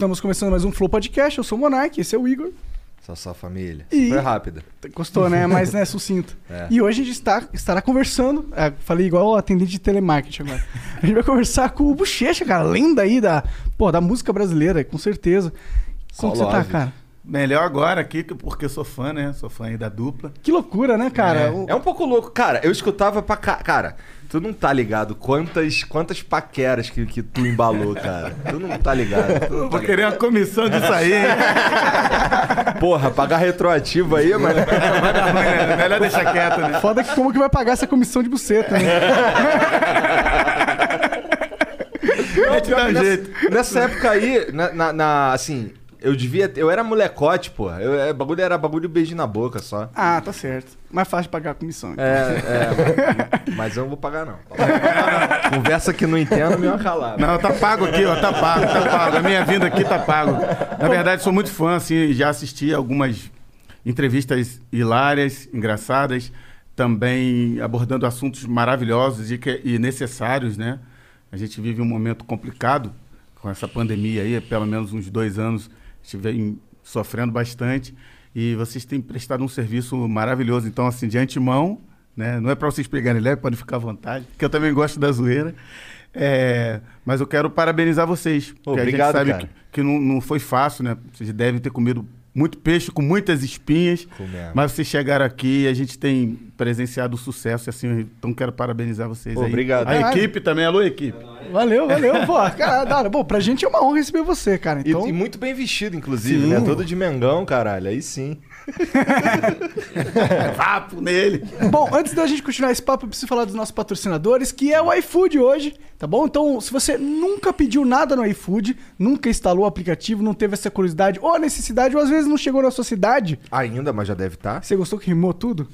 Estamos começando mais um Flow Podcast. Eu sou o Monark, esse é o Igor. Só sua família. E- Foi rápida. Gostou, né? Mas né, sucinto. É. E hoje a gente está, estará conversando. é, falei igual o atendente de telemarketing agora. A gente vai conversar com o Bochecha, cara, lenda aí da, pô, da música brasileira, com certeza. Como você tá, cara? Melhor agora aqui, porque eu sou fã, né? Sou fã aí da dupla. Que loucura, né, cara? É. O- É um pouco louco. Cara, eu escutava pra cá. Cara, tu não tá ligado quantas, quantas paqueras que, que tu embalou, cara. Tu não tá ligado. Tu não tá Vou querer uma comissão disso aí. Porra, pagar retroativo aí, mano. É Melhor deixar quieto, né? Foda que como que vai pagar essa comissão de buceta, né? A gente dá um nessa, jeito. nessa época aí, na, na- na- assim, eu devia. Eu era molecote, pô. Eu, é, bagulho era bagulho beijo na boca só. Ah, tá certo. Mais fácil de pagar a comissão. então. É, é. mas eu não vou pagar, não. Conversa que não entendo, me calar. Não, tá pago aqui, ó. Tá pago, tá pago. A minha vinda aqui tá pago. Na verdade, sou muito fã, assim, já assisti algumas entrevistas hilárias, engraçadas, também abordando assuntos maravilhosos e, que- e necessários, né? A gente vive um momento complicado com essa pandemia aí, pelo menos uns dois anos, vem sofrendo bastante e vocês têm prestado um serviço maravilhoso. Então, assim, de antemão, né? Não é para vocês pegarem leve, podem ficar à vontade, porque eu também gosto da zoeira. É, mas eu quero parabenizar vocês. Obrigado, a gente sabe cara. que, que não, não foi fácil, né? Vocês devem ter comido muito peixe com muitas espinhas. Comemos. Mas vocês chegaram aqui e a gente tem presenciado o sucesso. e Assim, então quero parabenizar vocês Pô, aí. obrigado. A Caralho. equipe também. Alô, equipe. Valeu, valeu. Pô, cara. Bom, pra gente é uma honra receber você, cara. E, Então, e muito bem vestido, inclusive, Sim. né? Todo de Mengão, caralho. Aí sim. Vapo nele. Bom, antes da gente continuar esse papo, eu preciso falar dos nossos patrocinadores, que é o iFood hoje, tá bom? Então, se você nunca pediu nada no iFood, nunca instalou o aplicativo, não teve essa curiosidade ou a necessidade, ou às vezes não chegou na sua cidade, Ainda, mas já deve estar. você gostou que rimou tudo?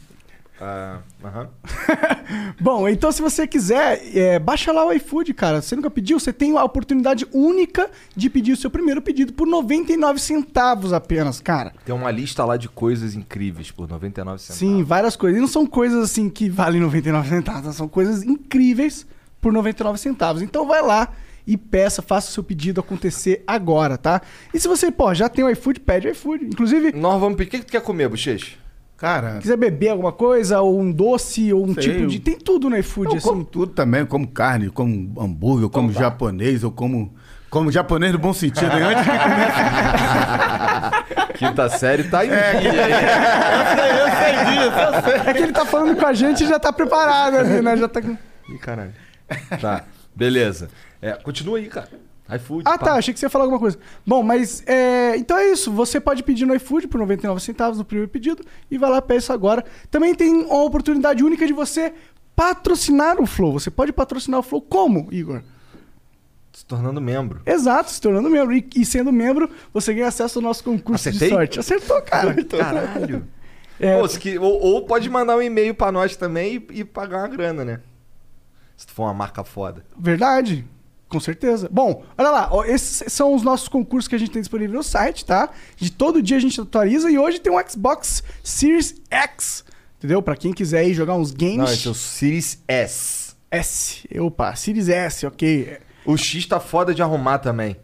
Ah. Bom, então se você quiser, é, baixa lá o iFood, cara. Você nunca pediu? Você tem a oportunidade única de pedir o seu primeiro pedido por 99 centavos apenas, cara. Tem uma lista lá de coisas incríveis por 99 centavos. Sim, várias coisas. E não são coisas assim que valem 99 centavos, são coisas incríveis por 99 centavos. Então vai lá e peça, faça o seu pedido acontecer agora, tá? E se você, pô, já tem o iFood, pede o iFood. Inclusive, Nós vamos pedir. O que que tu quer comer, bochecha? Cara, quiser beber alguma coisa, ou um doce, ou um Sei, tipo eu- de. Tem tudo no iFood, eu assim. como tudo também. Eu como carne, eu como hambúrguer, eu como japonês, eu como... Como japonês no bom sentido. hein? Antes que comece... Quinta série tá em É, dia. eu sei disso, eu sei. É que ele tá falando com a gente e já tá preparado ali, né? Já tá. Ih, caralho. Tá, beleza. É, continua aí, cara. iFood. Ah, pá. tá. Achei que você ia falar alguma coisa. Bom, mas é, então é isso. Você pode pedir no iFood por 99 centavos no primeiro pedido e vai lá peça isso agora. Também tem uma oportunidade única de você patrocinar o Flow. Você pode patrocinar o Flow como, Igor? Se tornando membro. Exato, se tornando membro. E, e sendo membro, você ganha acesso ao nosso concurso Acertei? de sorte. Acertou, cara. Caralho. É, Pô, que- ou, ou pode mandar um e-mail pra nós também e, e pagar uma grana, né? Se tu for uma marca foda. Verdade. Com certeza. Bom, olha lá, ó, esses são os nossos concursos que a gente tem disponível no site, tá? De todo dia a gente atualiza e hoje tem um Xbox Series X, entendeu? Pra quem quiser aí jogar uns games. Não, esse é o Series S. S. Opa, Series S, ok. O X tá foda de arrumar também.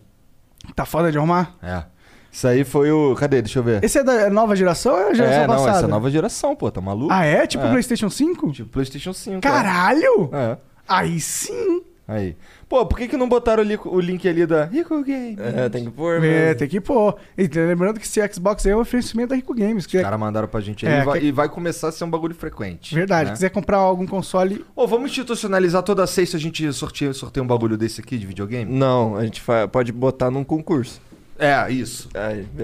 Tá foda de arrumar? É. Isso aí foi o. Cadê? Deixa eu ver. Esse é da nova geração ou é a geração é, não, passada? essa é a nova geração, pô, tá maluco? Ah, é? Tipo É. PlayStation 5? Tipo PlayStation 5. Caralho! É. Aí sim! Aí. Pô, por que, que não botaram o, li- o link ali da Rico Game? É, tem que pôr, É, mesmo. tem que pôr. E lembrando que esse Xbox aí é um oferecimento da Rico Games. Os Que é caras mandaram pra gente aí É, e, vai, que- e vai começar a ser um bagulho frequente. verdade. né? Quiser comprar algum console, Ô, vamos institucionalizar toda sexta a gente sorteia, sorteia um bagulho desse aqui de videogame? Não, a gente fa- pode botar num concurso. É, isso.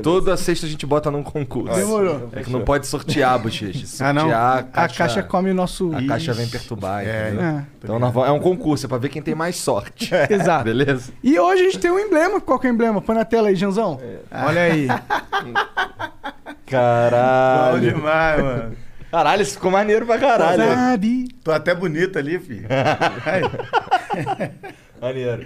Toda sexta a gente bota num concurso. Demorou. É que não pode sortear, bochecha. Ah, não? Sortear, a caixa come o nosso. A caixa vem perturbar, É, entendeu? É, Então nós vamos- é um concurso, é pra ver quem tem mais sorte. exato. Beleza? E hoje a gente tem um emblema. Qual que é o emblema? Põe na tela aí, Janzão. Olha aí. Bom Caralho. demais, mano. Caralho, isso ficou maneiro pra caralho. Sabe? Tô até bonito ali, filho. Maneiro.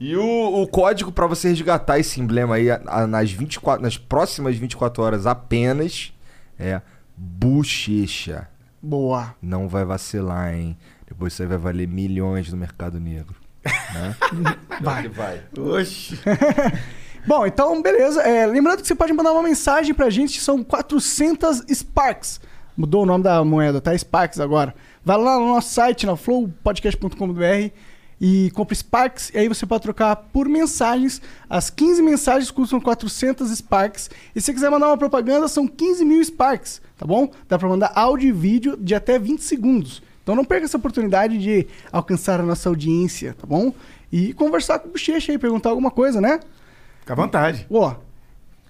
E o, o código pra você resgatar esse emblema aí a- a- nas, 24, nas próximas 24 horas apenas é bochecha. Boa. Não vai vacilar, hein? Depois isso aí vai valer milhões no mercado negro. Né? Vai. vai. Oxi. Bom, então, beleza. É, lembrando que você pode mandar uma mensagem pra gente, são 400 Sparks. Mudou o nome da moeda, tá? Sparks agora. Vai lá no nosso site, na flowpodcast.com.br e compra Sparks. E aí você pode trocar por mensagens. As 15 mensagens custam 400 Sparks. E se você quiser mandar uma propaganda, são 15 mil Sparks, tá bom? Dá pra mandar áudio e vídeo de até 20 segundos. Então não perca essa oportunidade de alcançar a nossa audiência, tá bom? E conversar com o Bochecha aí, perguntar alguma coisa, né? Fica à vontade. Ó,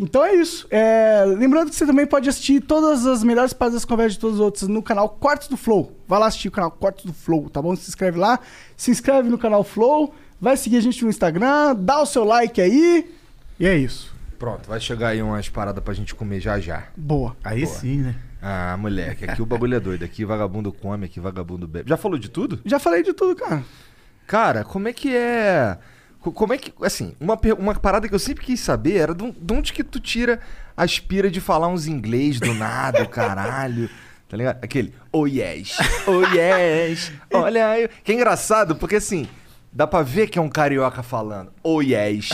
então é isso. É, lembrando que você também pode assistir todas as melhores partes das conversas de todos os outros no canal Cortes do Flow. Vai lá assistir o canal Cortes do Flow, tá bom? Se inscreve lá, se inscreve no canal Flow, vai seguir a gente no Instagram, dá o seu like aí. E é isso. Pronto, vai chegar aí umas paradas pra gente comer já já. Boa. Aí Boa. sim, né? Ah, moleque, aqui o bagulho é doido. Aqui vagabundo come, aqui vagabundo bebe. Já falou de tudo? Já falei de tudo, cara. Cara, como é que é. Co- Como é que. Assim, uma, uma parada que eu sempre quis saber era de, de onde que tu tira a aspira de falar uns inglês do nada, caralho. Tá ligado? Aquele, oh yes, oh yes, olha aí. Que é engraçado, porque assim, dá pra ver que é um carioca falando, oh yes.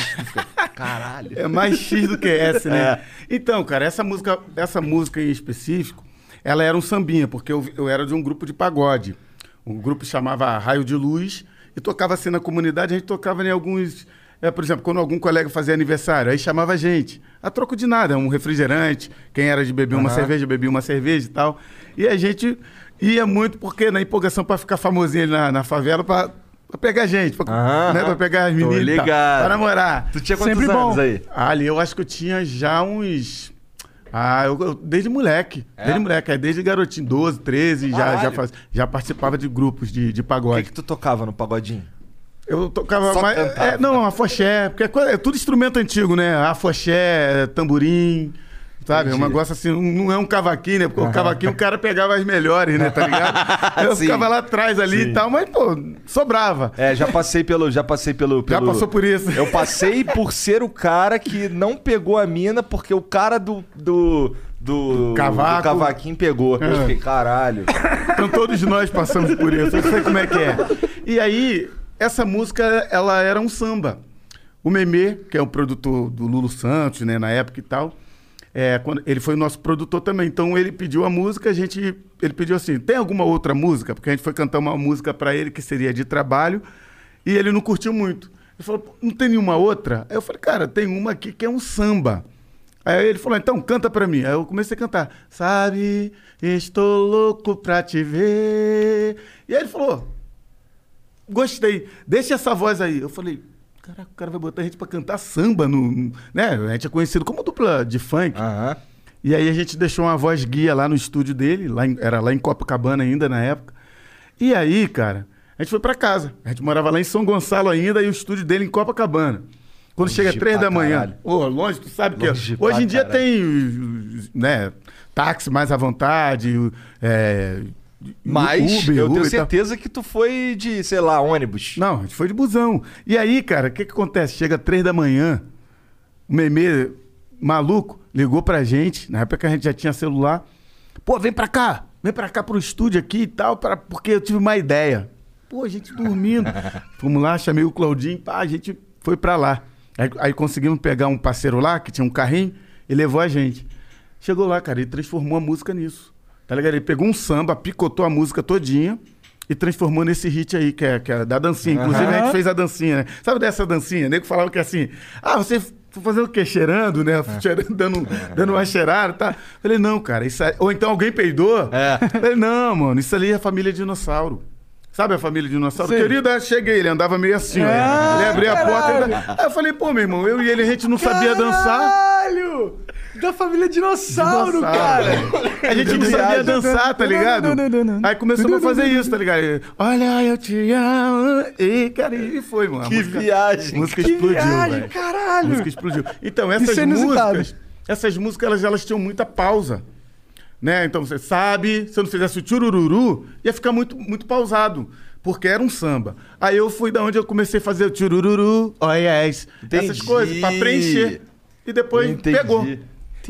Caralho. É mais X do que S, né? Então, cara, essa música, essa música em específico, ela era um sambinha, porque eu, eu era de um grupo de pagode. Um grupo chamava Raio de Luz e tocava assim na comunidade, a gente tocava em alguns. é, por exemplo, quando algum colega fazia aniversário, aí chamava a gente. A troco de nada, um refrigerante, quem era de beber uma Aham. cerveja, bebia uma cerveja e tal. E a gente ia muito porque na empolgação para ficar famosinho ali na, na favela, para pegar gente, para Aham. pegar as meninas, pra namorar. Tu tinha quantos Sempre bom. anos aí? Ah, Ali eu acho que eu tinha já uns. Ah, eu, eu- desde moleque. É? Desde moleque, é, desde garotinho, 12, 13, já, já, faz- já participava de grupos de, de O que, pagode. que tu tocava no pagodinho? Eu tocava Só mais. é, não, afoxé, porque é, é tudo instrumento antigo, né? Afoxé, tamborim. Sabe? É um negócio assim, não é um cavaquinho, né? Porque o cavaquinho o cara pegava as melhores, né? Tá ligado? Eu ficava lá atrás ali Sim. e tal, mas, pô, sobrava. É, já passei pelo. Já passei pelo. Já pelo- passou por isso. Eu passei por ser o cara que não pegou a mina porque o cara do. do. do, Cavaco. do cavaquinho pegou. Eu É. fiquei, caralho. Então todos nós passamos por isso, eu sei como é que é. E aí, essa música, ela era um samba. O Memê, que é o produtor do Lulu Santos, né, na época e tal, é, quando, ele foi o nosso produtor também. Então ele pediu a música, a gente. Ele pediu assim: tem alguma outra música? Porque a gente foi cantar uma música para ele que seria de trabalho, e ele não curtiu muito. Ele falou, "Pô, não tem nenhuma outra? Aí eu falei, cara, tem uma aqui que é um samba. Aí ele falou, então canta pra mim. Aí eu comecei a cantar. Sabe, estou louco pra te ver. E aí ele falou, gostei, deixa essa voz aí. Eu falei, caraca, o cara vai botar a gente pra cantar samba, no, né? A gente é conhecido como dupla de funk. Aham. E aí a gente deixou uma voz guia lá no estúdio dele, lá em- era lá em Copacabana ainda na época. E aí, cara, a gente foi pra casa. A gente morava lá em São Gonçalo ainda e o estúdio dele em Copacabana. Quando Longe chega três pra da manhã, caralho. ô, longe, tu sabe que Longe hoje em dia caralho. tem, né, táxi mais à vontade, é, Mas Uber, eu Uber tenho e certeza que tu foi de, sei lá, ônibus. Não, a gente foi de busão. E aí, cara, o que que acontece? Chega três da manhã, o Memê, maluco, ligou pra gente, na época que a gente já tinha celular. Pô, vem pra cá, vem pra cá pro estúdio aqui e tal, pra, porque eu tive uma ideia. Pô, a gente dormindo. Fomos lá, chamei o Claudinho, pá, a gente foi pra lá. Aí, aí conseguimos pegar um parceiro lá, que tinha um carrinho, e levou a gente. Chegou lá, cara, ele transformou a música nisso. Tá ligado? Ele pegou um samba, picotou a música todinha, e transformou nesse hit aí, que é, que é da dancinha. Inclusive, a gente fez a dancinha, né? Sabe dessa dancinha? O nego falava que é assim, ah, você foi fazendo o quê? Cheirando, né? Cheirando, dando, dando uma cheirada, tá? Falei, não, cara, isso aí... Ou então alguém peidou. Falei, não, mano, isso ali é a família dinossauro. Sabe a família dinossauro? Sim. Querido, aí cheguei, ele andava meio assim, ó. Ah, Ele abria a porta. caralho. Ele... Aí eu falei, pô, meu irmão, eu e ele, a gente não sabia dançar. Caralho! Da família dinossauro, Dinossauro. cara! A gente não sabia dançar, tá ligado? Aí começamos a fazer isso, tá ligado? Olha, eu te amo. E, cara, e foi, mano. A Que música- viagem. A música Que explodiu, viagem, velho. A caralho! música explodiu. Então, essas é músicas, essas músicas, elas, elas tinham muita pausa. Né? Então, você sabe, se eu não fizesse o tchurururu, ia ficar muito, muito pausado. Porque era um samba. Aí eu fui da onde eu comecei a fazer o tchurururu, oh yes, essas Entendi. coisas, pra preencher. E depois Entendi. pegou.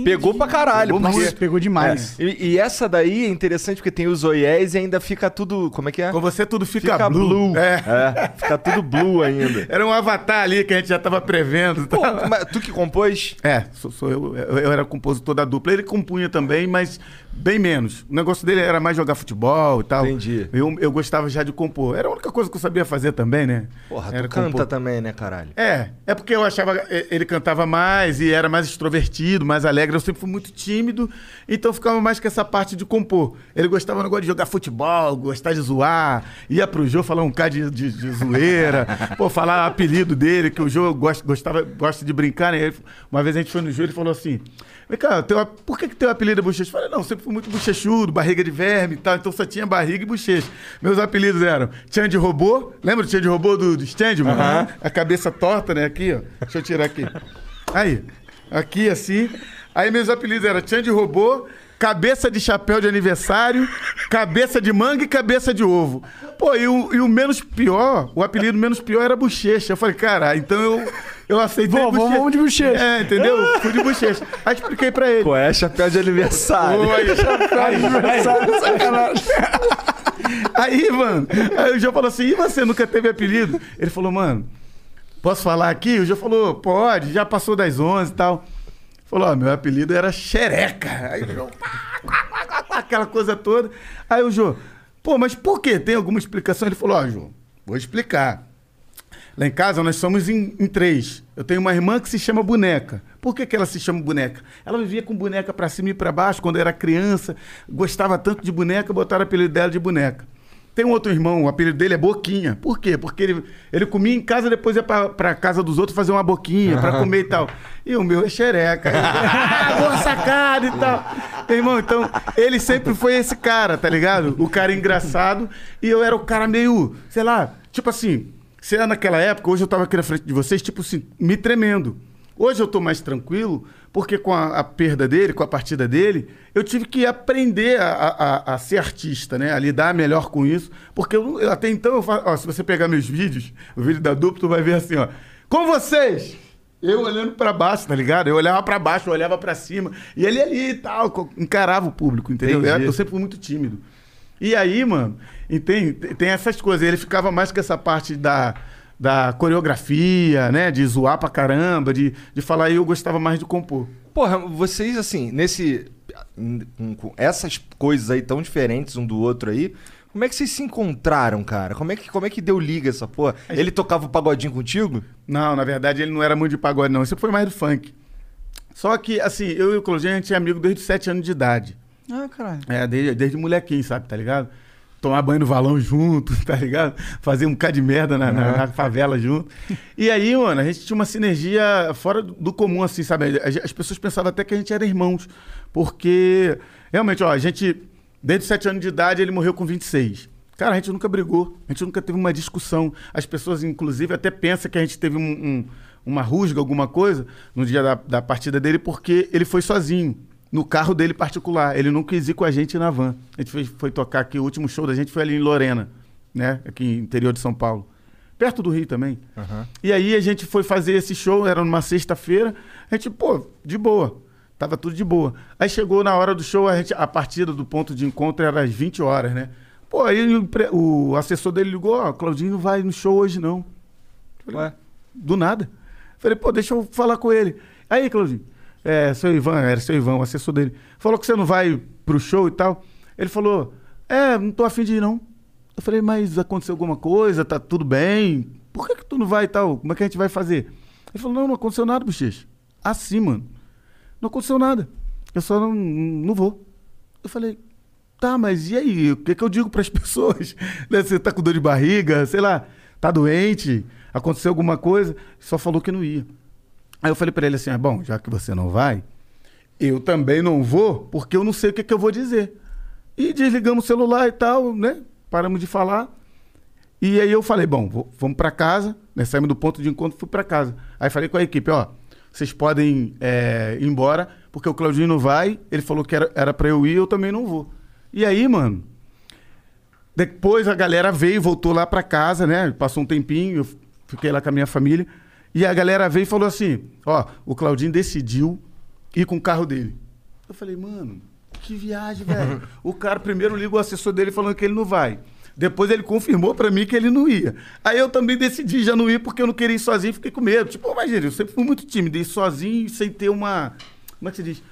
Pegou pra caralho. Nossa, porque- pegou demais. É, E, e essa daí é interessante porque tem os oiés e ainda fica tudo. Como é que é? Com você tudo fica, blue. É. É, fica tudo blue ainda. Era um avatar ali que a gente já tava prevendo. Pô, mas tu que compôs? É, sou, sou eu, eu. Eu era compositor da dupla. Ele compunha também, mas bem menos. O negócio dele era mais jogar futebol e tal. Entendi. Eu, eu gostava já de compor. Era a única coisa que eu sabia fazer também, né? Porra, era tu canta compor. também, né, caralho? É, é porque eu achava eh, ele cantava mais e era mais extrovertido, mais alegre. Eu sempre fui muito tímido, então ficava mais com essa parte de compor. Ele gostava do negócio de jogar futebol, gostar de zoar, ia pro jogo falar um cara de, de, de zoeira, pô, falar apelido dele, que o jogo gosta, gostava, gosta de brincar, né? Ele- Uma vez a gente foi no jogo e ele falou assim: Vem cá, teu, por que, que teu apelido é bochecha? Eu falei, não, sempre fui muito bochechudo, barriga de verme e tal, então só tinha barriga e bochecha. Meus apelidos eram Tchan de robô, lembra do Tchan de robô do, do stand, mano? A cabeça torta, né? Aqui, ó. Deixa eu tirar aqui. Aí, aqui assim. Aí meus apelidos eram Tchan de robô, cabeça de chapéu de aniversário, cabeça de manga e cabeça de ovo. Pô, e o, e o menos pior, o apelido menos pior era bochecha. Eu falei, cara, então eu, eu aceitei Vamos, vamos, vamos de bochecha. É, entendeu? Fui de bochecha. Aí expliquei pra ele. Pô, é chapéu de aniversário. Pô, aí, aí, Sacanagem. Aí, mano, aí o João falou assim: e você nunca teve apelido? Ele falou, mano, posso falar aqui? O João falou, pode, já passou das 11 e tal. Falou, ó, meu apelido era xereca. Aí o João, aquela coisa toda. Aí o João, pô, mas por quê? Tem alguma explicação? Ele falou, ó, João, vou explicar. Lá em casa nós somos em, em três. Eu tenho uma irmã que se chama Boneca. Por que, que ela se chama Boneca? Ela vivia com boneca pra cima e pra baixo quando era criança, gostava tanto de boneca, botaram o apelido dela de Boneca. Tem um outro irmão, o apelido dele é Boquinha. Por quê? Porque ele, ele comia em casa, depois ia pra, pra casa dos outros fazer uma boquinha pra comer e tal. E o meu é xereca. ah, boa sacada e tal. Irmão, então, ele sempre foi esse cara, tá ligado? O cara engraçado. E eu era o cara meio, sei lá, tipo assim, se era naquela época, hoje eu tava aqui na frente de vocês, tipo assim, me tremendo. Hoje eu tô mais tranquilo, porque com a, a perda dele, com a partida dele, eu tive que aprender a, a- a- ser artista, né? A lidar melhor com isso. Porque eu, eu- até então, eu fa- ó, se você pegar meus vídeos, o vídeo da dupla, tu vai ver assim, ó. Com vocês! Eu olhando pra baixo, tá ligado? Eu olhava pra baixo, eu olhava pra cima. E ele ali e tal, encarava o público, entendeu? Entendi. Eu sempre fui muito tímido. E aí, mano, entende? tem essas coisas. Ele ficava mais com essa parte da, da coreografia, né? De zoar pra caramba, de, de falar. E eu gostava mais de compor. Porra, vocês, assim, nesse. Com, essas coisas aí tão diferentes um do outro aí. Como é que vocês se encontraram, cara? Como é que, como é que deu liga essa porra? Ele tocava o pagodinho contigo? Não, na verdade, ele não era muito de pagode, não. Isso foi mais do funk. Só que, assim, eu e o Claudinho, a gente é amigo desde os 7 anos de idade. Ah, caralho. É, desde, desde molequinho, sabe, tá ligado? Tomar banho no valão junto, tá ligado? Fazer um bocado de merda na, na- na favela junto. E aí, mano, a gente tinha uma sinergia fora do, comum, assim, sabe? As, as pessoas pensavam até que a gente era irmãos. Porque, realmente, ó, a gente, desde os 7 anos de idade, ele morreu com 26. Cara, a gente nunca brigou, a gente nunca teve uma discussão. As pessoas, inclusive, até pensam que a gente teve um- um- uma rusga, alguma coisa, no dia da, da partida dele, porque ele foi sozinho no carro dele particular. Ele não quis ir com a gente na van. A gente foi, foi tocar aqui, o último show da gente foi ali em Lorena, né? Aqui no interior de São Paulo. Perto do Rio também. E aí a gente foi fazer esse show, era numa sexta-feira. A gente, pô, de boa. Tava tudo de boa. Aí chegou na hora do show, a, gente, a partida do ponto de encontro era às 20 horas, né? Pô, aí o, o assessor dele ligou, ó, Claudinho não vai no show hoje não. Ué. Do nada. Falei, pô, deixa eu falar com ele. Aí, Claudinho, é, seu Ivan, era seu Ivan, o assessor dele. Falou que você não vai pro show e tal. Ele falou, é, não tô afim de ir não. Eu falei, mas aconteceu alguma coisa? Tá tudo bem? Por que, que tu não vai e tal? Como é que a gente vai fazer? Ele falou, não, não aconteceu nada, bochecha. Assim, mano. Não aconteceu nada. Eu só não, não vou. Eu falei, tá, mas e aí? O que, que eu digo para as pessoas? Né, Você tá com dor de barriga, sei lá, tá doente, aconteceu alguma coisa? Só falou que não ia. Aí eu falei para ele assim: ah, bom, já que você não vai, eu também não vou, porque eu não sei o que, que eu vou dizer. E desligamos o celular e tal, né? Paramos de falar. E aí eu falei, bom, vou- vamos para casa, né? Saímos do ponto de encontro, fui para casa. Aí falei com a equipe, ó, vocês podem é, ir embora, porque o Claudinho não vai. Ele falou que era, para eu ir, eu também não vou. E aí, mano, depois a galera veio, voltou lá pra casa, né? Passou um tempinho, eu fiquei lá com a minha família. E a galera veio e falou assim: Ó, o Claudinho decidiu ir com o carro dele. Eu falei, mano, que viagem, velho. o cara primeiro liga o assessor dele falando que ele não vai. Depois ele confirmou pra mim que ele não ia. Aí eu também decidi já não ir porque eu não queria ir sozinho, fiquei com medo. Tipo, imagina, eu sempre fui muito tímido, ir sozinho sem ter uma. Como é que se diz?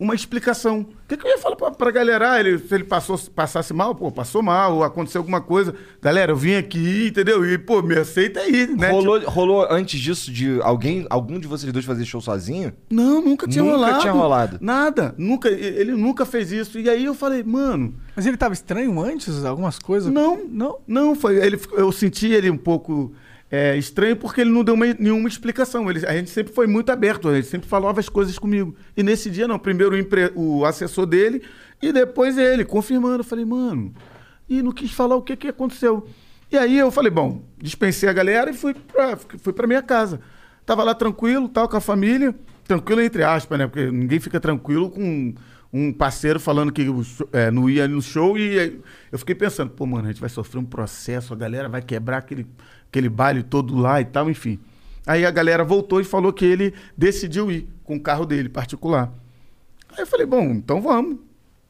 Uma explicação. O que, que eu ia falar pra, pra galera? Ah, ele, se ele passou, passasse mal, pô, passou mal, ou aconteceu alguma coisa. Galera, eu vim aqui, entendeu? E, pô, me aceita aí, né? rolou, rolou antes disso de alguém, algum de vocês dois fazer show sozinho? Não, nunca tinha Nunca rolado. tinha rolado. Nada. Nunca, ele nunca fez isso. E aí eu falei, mano, Mas ele tava estranho antes, algumas coisas? não, Não? não, foi. Ele, eu senti ele um pouco é, estranho porque ele não deu uma- nenhuma explicação. Ele, a gente sempre foi muito aberto, gente sempre falava as coisas comigo. E nesse dia, não. Primeiro o, empre- o assessor dele e depois ele, confirmando. Eu falei, mano, e não quis falar o que, que aconteceu. E aí eu falei, bom, dispensei a galera e fui pra, fui pra minha casa. Tava lá tranquilo, tal, com a família. Tranquilo entre aspas, né? Porque ninguém fica tranquilo com um parceiro falando que é, não ia no show e eu fiquei pensando, pô, mano, a gente vai sofrer um processo, a galera vai quebrar aquele, aquele baile todo lá e tal, enfim. Aí a galera voltou e falou que ele decidiu ir com o carro dele particular. Aí eu falei, bom, então vamos,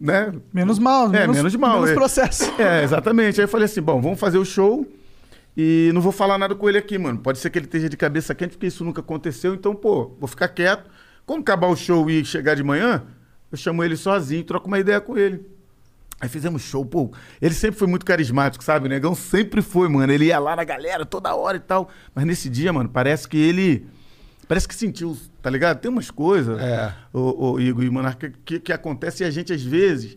né? Menos mal, É, menos, menos mal, Menos é. processo. É, exatamente. Aí eu falei assim, bom, vamos fazer o show e não vou falar nada com ele aqui, mano. Pode ser que ele esteja de cabeça quente, porque isso nunca aconteceu. Então, pô, vou ficar quieto. Quando acabar o show e chegar de manhã, eu chamo ele sozinho, troco uma ideia com ele. Aí fizemos show, pô. Ele sempre foi muito carismático, sabe? O negão sempre foi, mano. Ele ia lá na galera toda hora e tal. Mas nesse dia, mano, parece que ele. Parece que sentiu, tá ligado? Tem umas coisas, É. o, o Igor e Monarca, que, que acontece e a gente, às vezes,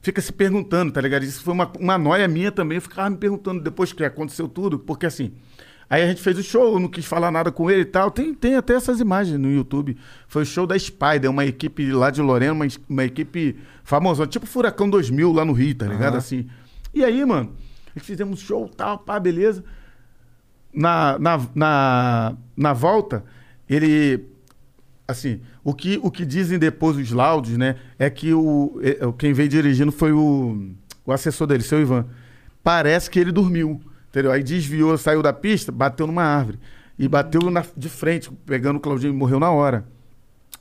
fica se perguntando, tá ligado? Isso foi uma, uma noia minha também. Eu ficava me perguntando depois que aconteceu tudo, porque assim. Aí a gente fez o show, eu não quis falar nada com ele e tal. Tem, tem até essas imagens no YouTube. Foi o show da Spider, uma equipe lá de Lorena, uma, uma equipe famosa, tipo Furacão 2000 lá no Rio, tá ligado? Assim. E aí, mano, fizemos show tal, pá, beleza. Na, na, na, na volta, ele. Assim, o que, o que dizem depois os laudos, né? É que o, é- é, quem veio dirigindo foi o, o assessor dele, seu Ivan. Parece que ele dormiu, entendeu? Aí desviou, saiu da pista, bateu numa árvore. E bateu na, de frente, pegando o Claudinho e morreu na hora.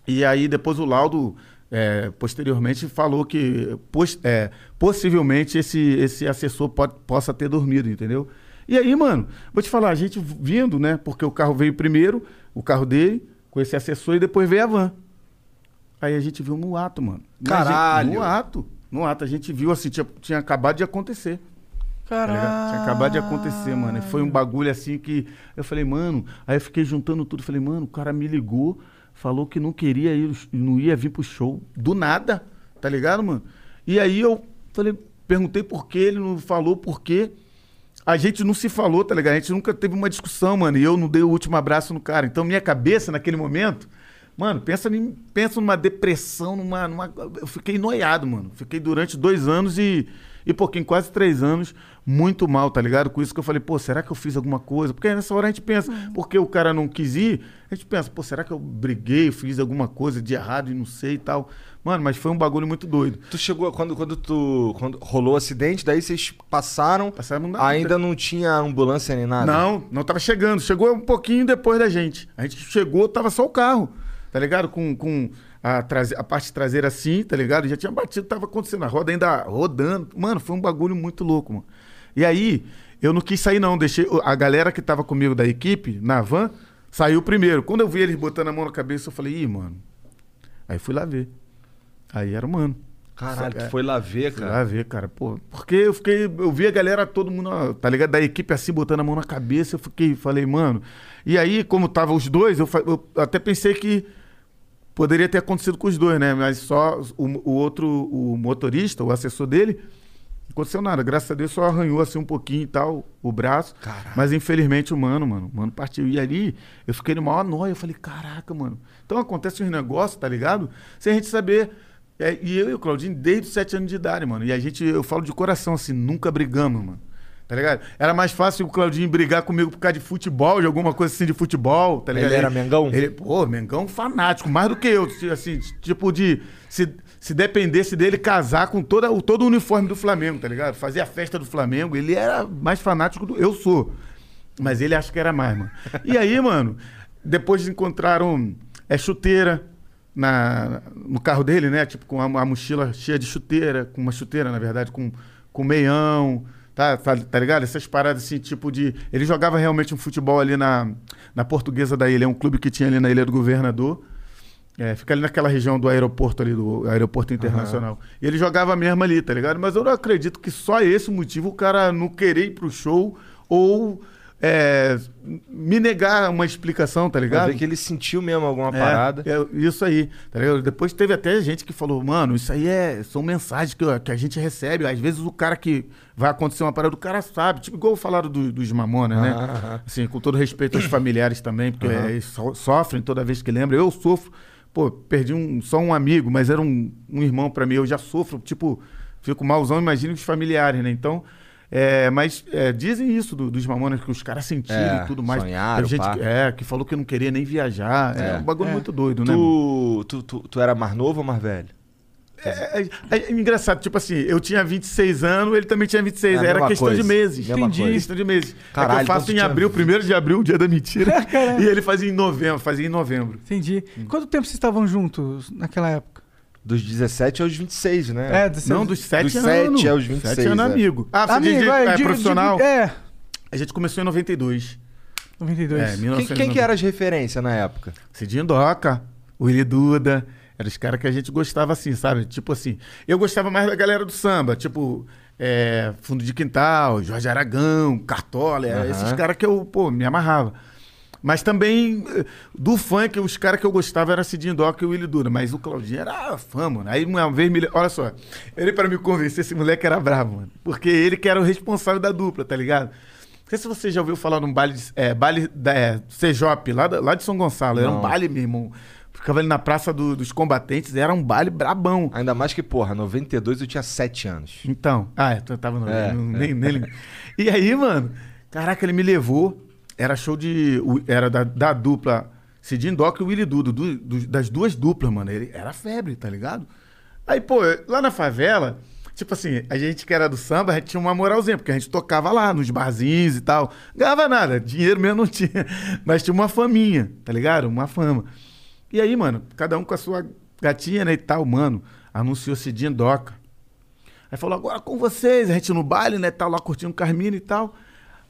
E aí depois o laudo, é, posteriormente, falou que pos- é, possivelmente esse, esse assessor pode, possa ter dormido, entendeu? E aí, mano, vou te falar, a gente vindo, né? Porque o carro veio primeiro, o carro dele, com esse assessor, e depois veio a van. Aí a gente viu no ato, mano. Na gente- Caralho! No ato. No ato. A gente viu assim, tinha, tinha acabado de acontecer. Tá ligado? Tinha acabado de acontecer, mano. E foi um bagulho assim que. Eu falei, mano. Aí eu fiquei juntando tudo. Falei, mano, o cara me ligou, falou que não queria ir, não ia vir pro show. Do nada. Tá ligado, mano? E aí eu falei, perguntei por que ele não falou por quê. A gente não se falou, tá ligado? A gente nunca teve uma discussão, mano. E eu não dei o último abraço no cara. Então, minha cabeça, naquele momento, mano, pensa, pensa numa depressão, numa, numa. Eu fiquei noiado, mano. Fiquei durante dois anos e, e pouquinho, quase três anos, muito mal, tá ligado? Com isso que eu falei, pô, será que eu fiz alguma coisa? Porque nessa hora a gente pensa, porque o cara não quis ir, a gente pensa, pô, será que eu briguei, fiz alguma coisa de errado e não sei e tal. Mano, mas foi um bagulho muito doido. Tu chegou quando quando tu quando rolou o acidente, daí vocês passaram, Passaram na- ainda não tinha ambulância nem nada. Não, não tava chegando. Chegou um pouquinho depois da gente. A gente chegou, tava só o carro, tá ligado? Com, com a, traze- a parte traseira assim, tá ligado? Já tinha batido, tava acontecendo. A roda ainda rodando. Mano, foi um bagulho muito louco, mano. E aí, eu não quis sair, não. Deixei a galera que tava comigo da equipe, na van, saiu primeiro. Quando eu vi eles botando a mão na cabeça, eu falei, ih, mano. Aí fui lá ver. Aí era o mano. Caralho, É. tu foi lá ver, Fui lá cara. ver, cara, pô. Porque eu fiquei. Eu vi a galera, todo mundo, ó, tá ligado? Da equipe assim, botando a mão na cabeça. Eu fiquei, falei, mano. E aí, como tava os dois, eu, eu até pensei que poderia ter acontecido com os dois, né? Mas só o, o outro, o motorista, o assessor dele, aconteceu nada. Graças a Deus só arranhou assim um pouquinho e tal, o braço. Mas infelizmente o mano, mano, o mano partiu. E ali eu fiquei no maior nóia. Eu falei, caraca, mano. Então acontece uns negócios, tá ligado? Sem a gente saber. É, e eu e o Claudinho, desde os sete anos de idade, mano. E a gente, eu falo de coração, assim, nunca brigamos, mano. Tá ligado? Era mais fácil o Claudinho brigar comigo por causa de futebol, de alguma coisa assim de futebol, tá ligado? Ele era Mengão? Ele, pô, Mengão fanático, mais do que eu. Assim, tipo de. Se, se dependesse dele casar com toda, o, todo o uniforme do Flamengo, tá ligado? Fazer a festa do Flamengo, ele era mais fanático do. Eu sou. Mas ele acha que era mais, mano. E aí, mano, depois encontraram é, chuteira na, no carro dele, né? Tipo, com a, a mochila cheia de chuteira, com uma chuteira, na verdade, com, com meião, tá, tá, tá ligado? Essas paradas assim, tipo de. Ele jogava realmente um futebol ali na, na Portuguesa da Ilha, é um clube que tinha ali na Ilha do Governador. É, fica ali naquela região do aeroporto ali, do aeroporto internacional. E ele jogava mesmo ali, tá ligado? Mas eu não acredito que só esse motivo o cara não querer ir pro show ou é, me negar uma explicação, tá Pra ligado? ver que ele sentiu mesmo alguma É, parada. é, isso aí, tá ligado? Depois teve até gente que falou, mano, isso aí é, são mensagens que, que a gente recebe. Às vezes o cara que vai acontecer uma parada, o cara sabe. Tipo, igual falaram do, dos Mamonas, né? Assim, com todo respeito aos familiares também, porque é, eles so- sofrem toda vez que lembram. Eu sofro, pô, perdi um, só um amigo, mas era um, um irmão pra mim. Eu já sofro, tipo, fico malzão, imagina os familiares, né? Então, é, mas é, dizem isso do- dos mamonas, que os caras sentiram É, e tudo mais. sonharam, gente é, que falou que não queria nem viajar. É, É. um bagulho É. muito doido, né? Tu, tu, tu, tu era mais novo ou mais velho? É, é- é engraçado, tipo assim, eu tinha 26 anos, ele também tinha 26. É Era questão coisa, de meses. Entendi. coisa. Questão de meses. Caralho, é que eu faço em tinha- abril, primeiro de abril, o dia da mentira. e ele fazia em novembro, fazia em novembro. Entendi. Quanto tempo vocês estavam juntos naquela época? Dos 17 aos 26, né? É, desse- Não, dos 7 Dos anos. 7 aos 26, 7 anos, é. amigo. Ah, você Amigo, diz de- é, é, digo- profissional? digo- é, A gente começou em 92. 92. É, Quem, 1990. quem que era as referências na época? Cidinho Doca, Willy Duda. Eram os caras que a gente gostava assim, sabe? Tipo assim. Eu gostava mais da galera do samba, tipo. é, Fundo de Quintal, Jorge Aragão, Cartola, era Aham. esses caras que eu, pô, me amarrava. Mas também, do funk, os caras que eu gostava era Cidinho Doca e Willy Duda. Mas o Claudinho era fã, mano. Aí uma vez, me... olha só, ele para me convencer, esse moleque era bravo, mano. Porque ele que era o responsável da dupla, tá ligado? Não sei se você já ouviu falar num baile, de- é, baile da é, lá, da- lá de São Gonçalo. Era um Não. baile, meu irmão. Ficava ali na Praça do- dos Combatentes, era um baile brabão. Ainda mais que, porra, 92 eu tinha 7 anos. Então, ah, eu tava no. É, no- é. nem, nem lembro. E aí, mano, caraca, ele me levou. Era show de. o- Era da, da dupla Cidinho Doc e Willy Dudo, du- du- das duas duplas, mano. Ele, era febre, tá ligado? Aí, pô, lá na favela, tipo assim, a gente que era do samba, a gente tinha uma moralzinha, porque a gente tocava lá nos barzinhos e tal. Ganhava nada, dinheiro mesmo não tinha. Mas tinha uma faminha, tá ligado? Uma fama. E aí, mano, cada um com a sua gatinha, né, e tal, mano, anunciou Cidinho Doca. Aí falou, agora com vocês, a gente no baile, né, tal, lá curtindo Carmina e tal.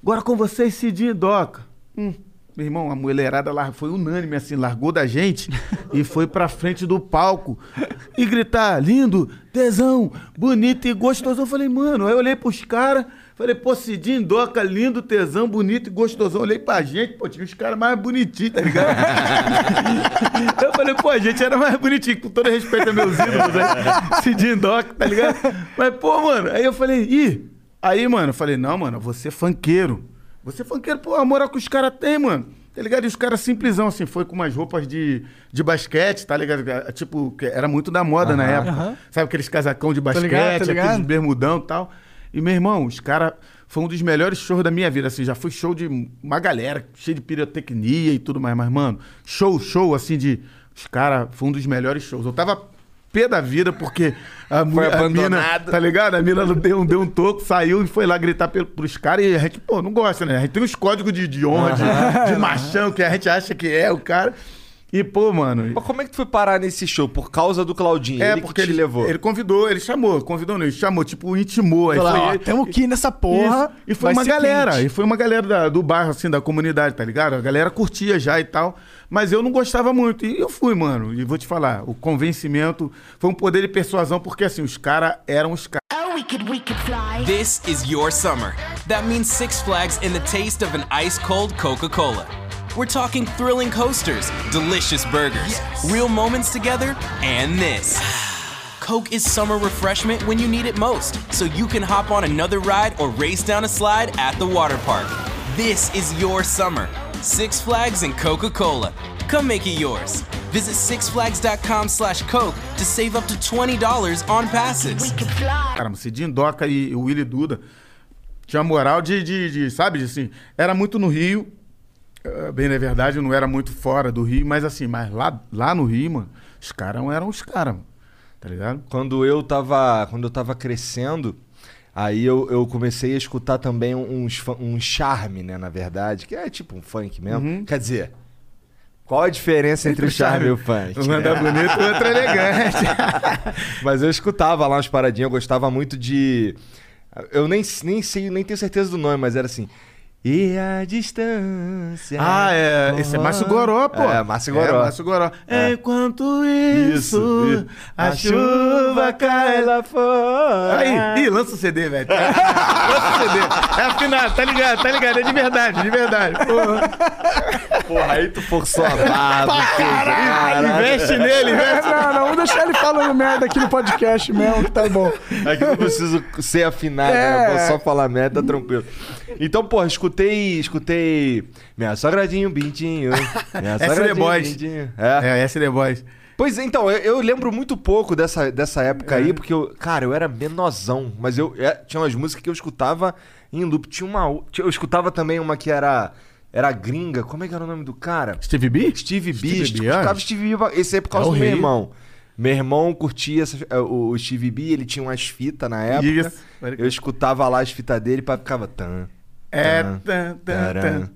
Agora com vocês, Cidinho Doca. Hum, meu irmão, a mulherada lá foi unânime, assim, largou da gente e foi pra frente do palco e gritar, lindo, tesão, bonito e gostoso. Eu falei, mano, aí eu olhei pros caras, falei, pô, Cidinho, Doca, lindo, tesão, bonito e gostosão. Olhei pra gente, pô, tinha os caras mais bonitinhos, tá ligado? eu falei, pô, a gente era mais bonitinho, com todo respeito a meus ídolos, né? Cidinho, Doca, tá ligado? Mas, pô, mano, aí eu falei, ih, aí, mano, eu falei, não, mano, você é funkeiro. Você é funkeiro, pô, a moral que os caras têm, mano. Tá ligado? E os caras simplesão, assim, foi com umas roupas de, de basquete, tá ligado? Tipo, que era muito da moda na época. aham. Sabe aqueles casacão de basquete, ligado, tô ligado. aqueles bermudão e tal. E, meu irmão, os caras. Foi um dos melhores shows da minha vida, assim. Já fui show de uma galera, cheio de pirotecnia e tudo mais. Mas, mano, show, show, assim, de. Os caras. Foi um dos melhores shows. Eu tava pé da vida porque a, Foi a mina, tá ligado? A mina deu, um- deu um toco, saiu e foi lá gritar pros caras e a gente, pô, não gosta, né? A gente tem uns códigos de, de honra, de, de machão, que a gente acha que é o cara. E, pô, mano. Mas como é que tu foi parar nesse show? Por causa do Claudinho? É, ele porque que te ele levou. Ele convidou, ele chamou, convidou não, ele chamou, tipo, intimou. Aí Falou, foi ó, ele- tamo aqui nessa porra. isso. E foi uma galera, quente. e foi uma galera da- do bairro, assim, da comunidade, tá ligado? A galera curtia já e tal. Mas eu não gostava muito. E eu fui, mano. E vou te falar, o convencimento foi um poder de persuasão, porque assim, os caras eram os caras. Oh, we could, we could fly. This is your summer. That means Six Flags in the taste of an ice cold Coca Cola. We're talking thrilling coasters, delicious burgers, real moments together, and this. Coke is summer refreshment when you need it most, so you can hop on another ride or race down a slide at the water park. This is your summer. Six Flags and Coca-Cola. Come make it yours. Visit sixflags.com slash Coke to save up to $20 on passes. We could fly. Caramba, Cidinho Doca e o Willy Duda tinha moral de, de, de, sabe, assim, era muito no Rio, bem na verdade, não era muito fora do Rio, mas assim, mas lá, lá no Rio, mano, os caras eram os caras, mano, tá ligado? Quando eu tava, quando eu tava crescendo, aí eu, eu comecei a escutar também uns, um charme, né, na verdade, que é tipo um funk mesmo. Quer dizer, qual a diferença entre, o charme e o funk? Um anda bonito, o outro elegante. Mas eu escutava lá umas paradinhas, eu gostava muito de. Eu nem, nem sei, nem tenho certeza do nome, mas era assim. E a distância. ah, é, esse é Márcio Goró, pô. É, Márcio Goró. É, Márcio Goró. É. Enquanto isso, a, chuva cai lá fora. Aí, ih, lança o CD, velho. lança o CD. É afinado, tá ligado, tá ligado. É de verdade, de verdade. Porra. Porra, aí tu forçou a barra. caralho. Investe nele, investe. Não, não, vamos deixar ele falando merda aqui no podcast mesmo, que tá bom. É que eu não preciso ser afinado, né? Eu É. posso só falar merda, tá tranquilo. Então, porra, escutei, escutei Minha Sogradinho Bintinho. Minha Sogradinho Boys. Bintinho. É. É, SD Boys. Pois é, então, eu, eu lembro muito pouco dessa, dessa época aí, porque eu, cara, eu era menosão, mas eu é, tinha umas músicas que eu escutava em loop. Tinha uma. tinha- Eu escutava também uma que era. Era gringa. Como é que era o nome do cara? Steve B? Steve B. Steve eu B, escutava. Steve B. Esse aí por causa É do meu irmão. Meu irmão curtia essa- é, o, Steve B, ele tinha umas fitas na época. Isso. Eu escutava lá as fitas dele pra ficava. Tan, É. tan, tan, tan.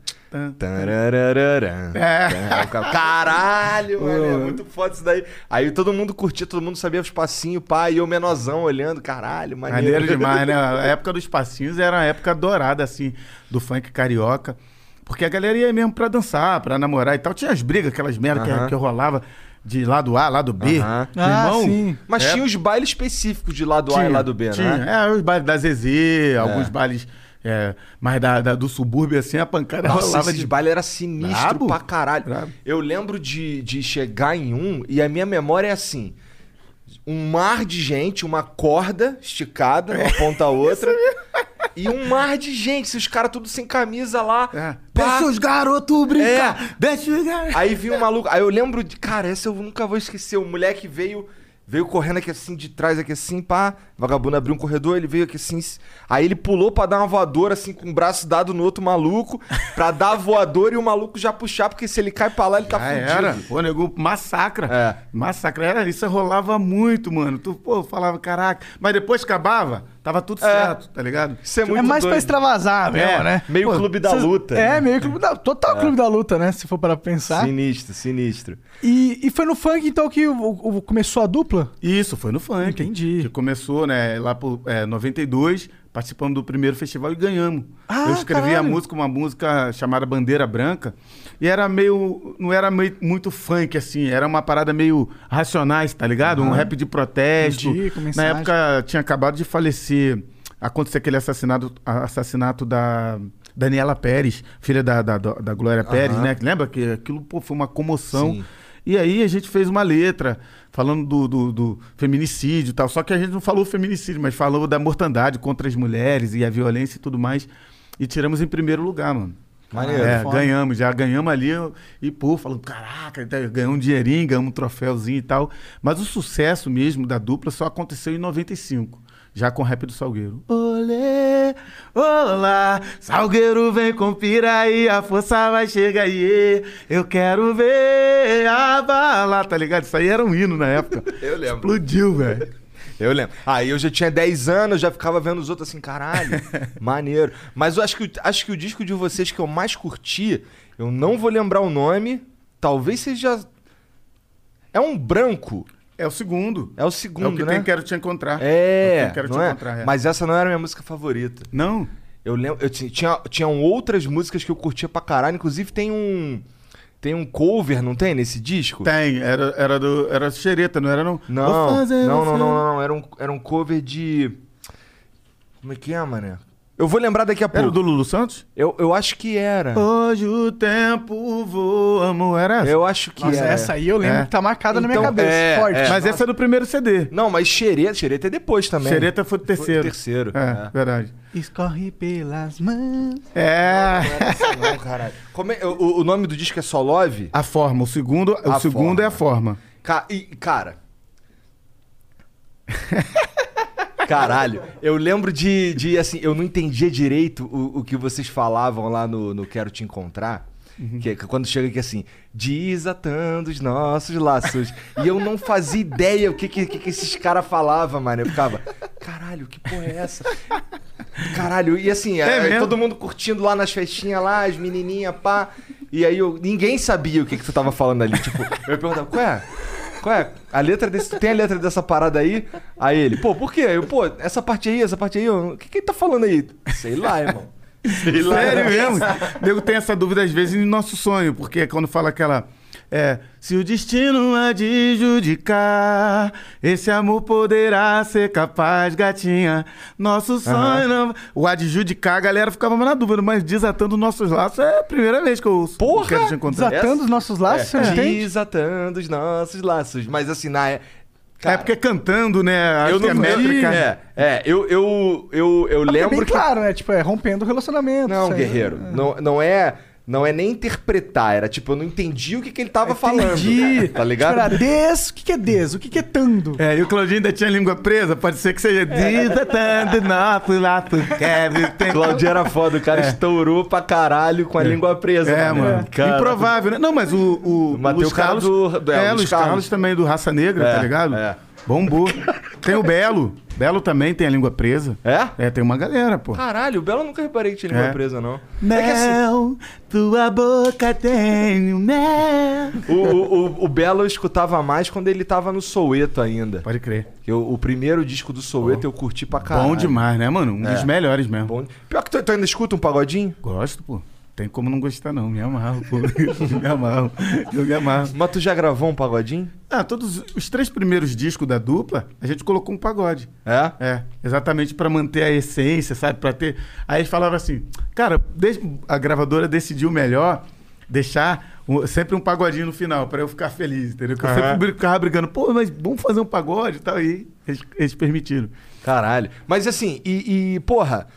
É. Ficava, Caralho, mano, é muito foda isso daí. Aí todo mundo curtia, todo mundo sabia os passinhos, pá, e eu menosão olhando, caralho, maneiro. Maneiro demais, né? A época dos passinhos era a época dourada, assim, do funk carioca. Porque a galera ia mesmo pra dançar, pra namorar e tal. Tinha as brigas, aquelas merda que- que, rolava de lado A, lado B. Ah, irmão, sim. Mas É. tinha os bailes específicos de lado A e lado B, tinha. né? É, os bailes da Zezé, alguns bailes é, mais da, da- do subúrbio, assim, a pancada Nossa, rolava esses de... bailes era sinistro Brabo. pra caralho. Brabo. Eu lembro de, de chegar em um e a minha memória é assim: um mar de gente, uma corda esticada, uma ponta a outra. E um mar de gente, se os caras tudo sem camisa lá. É. pá. Deixa os garotos brincar! É. Deixa os garotos... Aí vinha um maluco. Aí eu lembro de. Cara, essa eu nunca vou esquecer. O moleque veio. Veio correndo aqui assim, de trás aqui assim, pá. Vagabundo abriu um corredor, ele veio aqui assim. Aí ele pulou pra dar uma voadora, assim, com o braço dado no outro maluco. Pra dar a voadora e o maluco já puxar, porque se ele cai pra lá, ele tá Já fudido. era. Pô, nego, massacra. É. Massacra. Era, isso rolava muito, mano. Tu, pô, falava, caraca. Mas depois acabava, tava tudo certo, tá ligado? Isso é muito É mais pra doido. extravasar mesmo, É, né? Meio Pô, clube da vocês- luta. É, né? meio clube da... Total clube da luta, né? Se for para pensar. Sinistro, sinistro. E, e foi no funk, então, que o- o- começou a dupla? Isso, foi no funk. Entendi. Que começou, né, lá por é, 92, participando do primeiro festival e ganhamos. Ah, Eu escrevi a caralho. música, uma música chamada Bandeira Branca, e era meio. Não era meio, muito funk, assim, era uma parada meio racionais, tá ligado? Um rap de protesto. Entendi, Na época tinha acabado de falecer, aconteceu aquele assassinato, assassinato da. Daniela Pérez, filha da, da, da Glória Pérez, né? Lembra que aquilo pô, foi uma comoção. Sim. E aí a gente fez uma letra falando do, do, do feminicídio e tal. Só que a gente não falou feminicídio, mas falou da mortandade contra as mulheres e a violência e tudo mais. E tiramos em primeiro lugar, mano. Maneiro, É, foda. ganhamos, já ganhamos ali e, pô, falando, caraca, tá, ganhamos um dinheirinho, ganhamos um troféuzinho e tal. Mas o sucesso mesmo da dupla só aconteceu em 95, já com o rap do Salgueiro. Olê, olá, Salgueiro vem com piraí, a força vai chegar aí, eu quero ver a bala, tá ligado? Isso aí era um hino na época. Eu lembro. Explodiu, velho. Eu lembro. Aí eu já tinha 10 anos, já ficava vendo os outros assim, caralho, maneiro. Mas eu acho que, o- acho que o disco de vocês que eu mais curti, eu não vou lembrar o nome, talvez seja. É um branco. É o segundo. É o É segundo, o que né? tem Quero Te Encontrar. É, que Quero Te é? Encontrar, é. Mas essa não era a minha música favorita. Não? Eu lembro, eu ti- tinha, tinham outras músicas que eu curtia pra caralho, inclusive tem um tem um cover, não tem, nesse disco? Tem, era, era do. Era xereta, não era não? Não, não, fazer não, você- não, não, não. Era um, era um cover de. Como é que é, mané? Eu vou lembrar daqui a Era pouco. do Lulu Santos? Eu, eu acho que era. Hoje o tempo voa, amor. Era essa? Eu acho que Nossa, era. essa aí eu lembro É. que tá marcada na minha Então, cabeça. é, forte. é. Mas essa é do primeiro CD. Não, mas xereta, xereta é depois também. Xereta foi do Foi terceiro. o terceiro. É, verdade. Escorre pelas mãos. É. Não, caralho. Como é- o, o nome do disco é só Love? A forma. O segundo, o A segundo forma. é a forma. Ca- e, cara. Caralho, eu lembro de, de, assim, eu não entendia direito o, o que vocês falavam lá no, no Quero Te Encontrar. Que é quando chega aqui assim, desatando os nossos laços. e eu não fazia ideia o que, que, que esses caras falavam, mano. Eu ficava, caralho, que porra é essa? Caralho, e assim, É é, mesmo? todo mundo curtindo lá nas festinhas lá, as menininhas, pá. E aí eu, ninguém sabia o que, que tu tava falando ali. Tipo, eu perguntava, qual é? Qual é? A letra desse. Tu tem a letra dessa parada aí? Aí ele, pô, por quê? Eu, pô, essa parte aí, essa parte aí, eu- o que, que ele tá falando aí? Sei lá, irmão. Sei lá. Sério mesmo? Nego tem essa dúvida às vezes em nosso sonho, porque quando fala aquela. É, se o destino adjudicar, esse amor poderá ser capaz, gatinha. Nosso sonho não. O adjudicar, a galera ficava na dúvida, mas desatando nossos laços é a primeira vez que eu ouço. Porra! Quero te encontrar. Desatando os nossos laços, você não entende? Desatando os nossos laços. Mas assim, na. É Cara, porque cantando, né? Acho eu que não é métrica. É, é eu, eu, eu, eu Mas é lembro bem que. claro, né? Tipo, é rompendo o relacionamento. Não, guerreiro. Não, não é. Não é nem interpretar, era tipo, eu não entendi o que, que ele tava falando. Entendi. Tá ligado? Tipo, era des... O que que é des? O que que é tando? É, e o Claudinho ainda tinha a língua presa, pode ser que seja desatando nosso laço, quero ter- Claudio era foda, o cara estourou pra caralho com a língua presa. É, mano. mano. Cara, Improvável, né? Não, mas o. o Luiz o Carlos. do- do- é, é, o Luiz Luiz Carlos. Carlos. também do Raça Negra, É, tá ligado? é. Bombou. Tem o Belo. Belo também tem a língua presa. É? É, tem uma galera, pô. Caralho, o Belo eu nunca reparei que tinha língua É. presa, não. É que assim, Mel, tua boca tem o mel. o, o, o- o Belo eu escutava mais quando ele tava no Soueto ainda. Pode crer. Eu, o primeiro disco do Soueto eu curti pra caralho. Bom demais, né, mano? Um É. dos melhores mesmo. Bom- Pior que tu, tu ainda escuta um pagodinho? Gosto, pô. Tem como não gostar, não. Me amarro, pô. me amarro. Eu me amarro. Mas tu já gravou um pagodinho? Ah, todos os três primeiros discos da dupla, a gente colocou um pagode. É? É, exatamente pra manter a essência, sabe? Para ter. Aí eles falavam assim, cara, a gravadora decidiu melhor deixar sempre um pagodinho no final pra eu ficar feliz, entendeu? Que eu Aham. sempre ficava brigando, pô, mas vamos fazer um pagode e tal. E eles, eles permitiram. Caralho. Mas assim, e, e, porra,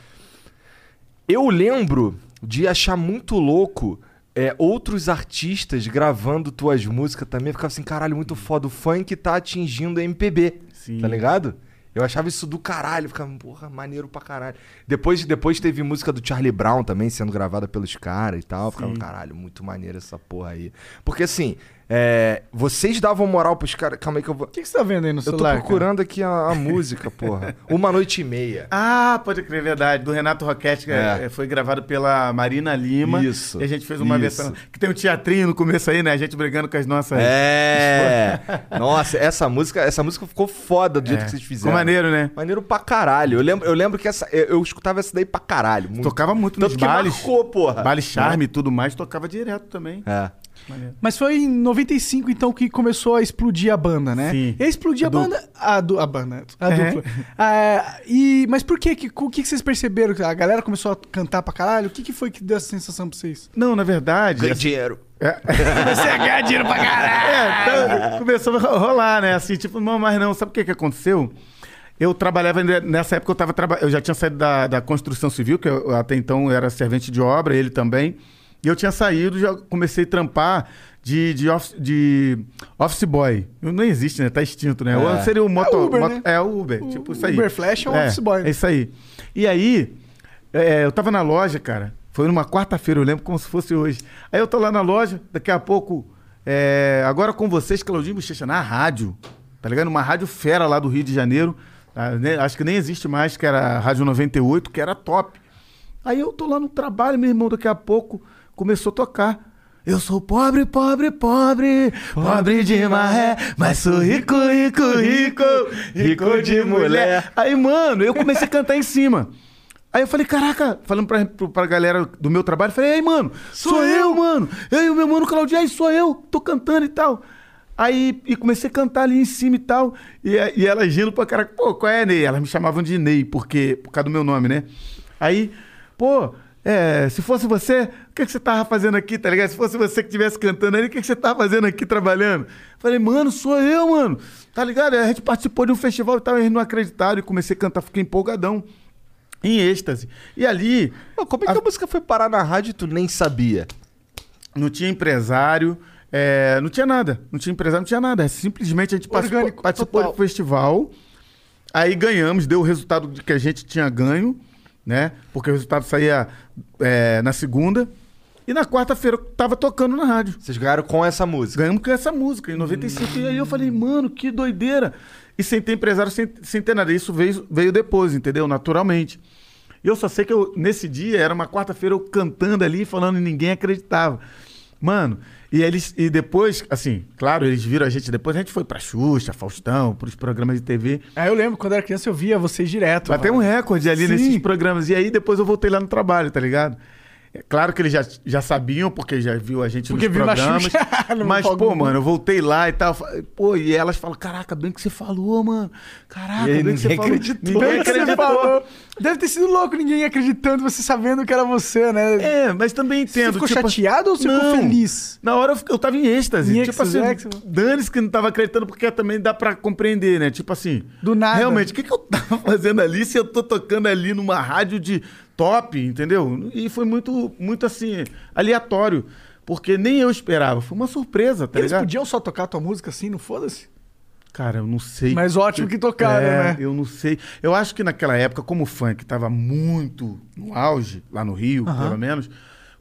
eu lembro de achar muito louco é, outros artistas gravando tuas músicas também. Eu ficava assim, caralho, muito foda. O funk tá atingindo a MPB. Sim. Tá ligado? Eu achava isso do caralho. eu Ficava, porra, maneiro pra caralho. Depois, depois teve música do Charlie Brown também sendo gravada pelos caras e tal. Eu Ficava, Sim. caralho, muito maneiro essa porra aí. Porque assim, é, vocês davam moral pros caras. Calma aí que eu vou. O que, que você tá vendo aí no Eu tô celular? cara? procurando aqui a, a música, porra. Uma noite e meia. Ah, pode crer, verdade. Do Renato Roquette, que É. é, foi gravado pela Marina Lima. Isso, E a gente fez uma isso. versão. Que tem um teatrinho no começo aí, né? A gente brigando com as nossas. É. Nossa, essa música, essa música ficou foda do jeito É. que vocês fizeram. Ficou maneiro, né? Maneiro pra caralho. Eu lembro, eu lembro que essa, eu, eu escutava essa daí pra caralho. Muito. Tocava muito Tanto nos que bailes. marcou, porra. Baile charme e tudo mais, tocava direto também. É. Maneiro. Mas foi em 95, então, que começou a explodir a banda, né? Sim. E a explodir a, A banda. A, du, a banda. A É. dupla. Ah, e, mas por quê? Que, o que, que vocês perceberam? A galera começou a cantar pra caralho? O que, que foi que deu essa sensação pra vocês? Não, na verdade. Ganhei assim, dinheiro. Comecei a ganhar dinheiro pra caralho! é, então, começou a ro- rolar, né? Assim, tipo, não, mas não, sabe o que, que aconteceu? Eu trabalhava, nessa época eu tava eu já tinha saído da, da construção civil, que eu, até então era servente de obra, ele também. E eu tinha saído, já comecei a trampar de, de, office, de office boy. Não existe, né? Tá extinto, né? Ou seria o moto, É Uber, moto- né? é o Uber, tipo isso aí. Uber Flash é um office boy. É isso aí. E aí, é, eu tava na loja, cara. Foi numa quarta-feira, eu lembro como se fosse hoje. Aí eu tô lá na loja, daqui a pouco, é, agora com vocês, Claudinho Bochecha, na rádio. Tá ligado? Uma rádio fera lá do Rio de Janeiro. tá? Ne- Acho que nem existe mais, que era a Rádio 98, que era top. Aí eu tô lá no trabalho, meu irmão, daqui a pouco começou a tocar. Eu sou pobre, pobre, pobre, pobre de maré, mas sou rico, rico, rico, rico de mulher. Aí, mano, eu comecei a cantar em cima. Aí eu falei, caraca, falando pra, pra galera do meu trabalho, falei, ei, mano, sou, eu, mano. Eu e o meu mano Claudio, aí sou eu, tô cantando e tal. Aí e comecei a cantar ali em cima e tal. E, e elas rindo pra caraca, pô, qual é, Ney? Elas me chamavam de Ney, porque, por causa do meu nome, né? Aí, pô, é, se fosse você, que, que você tava fazendo aqui, tá ligado? Se fosse você que estivesse cantando ali, o que, que você tava fazendo aqui trabalhando? Falei, mano, sou eu, mano. Tá ligado? A gente participou de um festival e tal, eles não acreditaram e comecei a cantar, fiquei empolgadão. Em êxtase. E ali, Pô, como é que a... música foi parar na rádio e tu nem sabia? não tinha empresário, é, não tinha nada. Não tinha empresário, não tinha nada. É Simplesmente a gente participou, Orgânico, participou do festival. Aí ganhamos, deu o resultado que a gente tinha ganho, né? Porque o resultado saía é, na segunda. E na quarta-feira eu tava tocando na rádio. Vocês ganharam com essa música. Ganhamos com essa música, em 95. E aí eu falei, mano, que doideira. E sem ter empresário, sem, sem ter nada. Isso veio, veio depois, entendeu? Naturalmente. E eu só sei que eu, nesse dia, era uma quarta-feira, eu cantando ali, falando e ninguém acreditava. Mano, e eles, e depois, assim, claro, eles viram a gente depois, a gente foi pra Xuxa, Faustão, pros programas de TV. Aí eu lembro, quando era criança, eu via vocês direto. Bateu um recorde ali Sim. nesses programas. E aí depois eu voltei lá no trabalho, tá ligado? É claro que eles já, já sabiam, porque já viu a gente Porque nos viu na programas. No mas, pô, mano, eu voltei lá e tal. Pô, e elas falam, caraca, bem que você falou, mano. Caraca, bem que você ninguém falou. acreditou. Ninguém Bem que você acreditou. Deve ter sido louco ninguém acreditando, você sabendo que era você, né? É, mas também Você entendo. ficou tipo, chateado ou você ficou não. feliz? Na hora eu, eu tava em êxtase. Em tipo assim, que você- dane-se que não tava acreditando, porque também dá pra compreender, né? Tipo assim. Do nada. Realmente, o que, que eu tava fazendo ali se eu tô tocando ali numa rádio de top, entendeu? E foi muito, muito assim, aleatório. Porque nem eu esperava. Foi uma surpresa, tá Eles ligado? podiam só tocar a tua música assim, não foda-se? Cara, eu não sei. Mas ótimo que tocaram, É, né? Eu não sei. Eu acho que naquela época, como o funk tava muito no auge, lá no Rio, pelo menos,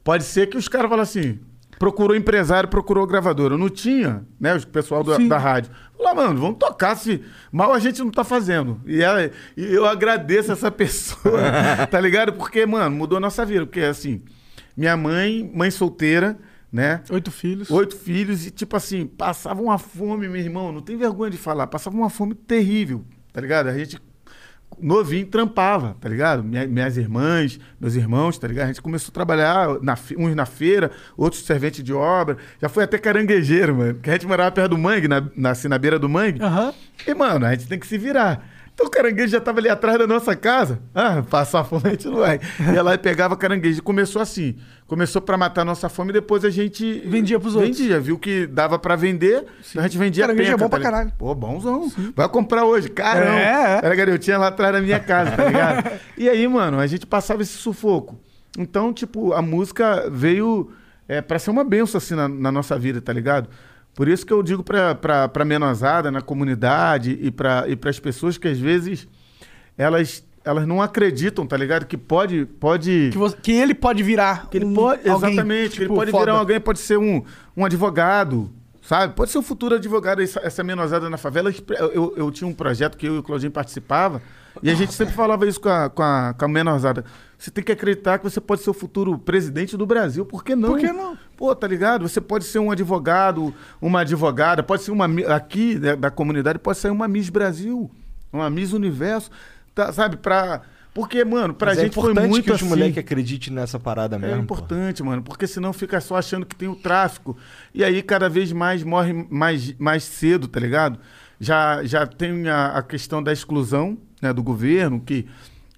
pode ser que os caras falam assim: procurou empresário, procurou gravadora. Eu não tinha, né? O pessoal do- da rádio. Falou, mano, vamos tocar se mal a gente não tá fazendo. E, ela- e eu agradeço essa pessoa, tá ligado? Porque, mano, mudou a nossa vida. Porque, assim, minha mãe, mãe solteira, né? Oito filhos. Oito filhos e, tipo assim, passava uma fome, meu irmão, não tem vergonha de falar, passava uma fome terrível, tá ligado? A gente, novinho, trampava, tá ligado? Minha- minhas irmãs, meus irmãos, tá ligado? A gente começou a trabalhar, na uns na feira, outros servente de obra, já foi até caranguejeiro, mano, que a gente morava perto do mangue, na, na, assim, na beira do mangue. Aham. E, mano, a gente tem que se virar. Então o caranguejo já tava ali atrás da nossa casa. Ah, passar fome a gente não vai. Ia lá e pegava caranguejo. E começou assim. Começou pra matar a nossa fome e depois a gente... Vendia pros outros. Vendia. Viu que dava pra vender, então a gente vendia Caranguejo é penca, bom pra tá caralho. Pô, bonzão. Vai comprar hoje. Caramba. É, é. Era garotinha lá atrás da minha casa, tá ligado? e aí, mano, a gente passava esse sufoco. Então, tipo, a música veio é, pra ser uma benção, assim, na, na nossa vida, tá ligado? Por isso que eu digo pra, pra menosada, na comunidade e pra, e pras pessoas que às vezes elas, elas não acreditam, tá ligado? Que pode, pode Que, você- que ele pode virar. que ele um- pode, alguém, exatamente, que ele tipo, pode foda. virar alguém, pode ser um, um advogado, sabe? Pode ser um futuro advogado, essa, essa menosada na favela. Eu, eu, eu tinha um projeto que eu e o Claudinho participava, e a gente sempre falava isso com a, com a, com a menosada. Você tem que acreditar que você pode ser o futuro presidente do Brasil, por que não? Por que não? Pô, tá ligado? Você pode ser um advogado, uma advogada, pode ser uma. Aqui, né, da comunidade, pode ser uma Miss Brasil, uma Miss Universo, tá, sabe? Pra. Porque, mano, pra Mas é gente foi importante muito que os assim. moleques acreditem nessa parada É mesmo. pô. importante, mano, porque senão fica só achando que tem o tráfico. E aí cada vez mais morre mais, mais cedo, tá ligado? Já, já tem a, a questão da exclusão né, do governo, que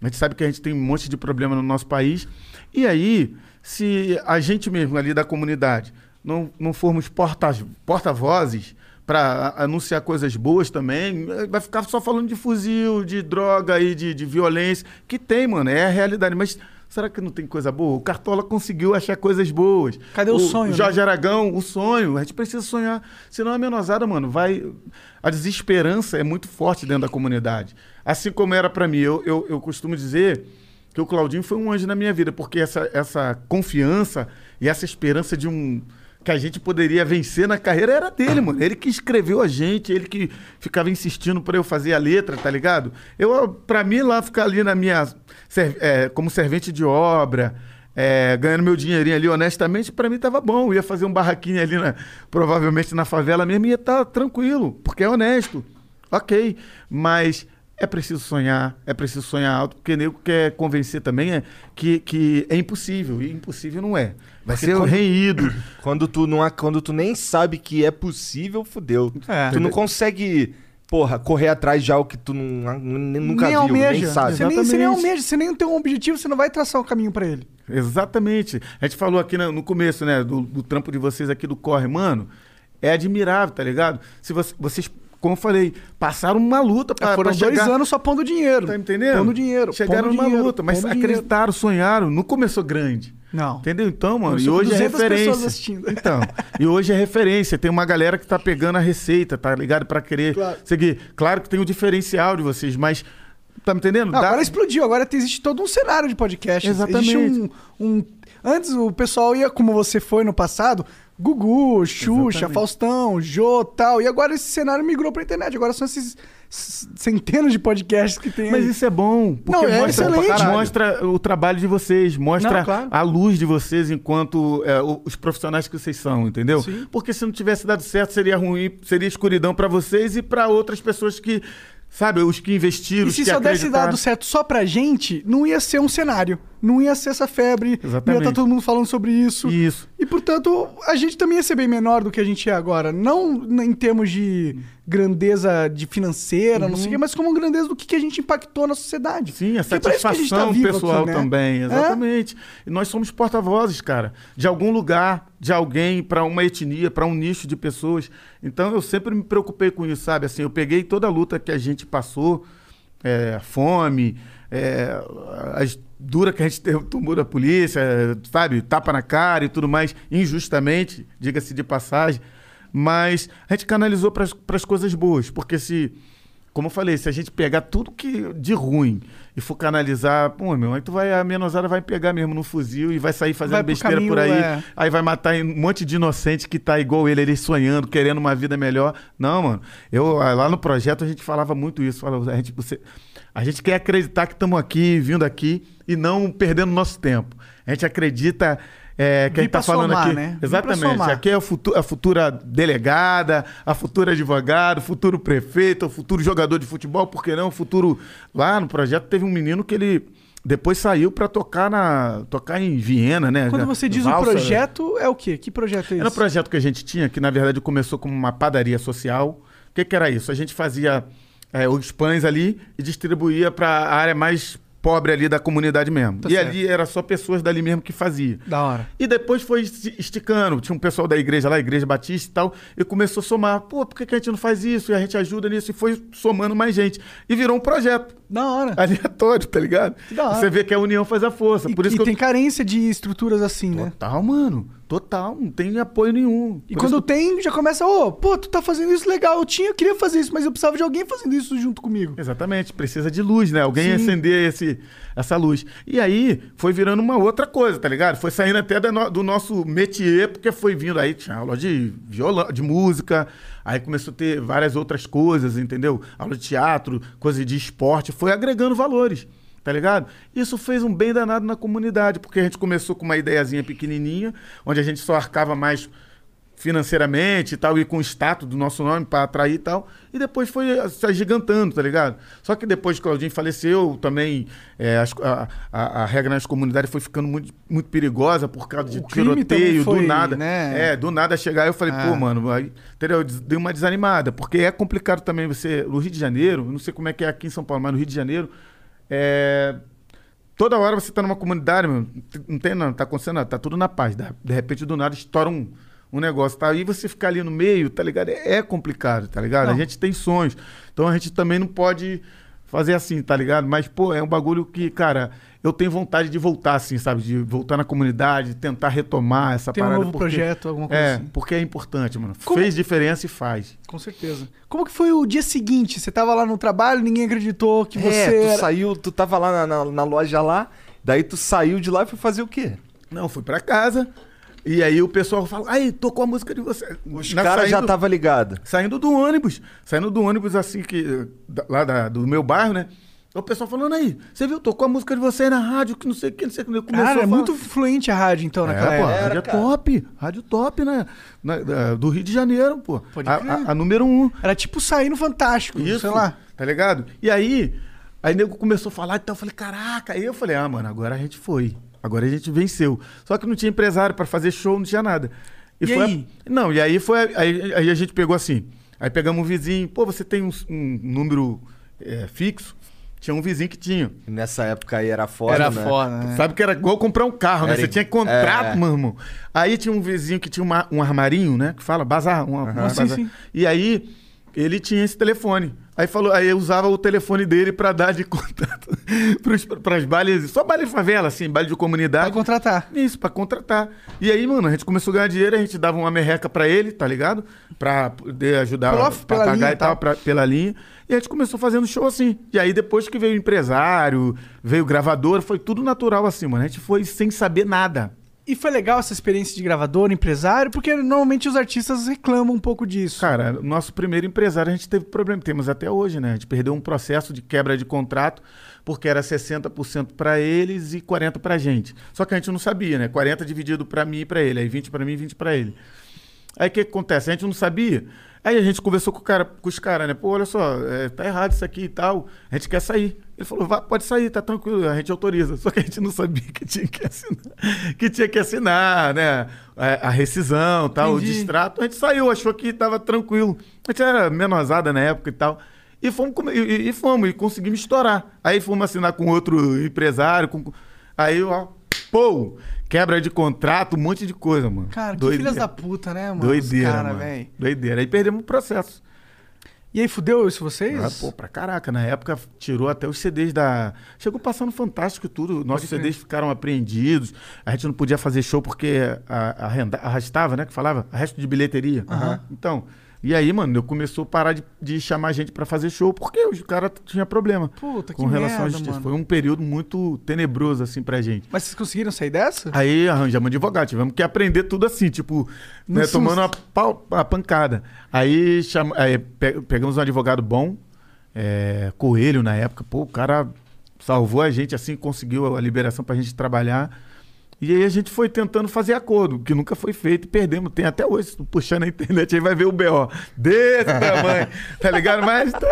a gente sabe que a gente tem um monte de problema no nosso país. E aí, se a gente mesmo ali da comunidade não, não formos porta- porta-vozes para anunciar coisas boas também, vai ficar só falando de fuzil, de droga e de, de violência, que tem, mano, é a realidade. Mas será que não tem coisa boa? O Cartola conseguiu achar coisas boas. Cadê o sonho, né? Jorge Aragão, o sonho. A gente precisa sonhar. Senão a menosada, mano, vai. A desesperança é muito forte dentro da comunidade. Assim como era para mim. Eu, eu, eu costumo dizer que o Claudinho foi um anjo na minha vida, porque essa, essa confiança e essa esperança de um. Que a gente poderia vencer na carreira era dele, mano. Ele que escreveu a gente, ele que ficava insistindo para eu fazer a letra, tá ligado? Eu, para mim, lá ficar ali na minha. é, como servente de obra, é, ganhando meu dinheirinho ali honestamente, pra mim tava bom. Eu ia fazer um barraquinho ali, na- provavelmente na favela mesmo, ia estar tranquilo, porque é honesto. Ok. Mas É preciso sonhar, é preciso sonhar alto, porque nego quer convencer também é, que, que é impossível. E impossível não é. Vai Porque ser quando- reído. Quando tu, não, há- quando tu nem sabe que é possível, fudeu. É. Tu não consegue, porra, correr atrás de algo que tu não, nunca nem viu, almeja. nem sabe. Você nem, você nem almeja, você nem tem um objetivo, você não vai traçar um caminho pra ele. Exatamente. A gente falou aqui no, no começo, né, do, do trampo de vocês aqui do Corre, mano. É admirável, tá ligado? Se você- vocês, como eu falei, passaram uma luta pra, É, Foram pra dois anos só pondo dinheiro. Tá entendendo? Pondo dinheiro. Chegaram pondo numa dinheiro, luta, mas pondo dinheiro. acreditaram, sonharam. Não começou grande. Não. Entendeu? Então, mano, e hoje é 200 pessoas referência. Então, e hoje é referência. Tem uma galera que tá pegando a receita, tá ligado? Pra querer Claro. seguir. Claro que tem o diferencial de vocês, mas. Tá me entendendo? Não, Dá- agora explodiu, agora existe todo um cenário de podcast. Exatamente. Existe um, um- Antes o pessoal ia, como você foi no passado, Gugu, Xuxa, Exatamente. Faustão, Jô tal. E agora esse cenário migrou pra internet. Agora são esses centenas de podcasts que tem. Mas isso é bom, porque Não, é mostra, excelente. mostra o trabalho de vocês, mostra Não, claro. a luz de vocês enquanto é, os profissionais que vocês são, entendeu? Sim. Porque se não tivesse dado certo, seria ruim, seria escuridão pra vocês e pra outras pessoas que, sabe, os que investiram, E os se que só desse dado certo só pra gente, não ia ser um cenário. Não ia ser essa febre. Não ia Exatamente. estar todo mundo falando sobre isso. Isso. E, portanto, a gente também ia ser bem menor do que a gente é agora. Não em termos de grandeza de financeira, não sei o quê, mas como grandeza do que, que a gente impactou na sociedade. Uhum. Sim, a Porque é pra isso que gente tá satisfação vivo pessoal aqui, né? também, É? exatamente. E nós somos porta-vozes, cara, de algum lugar, de alguém, pra uma etnia, pra um nicho de pessoas. Então eu sempre me preocupei com isso, sabe? Assim, eu peguei toda a luta que a gente passou, é, a fome, é, as dura que a gente teve, tomou da polícia, sabe? Tapa na cara e tudo mais, injustamente, diga-se de passagem. Mas a gente canalizou para as coisas boas, porque se, como eu falei, se a gente pegar tudo que de ruim e for canalizar, pô, meu, aí tu vai, a menosada vai pegar mesmo no fuzil e vai sair fazendo Vai besteira por aí, caminho, é. aí vai matar um monte de inocente que tá igual ele, ele sonhando, querendo uma vida melhor. Não, mano, eu ah, lá no projeto a gente falava muito isso, falava, a gente, você, a gente quer acreditar que estamos aqui, vindo aqui e não perdendo nosso tempo. A gente acredita é, que Vim a gente tá falando somar, aqui. né? Exatamente. somar. Aqui é a, futu- a futura delegada, a futura advogado, o futuro prefeito, o futuro jogador de futebol, por que não? O futuro. Lá no projeto teve um menino que ele depois saiu pra tocar na tocar em Viena, né? Quando você diz o Valsa, projeto, é o quê? Que projeto é esse? era um projeto que a gente tinha, que na verdade começou como uma padaria social. O que, que era isso? A gente fazia é, os pães ali e distribuía para a área mais pobre ali da comunidade mesmo. Tá e certo. ali era só pessoas dali mesmo que fazia. Da hora. E depois foi esti- esticando. Tinha um pessoal da igreja lá, igreja batista e tal, e começou a somar. Pô, por que, que a gente não faz isso? E a gente ajuda nisso. E foi somando mais gente. E virou um projeto Da hora. aleatório, tá ligado? Que da hora. Você vê que a união faz a força. E, Por isso e que eu- tem carência de estruturas assim, né? Total, mano. Total. Não tem apoio nenhum. E Por quando isso tem, já começa, ô, pô, tu tá fazendo isso legal, eu tinha, eu queria fazer isso, mas eu precisava de alguém fazendo isso junto comigo. Exatamente, precisa de luz, né? Alguém Sim. acender esse, essa luz. E aí foi virando uma outra coisa, tá ligado? Foi saindo até no- do nosso métier, porque foi vindo aí, tinha aula de violão, de música, aí começou a ter várias outras coisas, entendeu? Aula de teatro, coisa de esporte, foi agregando valores. Tá ligado? Isso fez um bem danado na comunidade, porque a gente começou com uma ideiazinha pequenininha, onde a gente só arcava mais financeiramente e tal, e com o status do nosso nome para atrair e tal. E depois foi se agigantando, tá ligado? Só que depois que o Claudinho faleceu, também é, a, a- a regra nas comunidades foi ficando muito, muito perigosa por causa de O tiroteio, foi, do nada. né? É, do nada chegar, eu falei, É. pô, mano, aí, entendeu? Deu uma desanimada, porque é complicado também você. No Rio de Janeiro, não sei como é que é aqui em São Paulo, mas no Rio de Janeiro, é. Toda hora você tá numa comunidade, meu, não tem nada, tá acontecendo nada, tá tudo na paz. De repente, do nada, estoura um, um negócio, tá? Aí você ficar ali no meio, tá ligado? É, é complicado, tá ligado? Não. A gente tem sonhos. Então a gente também não pode fazer assim, tá ligado? Mas, pô, é um bagulho que, cara, eu tenho vontade de voltar, assim, sabe? De voltar na comunidade, tentar retomar essa Tem um parada. novo porque- projeto, alguma coisa É, assim. porque é importante, mano. Como- Fez diferença e faz. Com certeza. Como que foi o dia seguinte? Você tava lá no trabalho, ninguém acreditou que você É, tu era... saiu, tu tava lá na, na- na loja lá, daí tu saiu de lá e foi fazer o quê? Não, fui pra casa. E aí o pessoal fala, aí, tocou a música de você. Os Na- caras já saindo- tava ligado. Saindo do ônibus. Saindo do ônibus, assim, que. da- Lá da- do meu bairro, né? O pessoal falando aí, você viu, tocou a música de você aí na rádio, que não sei o que, não sei o que. Começou Cara, a é muito fluente a rádio, então, naquela É, pô, época. rádio top, rádio top, né? Na- da- do Rio de Janeiro, pô. Pode A, crer. a- a número um. Era tipo sair no Fantástico, Isso, sei lá. Tá ligado? E aí, aí nego começou a falar, então eu falei, caraca. Aí eu falei, ah, mano, agora a gente foi. Agora a gente venceu. Só que não tinha empresário pra fazer show, não tinha nada. E foi aí? a- não, e aí foi. Aí, aí a gente pegou assim. Aí pegamos um vizinho, pô, você tem um, um número é, fixo? Tinha um vizinho que tinha. Nessa época aí era foda, Era né? foda, né? Sabe que era igual comprar um carro, né? Era Você ig- tinha contrato, é. meu irmão. Aí tinha um vizinho que tinha uma- um armarinho, né? Que fala, bazar. Um, um Sim, bazar. sim. E aí ele tinha esse telefone. Aí falou, aí eu usava o telefone dele pra dar de contato pros, pras bailes, só baile de favela, assim, baile de Pra comunidade. contratar. Isso, pra contratar. E aí, mano, a gente começou a ganhar dinheiro, a gente dava uma merreca pra ele, tá ligado? Pra poder ajudar Pela- pra pagar linha e tal. tal, pra- pela linha. E a gente começou fazendo show assim. E aí, depois que veio o empresário, veio o gravador, foi tudo natural assim, mano. A gente foi sem saber nada. E foi legal essa experiência de gravador, empresário, porque normalmente os artistas reclamam um pouco disso. Cara, nosso primeiro empresário a gente teve problema, temos até hoje, né? A gente perdeu um processo de quebra de contrato, porque era 60% pra eles e 40 pra gente. Só que a gente não sabia, né? 40 dividido pra mim e pra ele, aí 20 pra mim e 20 pra ele. Aí o que, que acontece? A gente não sabia. Aí a gente conversou com, o cara, com os caras, né? Pô, olha só, é, tá errado isso aqui e tal. A gente quer sair. Ele falou, "Vá, pode sair, tá tranquilo, a gente autoriza. Só que a gente não sabia que tinha que assinar, que tinha que assinar, né? A, a rescisão tal, o Entendi. distrato. A gente saiu, achou que tava tranquilo. A gente era menosada na época e tal. E fomos, e, e- e fomos, e conseguimos estourar. Aí fomos assinar com outro empresário. Com, aí, ó, pô, quebra de contrato, um monte de coisa, mano. Cara, que Doideira. filhas da puta, né, mano? Doideira, cara, mano. Doideira. Aí perdemos o processo. E aí, fudeu isso vocês? Ah, pô, pra caraca. Na época tirou até os CDs da. Chegou passando fantástico tudo. Nossos. CDs ficaram apreendidos. A gente não podia fazer show porque a, a renda- arrastava, né? Que falava, resto de bilheteria. Então. E aí, mano, eu começou a parar de, de chamar gente pra fazer show porque os caras tinham problema. Puta, que com relação à merda, justiça. mano. Foi um período muito tenebroso, assim, pra gente. Mas vocês conseguiram sair dessa? Aí arranjamos um advogado, tivemos que aprender tudo assim, tipo, né, tomando uma, pau- uma pancada. Aí, chama- aí pe- pegamos um advogado bom, é, Coelho na época, pô, o cara salvou a gente assim, conseguiu a liberação pra gente trabalhar. E aí a gente foi tentando fazer acordo, que nunca foi feito e perdemos. Tem até hoje, se tu puxar na internet aí vai ver o BO. Desse tamanho, tá ligado? Mas tá,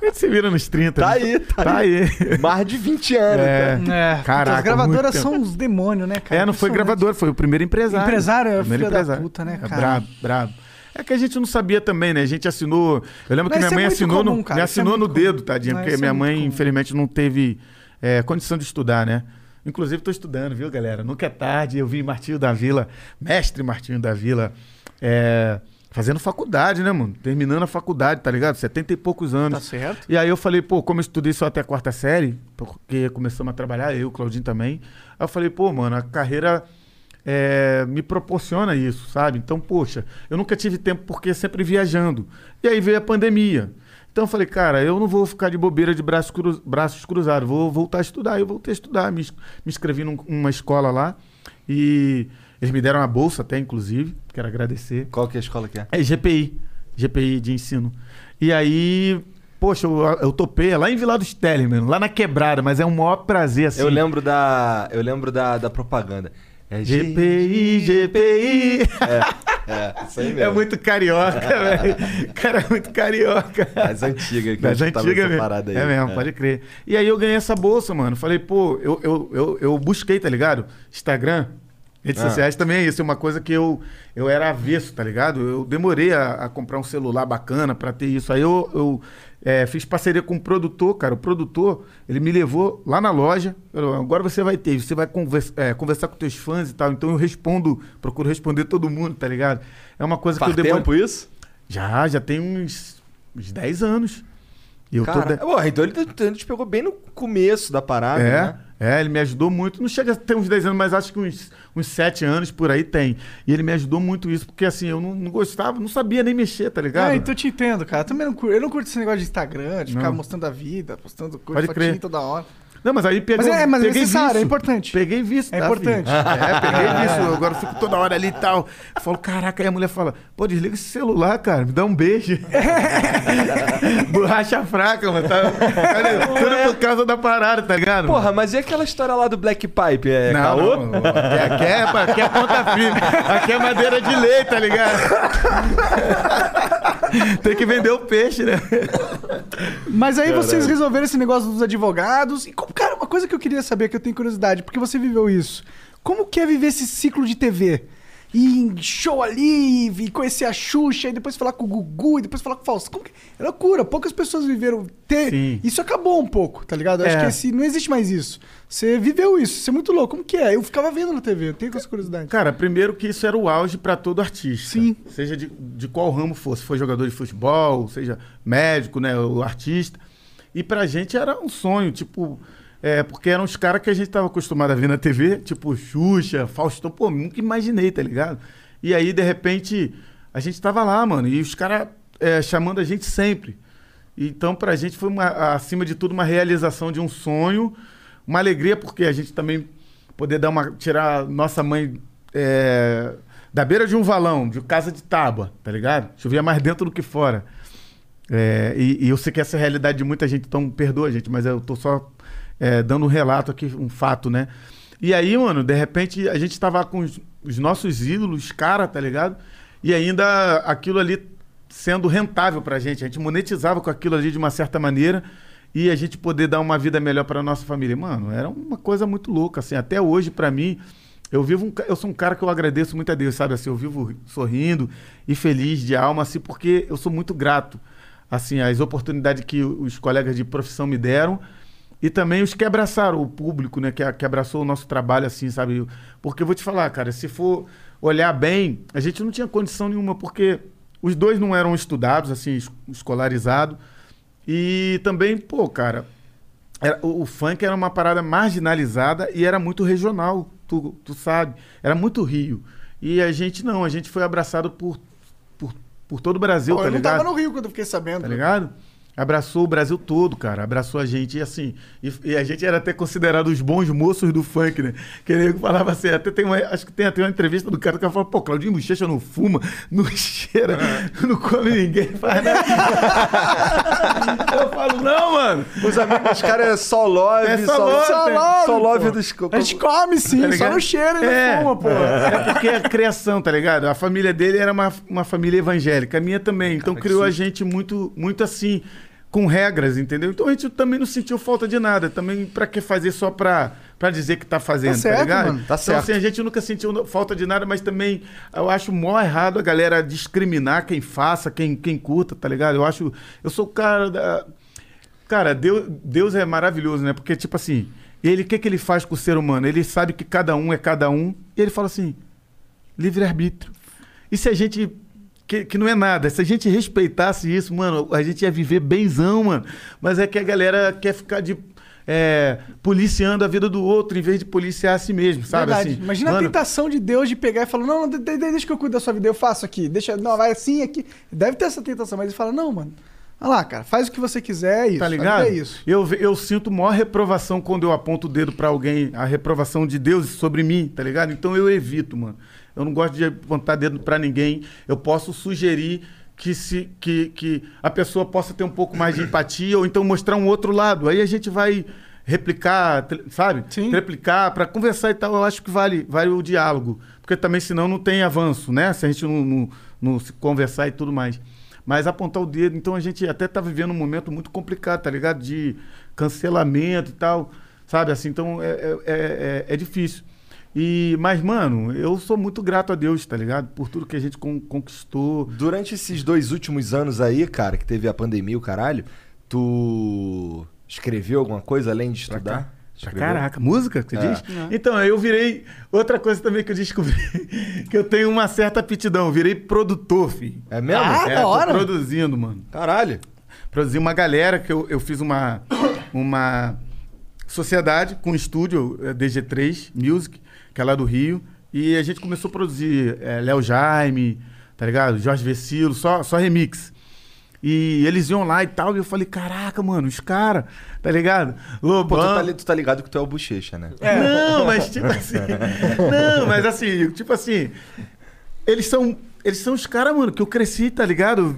a gente se vira nos 30. Tá né? aí, tá tá aí. Mais de 20 anos, É. cara. É, Caraca, as gravadoras são uns demônios, né, cara? É, não foi gravador, foi o primeiro empresário. Empresário é primeiro filho da puta, né, É cara? brabo, brabo. É que a gente não sabia também, né? A gente assinou. Eu lembro Mas que minha é mãe muito assinou, comum, no, me é assinou no dedo, tadinha, Não, porque é minha mãe, comum. infelizmente, não teve é, condição de estudar, né? Inclusive, estou estudando, viu, galera? Nunca é tarde. Eu vi Martinho da Vila, mestre Martinho da Vila, é, fazendo faculdade, né, mano? Terminando a faculdade, tá ligado? 70 e poucos anos. Tá certo. E aí eu falei, pô, como eu estudei só até a quarta série, porque começamos a trabalhar, eu, Claudinho também. Aí eu falei, pô, mano, a carreira é, me proporciona isso, sabe? Então, poxa, eu nunca tive tempo porque sempre viajando. E aí veio a pandemia. Então eu falei, cara, eu não vou ficar de bobeira de braços, cru- braços cruzados, vou voltar a estudar. Eu voltei a estudar, me, me inscrevi num- numa escola lá e eles me deram uma bolsa até, inclusive, quero agradecer. Qual que é a escola que é? É GPI, GPI de ensino. E aí, poxa, eu, eu topei, é lá em Vila dos Teles, mano, lá na quebrada, mas é um maior prazer, assim. Eu lembro da. Eu lembro da, da propaganda. É GPI, GPI. É, isso aí É mesmo. muito carioca, velho. Cara, é muito carioca. Das antigas que Das eu tava antigas nessa mesmo. parada aí. É mesmo, pode crer. E aí eu ganhei essa bolsa, mano. Falei, pô, eu, eu, eu, eu busquei, tá ligado? Instagram, redes Ah. sociais também é isso. É uma coisa que eu, eu era avesso, tá ligado? Eu demorei a, a comprar um celular bacana pra ter isso. Aí eu, eu é, fiz parceria com um produtor, cara. O produtor, ele me levou lá na loja. Falou, agora você vai ter, você vai conversa, é, conversar com teus fãs e tal. Então eu respondo, procuro responder todo mundo, tá ligado? É uma coisa Faz que eu demorei. tempo isso? Já, já tem uns, uns 10 anos. E eu Cara, tô. de- Pô, então ele, ele te pegou bem no começo da parada, É, né? É, ele me ajudou muito. Não chega a ter uns 10 anos, mas acho que uns, uns 7 anos por aí tem. E ele me ajudou muito isso, porque assim, eu não, não gostava, não sabia nem mexer, tá ligado? Ah, então eu te entendo, cara. Eu também não curto. Eu não curto esse negócio de Instagram, de ficar Não. mostrando a vida, postando coisa fotinho toda hora. Não, mas aí peguei. Mas é- mas é peguei necessário, vício. é importante. Peguei vício, É tá, importante. filho? É, peguei vício. Agora eu fico toda hora ali e tal. Eu falo, caraca, aí a mulher fala, pô, desliga esse celular, cara, me dá um beijo. Borracha fraca, mano. Tá, cara, tudo por causa da parada, tá ligado? Porra, mas e aquela história lá do Black Pipe? É não, caô? não, não. Aqui, é, aqui é ponta firme. Aqui é madeira de lei, tá ligado? Tem que vender o peixe, né? Mas aí vocês resolveram esse negócio dos advogados. E como, cara, uma coisa que eu queria saber, que eu tenho curiosidade, porque você viveu isso. Como que é viver esse ciclo de TV? E em show ali, e conhecer a Xuxa, e depois falar com o Gugu, e depois falar com o Faustão. Como que... É loucura, poucas pessoas viveram ter. Sim. Isso acabou um pouco, tá ligado? Eu acho É. que esse, não existe mais isso. Você viveu isso, isso é muito louco. Como que é? Eu ficava vendo na TV, eu tenho essa curiosidade. Cara, primeiro que isso era o auge pra todo artista. Sim. Seja de, de qual ramo fosse. Foi jogador de futebol, seja médico, né? O artista. E pra gente era um sonho, tipo. É, porque eram os caras que a gente tava acostumado a ver na TV, tipo Xuxa, Faustão, pô, nunca imaginei, tá ligado? E aí, de repente, a gente tava lá, mano, e os caras é, chamando a gente sempre. Então, pra gente foi, uma, acima de tudo, uma realização de um sonho, uma alegria, porque a gente também poder dar uma, tirar nossa mãe é, da beira de um valão, de casa de tábua, tá ligado? Chovia mais dentro do que fora. É, e, e eu sei que essa é a realidade de muita gente, então perdoa, gente, mas eu tô só é, dando um relato aqui, um fato, né? E aí, mano, de repente a gente tava com os, os nossos ídolos, cara, tá ligado? E ainda aquilo ali sendo rentável pra gente. A gente monetizava com aquilo ali de uma certa maneira e a gente poder dar uma vida melhor pra nossa família. Mano, era uma coisa muito louca, assim. Até hoje, pra mim, eu vivo um, eu sou um cara que eu agradeço muito a Deus, sabe? Assim, eu vivo sorrindo e feliz de alma, assim, porque eu sou muito grato, assim, às oportunidades que os colegas de profissão me deram e também os que abraçaram o público, né? Que, que abraçou o nosso trabalho, assim, sabe? Porque eu vou te falar, cara, se for olhar bem, a gente não tinha condição nenhuma, porque os dois não eram estudados, assim, es- escolarizados. E também, pô, cara, era- o, o funk era uma parada marginalizada e era muito regional, tu, tu sabe. Era muito Rio. E a gente não, a gente foi abraçado por, por, por todo o Brasil, Pô, tá eu não ligado? tava no Rio quando eu fiquei sabendo. Tá ligado? Abraçou o Brasil todo, cara. Abraçou a gente. E assim, e, e a gente era até considerado os bons moços do funk, né? Que ele falava assim, até tem uma, acho que tem até uma entrevista do cara que fala, pô, Claudinho Bochecha não fuma, não cheira, não come ninguém, faz nada. Eu falo, não, mano. Os amigos dos caras é só love, É só só, love, só love, só love pô. dos... A gente come sim, Tá só no cheiro e É. não fuma, pô. É porque a criação, tá ligado? A família dele era uma, uma família evangélica, a minha também. Então criou a gente muito, muito assim, com regras, entendeu? Então a gente também não sentiu falta de nada. Também pra que fazer só pra, pra dizer que tá fazendo, tá, certo, ligado? mano, tá então, certo. assim, a gente nunca sentiu falta de nada, mas também eu acho mó errado a galera discriminar quem faça, quem, quem curta, tá ligado? Eu acho. Eu sou o cara da. Cara, Deus, Deus é maravilhoso, né? Porque, tipo assim, ele, o que, que ele faz com o ser humano? Ele sabe que cada um é cada um, e ele fala assim: livre-arbítrio. E se a gente. Que, que não é nada, se a gente respeitasse isso, mano, a gente ia viver benzão, mano. Mas é que a galera quer ficar de. é, policiando a vida do outro em vez de policiar a si mesmo, sabe? Verdade. Assim, Imagina a mano, tentação de Deus de pegar e falar: não, de- de- deixa que eu cuido da sua vida, eu faço aqui. Deixa, não, vai assim aqui. Deve ter essa tentação, mas ele fala: não, mano. Olha lá, cara, faz o que você quiser, é isso. Tá a vida ligado? É isso. Eu, eu sinto maior reprovação quando eu aponto o dedo pra alguém, a reprovação de Deus sobre mim, tá ligado? Então eu evito, mano. Eu não gosto de apontar dedo pra ninguém. Eu posso sugerir que, se, que, que a pessoa possa ter um pouco mais de empatia ou então mostrar um outro lado. Aí a gente vai replicar, sabe? Sim. Replicar pra conversar e tal. Eu acho que vale, vale o diálogo. Porque também, senão, não tem avanço, né? Se a gente não, não, não se conversar e tudo mais. Mas apontar o dedo, então a gente até tá vivendo um momento muito complicado, tá ligado? De cancelamento e tal, sabe? Assim, então é, é, é, é difícil. E, mas, mano, eu sou muito grato a Deus, tá ligado? Por tudo que a gente con- conquistou. Durante esses dois últimos anos aí, cara, que teve a pandemia, o caralho, tu escreveu alguma coisa além de estudar? Pra caraca, música, você É. diz? Então, aí eu virei. Outra coisa também que eu descobri, que eu tenho uma certa aptidão, eu virei produtor, filho. É mesmo? Ah, é, da tô hora. produzindo, mano. Caralho. produzi uma galera que eu, eu fiz uma, uma sociedade com um estúdio, eh, DG3 Music, que é lá do Rio, e a gente começou a produzir eh, Léo Jaime, tá ligado? Jorge Vecilo, só, só remix. E eles iam lá e tal, e eu falei, caraca, mano, os caras, tá ligado? Lobão. Pô, tu tá, li- tu tá ligado que tu é o bochecha, né? Não, mas tipo assim. Não, mas assim, tipo assim. Eles são. Eles são os caras, mano, que eu cresci, tá ligado?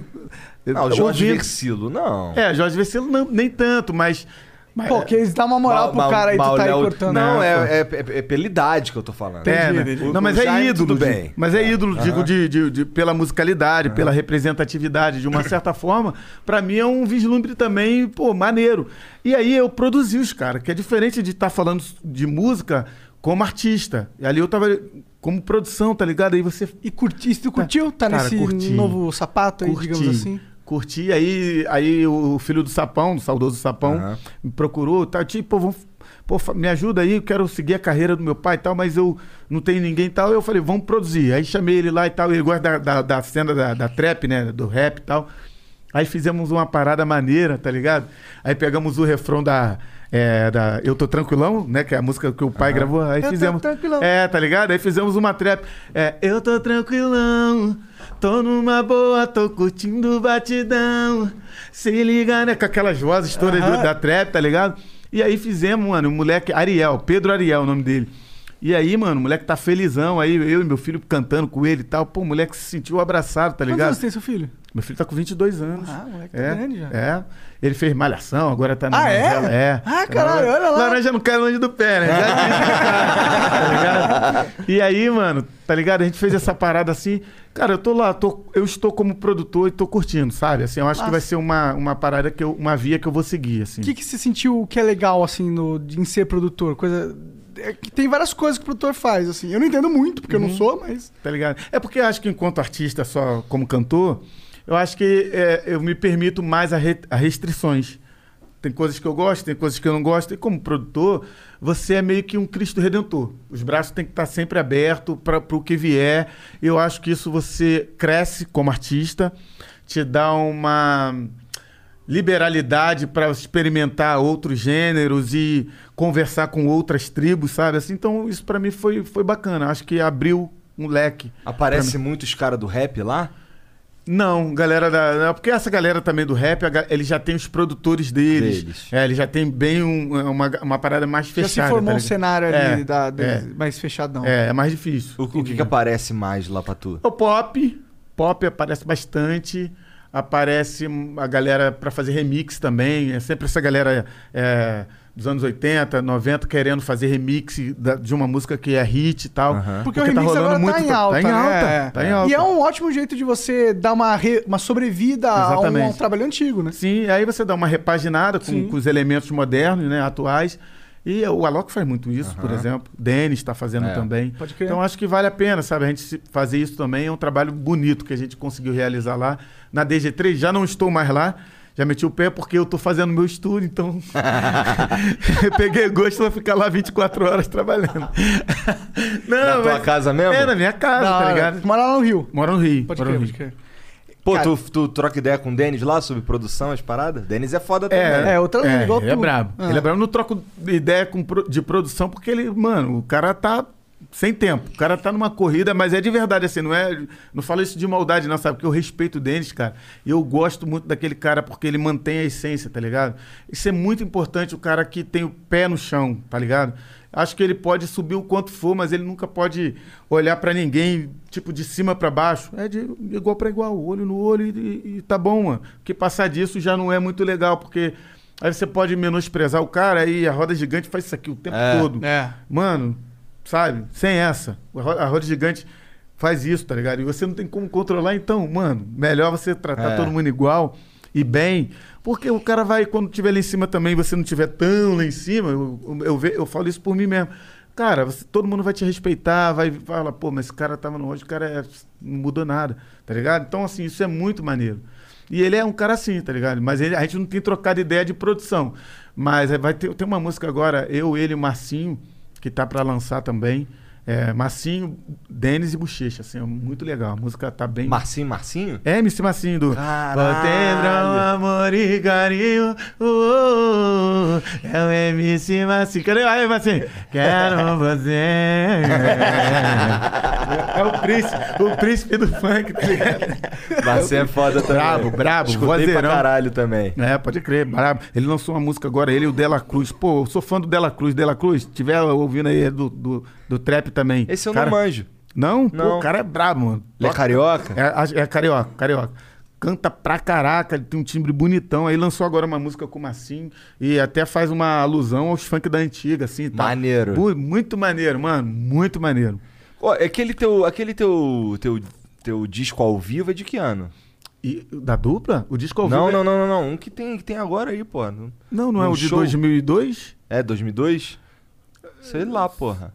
Não, o Jorge Ouvindo- Versilo, não. É, Jorge Vecilo não, nem tanto, mas. Mas Pô, que eles dão uma moral pro cara aí, tu mal- tá aí cortando. Não, Não, é, é, é- é pela idade que eu tô falando. É, Entendi, né? entendi. Não, mas O é Jaime, ídolo. tudo de- bem. Mas é ídolo, digo, de, de- de- pela musicalidade, pela representatividade, de uma certa forma. Pra mim é um vislumbre também, pô, maneiro. E aí eu produzi os caras, que é diferente de estar falando de música como artista. E ali eu tava como produção, tá ligado? Aí você E curti, tu curtiu? Tá Cara, nesse curti. novo sapato aí, digamos assim? Curti, aí, aí o filho do Sapão, do saudoso Sapão, Aham. me procurou, tá, tipo, vamos, pô, me ajuda aí, eu quero seguir a carreira do meu pai e tal, mas eu não tenho ninguém e tal. Eu falei, vamos produzir. Aí chamei ele lá e tal, ele gosta da, da, da cena da, da trap, né, do rap e tal. Aí fizemos uma parada maneira, tá ligado? Aí pegamos o refrão da, é, da Eu Tô Tranquilão, né, que é a música que o pai gravou. Aí Eu tô fizemos. tranquilão. É, tá ligado? Aí fizemos uma trap. É, eu tô tranquilão, tô numa boa, tô curtindo o batidão. Se liga, né? Com aquelas vozes todas da trap, tá ligado? E aí fizemos, mano, o moleque, Ariel, Pedro Ariel, o nome dele. E aí, mano, o moleque tá felizão, aí eu e meu filho cantando com ele e tal. Pô, o moleque se sentiu abraçado, tá Quantos ligado? anos tem seu filho? Meu filho tá com 22 anos. Ah, moleque tá é, grande já. É. Ele fez malhação, agora tá na Ah, é? novela. É. Ah, caralho, olha lá. Laranja não cai longe do pé, né? Tá ligado? E aí, mano, tá ligado? A gente fez essa parada assim. Cara, eu tô lá, tô, eu estou como produtor e tô curtindo, sabe? Assim, eu acho que Massa. vai ser uma, uma parada que eu, uma via que eu vou seguir, assim. O que, que você sentiu que é legal, assim, no, em ser produtor? Coisa. é que tem várias coisas que o produtor faz, assim. Eu não entendo muito, porque eu Uhum. não sou, mas. Tá ligado? É porque eu acho que enquanto artista, só como cantor, eu acho que é, eu me permito mais a, re- a restrições. Tem coisas que eu gosto, tem coisas que eu não gosto. E como produtor, você é meio que um Cristo Redentor. Os braços têm que estar sempre abertos para o que vier. Eu acho que isso você cresce como artista, te dá uma liberalidade para experimentar outros gêneros e conversar com outras tribos, sabe? Assim, então isso para mim foi, foi bacana. Acho que abriu um leque. Aparece muitos caras do rap lá? Não, galera da. não, Porque essa galera também do rap, a eles já têm os produtores deles. Deles. É, eles já têm bem um- uma, uma parada mais Já fechada. se formou tá um cenário ali É, da, da- é. mais fechadão. É, é mais difícil. O, o que, que aparece mais lá pra tu? O pop. Pop aparece bastante. Aparece a galera para fazer remix também. É sempre essa galera é, dos anos 80, 90 querendo fazer remix da- de uma música que é hit e tal. Aham. Porque, o remix agora tá em alta, Tá em né? alta. É. Tá em alta. E é um ótimo jeito de você dar uma, re- uma sobrevida a um, Exatamente. a um trabalho antigo, né? Sim, aí você dá uma repaginada com, com os elementos modernos, né, atuais. E o Alok faz muito isso, por exemplo. Denis está fazendo É. também. Pode crer. Então acho que vale a pena, sabe? A gente fazer isso também é um trabalho bonito que a gente conseguiu realizar lá na DG3. Já não estou mais lá. Já meti o pé porque eu estou fazendo meu estúdio, então eu peguei gosto para ficar lá 24 horas trabalhando. Não, Na tua casa mesmo? É, na minha casa, tá ligado? Mora lá no Rio. Moro no Rio. Pode crer, no pode crer. Pô, Cara- tu, tu troca ideia com o Denis lá sobre produção, as paradas? Denis é foda também. É, É, outra é, igual ele é tu. brabo. Ah. Ele é brabo. Eu não troco ideia com de produção porque ele, mano, o cara tá sem tempo. O cara tá numa corrida, mas é de verdade, assim, não é. Não falo isso de maldade, não, sabe? Porque eu respeito o Denis, cara. E eu gosto muito daquele cara porque ele mantém a essência, tá ligado? Isso é muito importante, o cara que tem o pé no chão, tá ligado? Acho que ele pode subir o quanto for, mas ele nunca pode olhar pra ninguém, tipo, de cima pra baixo. É de igual pra igual, olho no olho e, e- e tá bom, mano. Porque passar disso já não é muito legal, porque aí você pode menosprezar o cara aí a roda gigante faz isso aqui o tempo É. todo. É. Mano, sabe? Sem essa. A ro- a roda gigante faz isso, tá ligado? E você não tem como controlar, então, mano, melhor você tratar É. todo mundo igual e bem. Porque o cara vai, quando tiver lá em cima também, você não tiver tão lá em cima, eu, eu, eu, eu falo isso por mim mesmo. Cara, você- todo mundo vai te respeitar, vai falar, pô, mas esse cara tava no hoje, o cara é- não mudou nada, tá ligado? Então, assim, isso é muito maneiro. E ele é um cara assim, tá ligado? Mas ele- a gente não tem trocado ideia de produção. Mas é, vai ter, tem uma música agora, eu, ele e o Marcinho, que tá pra lançar também. É, Massinho, Denis e Bochecha, assim, é muito legal. A música tá bem. Marcinho, Marcinho? É, MC Massinho do. Potendrão, amor e carinho. uh, uh, uh, é o MC Massinho. Cadê aí, Massinho? Quero você. É o príncipe, o príncipe do funk, tá? Marcinho é foda também. Brabo, brabo, Escutei pra vozeirão. caralho também. É, pode crer, brabo. Ele lançou uma música agora, ele e o Dela Cruz. Pô, eu sou fã do Dela Cruz. Dela Cruz, tiver ouvindo aí do, do, do trap também. Esse eu Cara- não manjo. Não? Pô, Não. o cara é brabo, mano. Ele é carioca? É, é carioca, carioca. Canta pra caraca, ele tem um timbre bonitão. Aí lançou agora uma música com o Massim e até faz uma alusão aos funk da antiga, assim. Tá? Maneiro. Mu- Muito maneiro, mano. Muito maneiro. Ó, aquele teu, aquele teu, teu, teu disco ao vivo é de que ano? E da dupla? O disco ao Não, vivo não, é... não, não, não. Um que tem, que tem agora aí, pô. Não- Não, não é o de show? 2002? É 2002? Sei lá, porra.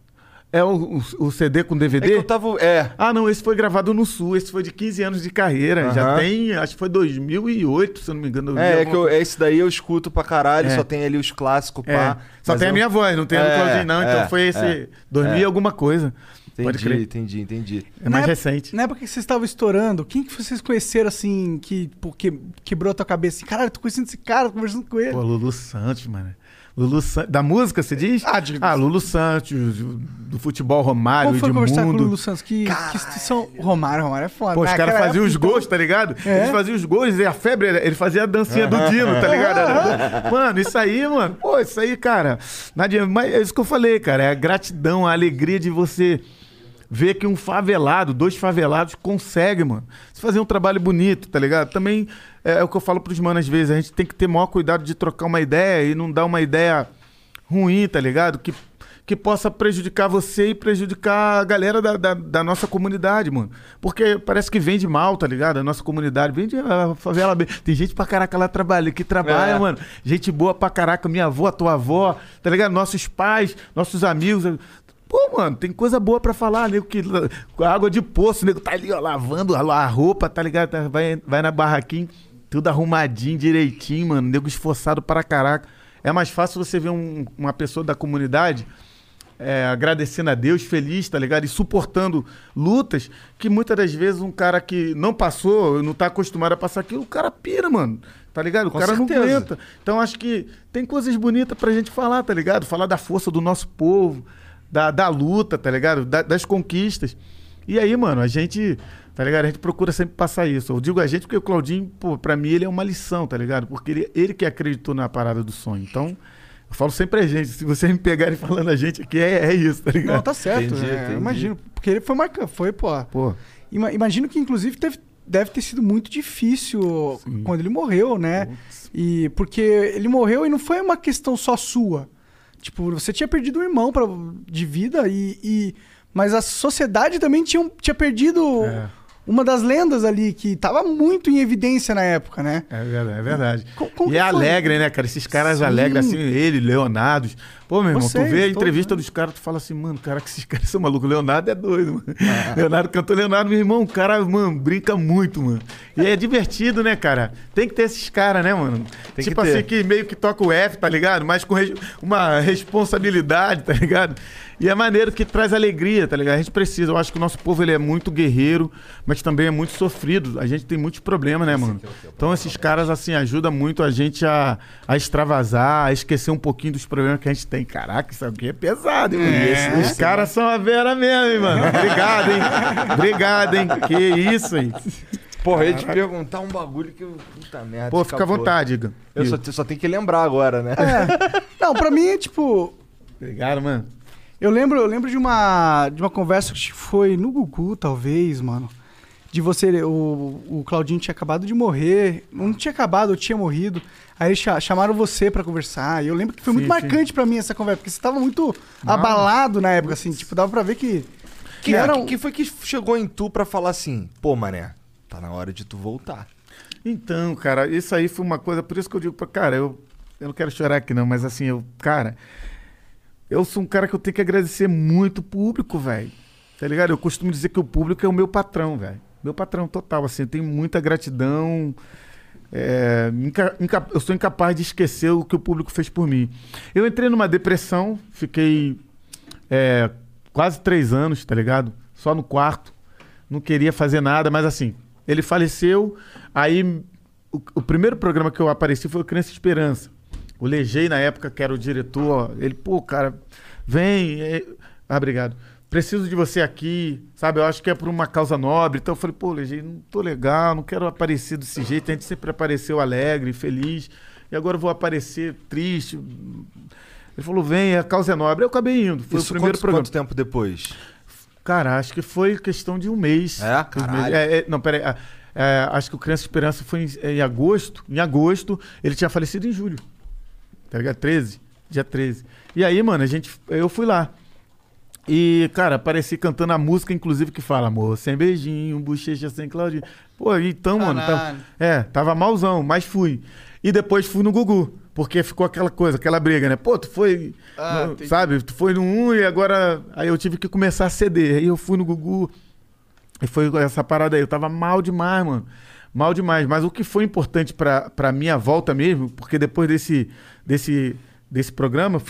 É o, o, o CD com É DVD? que eu tava. É. Ah, não, esse foi gravado no Sul, esse foi de 15 anos de carreira. Já Aham. tem, acho que foi 2008, se eu não me engano. eu É, é que eu, coisa. esse daí eu escuto pra caralho, É. só tem ali os clássicos, É, pá. Só tem a eu- minha voz, não tem a do É, Claudinho, não. Então é, foi esse é, 2000 é. e alguma coisa. Pode Entendi, crer. entendi, entendi. É mais Na recente. Na época que vocês estavam estourando, quem que vocês conheceram assim, que pô, que- quebrou a tua cabeça? Assim, Caralho, tô conhecendo esse cara, tô conversando com ele. Pô, Lulu Santos, mano. Lulu Santos. Da música, você diz? Ah, de- Lulu Santos, do futebol Romário, Como foi conversar com o Edmundo. Lulu Santos? Que, que são... Romário, Romário é foda. Pô, os caras Naquela faziam os gols, tá ligado? É? Eles faziam os gols e a febre, ele fazia a dancinha do Dino, tá ligado? Mano, isso aí, mano, pô, isso aí, cara. Não adianta, mas é isso que eu falei, cara. É a gratidão, a alegria de você ver que um favelado, dois favelados, consegue, mano. Se fazer um trabalho bonito, tá ligado? Também é, é o que eu falo pros manos às vezes. A gente tem que ter maior cuidado de trocar uma ideia e não dar uma ideia ruim, tá ligado? Que, que possa prejudicar você e prejudicar a galera da, da, da nossa comunidade, mano. Porque parece que vende mal, tá ligado? A nossa comunidade vende a favela bem. Tem gente pra caraca lá trabalha, que trabalha, É. mano. Gente boa pra caraca, minha avó, tua avó, tá ligado? Nossos pais, nossos amigos. Pô, mano, tem coisa boa pra falar, nego que com água de poço, nego tá ali, ó, lavando a, roupa, tá ligado? Tá- Vai, vai na barraquinha, tudo arrumadinho, direitinho, mano, nego esforçado para caraca. É mais fácil você ver um- uma pessoa da comunidade é, agradecendo a Deus, feliz, tá ligado? E suportando lutas que muitas das vezes um cara que não passou, não tá acostumado a passar aquilo, o cara pira, mano. Tá ligado? O Com cara não certeza. aguenta. Então acho que tem coisas bonitas pra gente falar, tá ligado? Falar da força do nosso povo, da, da luta, tá ligado? Da- das conquistas. E aí, mano, a gente, tá ligado? A gente procura sempre passar isso. Eu digo a gente porque o Claudinho, pô, pra mim ele é uma lição, tá ligado? Porque ele, ele que acreditou na parada do sonho. Então, eu falo sempre a gente. Se vocês me pegarem falando a gente aqui, é, é isso, tá ligado? Não, tá certo. Entendi, é, entendi. Imagino. Porque ele foi marcante. Foi, pô. Pô, Ima- imagino que, inclusive, teve- deve ter sido muito difícil quando ele morreu, né? E porque ele morreu e não foi uma questão só sua. Tipo, você tinha perdido um irmão pra, de vida e, e- Mas a sociedade também tinha, tinha perdido É. uma das lendas ali que tava muito em evidência na época, né? é verdade. É verdade. E é alegre, né, cara? Esses caras Sim. alegres, assim, ele, Leonardo. Pô, meu irmão, Vocês, tu vê a todos, entrevista né? dos caras, tu fala assim, mano, cara, que esses caras são malucos. Leonardo é doido, mano. Ah. Leonardo cantou Leonardo, meu irmão, o cara, mano, brinca muito, mano. E é divertido, né, cara? Tem que ter esses caras, né, mano? Tem tipo que ter. assim, que meio que toca o F, tá ligado? Mas com res- uma responsabilidade, tá ligado? E é maneiro que traz alegria, tá ligado? A gente precisa. Eu acho que o nosso povo ele é muito guerreiro, mas também é muito sofrido. A gente tem muitos problemas, né, mano? Então esses caras, assim, ajudam muito a gente a, a extravasar, a esquecer um pouquinho dos problemas que a gente tem. Caraca, isso aqui é pesado, hein, mano? Os caras são a vera mesmo, hein, mano? Obrigado, hein? Obrigado, hein? Que isso, hein? Porra, eu ia te perguntar um bagulho que eu. Puta merda. Pô, fica à escapou. vontade, Igor. Eu só, só tenho que lembrar agora, né? Não, pra mim, tipo, Obrigado, mano. Eu lembro, eu lembro de uma de uma conversa que foi no Gugu, talvez, mano. De você, o, o Claudinho tinha acabado de morrer, não tinha acabado, eu tinha morrido. Aí chamaram você pra conversar. E eu lembro que foi muito Sim, sim. marcante pra mim essa conversa, porque você tava muito abalado na época, assim, tipo, dava pra ver que Quem, era um- quem foi que chegou em tu pra falar assim, pô, mané, tá na hora de tu voltar? Então, cara, isso aí foi uma coisa, por isso que eu digo pra cara, eu, eu não quero chorar aqui não, mas assim, eu, cara, eu sou um cara que eu tenho que agradecer muito o público, velho. Tá ligado? Eu costumo dizer que o público é o meu patrão, velho. Meu patrão total, assim, eu tenho muita gratidão. é, eu sou incapaz de esquecer o que o público fez por mim. Eu entrei numa depressão, fiquei é, quase três anos, tá ligado? Só no quarto. Não queria fazer nada, mas assim, ele faleceu. Aí o, o primeiro programa que eu apareci foi o Criança Esperança. O Legei, na época, que era o diretor, ele, pô, cara, vem. é- Ah, obrigado. Preciso de você aqui, sabe? Eu acho que é por uma causa nobre. Então eu falei, pô, Legei, não tô legal, não quero aparecer desse jeito. A gente sempre apareceu alegre, feliz. E agora eu vou aparecer triste. Ele falou, vem, a causa é nobre. Eu acabei indo. Foi Isso o primeiro quanto, programa. quanto tempo depois? Cara, acho que foi questão de um mês. É? Caralho. É, é, não, peraí. é, acho que o Criança Esperança foi em, em agosto. Em agosto, ele tinha falecido em julho. Tá ligado? 13. Dia 13. E aí, mano, a gente, eu fui lá. E, cara, apareci cantando a música, inclusive, que fala Amor sem beijinho, bochecha sem Claudinho. Pô, então, mano, tava, Caralho. é, tava malzão, mas fui. E depois fui no Gugu, porque ficou aquela coisa, aquela briga, né? Pô, tu foi, Ah, no- sabe? Tu foi no 1 e agora... Aí eu tive que começar a ceder. Aí eu fui no Gugu e foi essa parada aí. Eu tava mal demais, mano. Mal demais. Mas o que foi importante pra, pra minha volta mesmo, porque depois desse, desse, desse programa,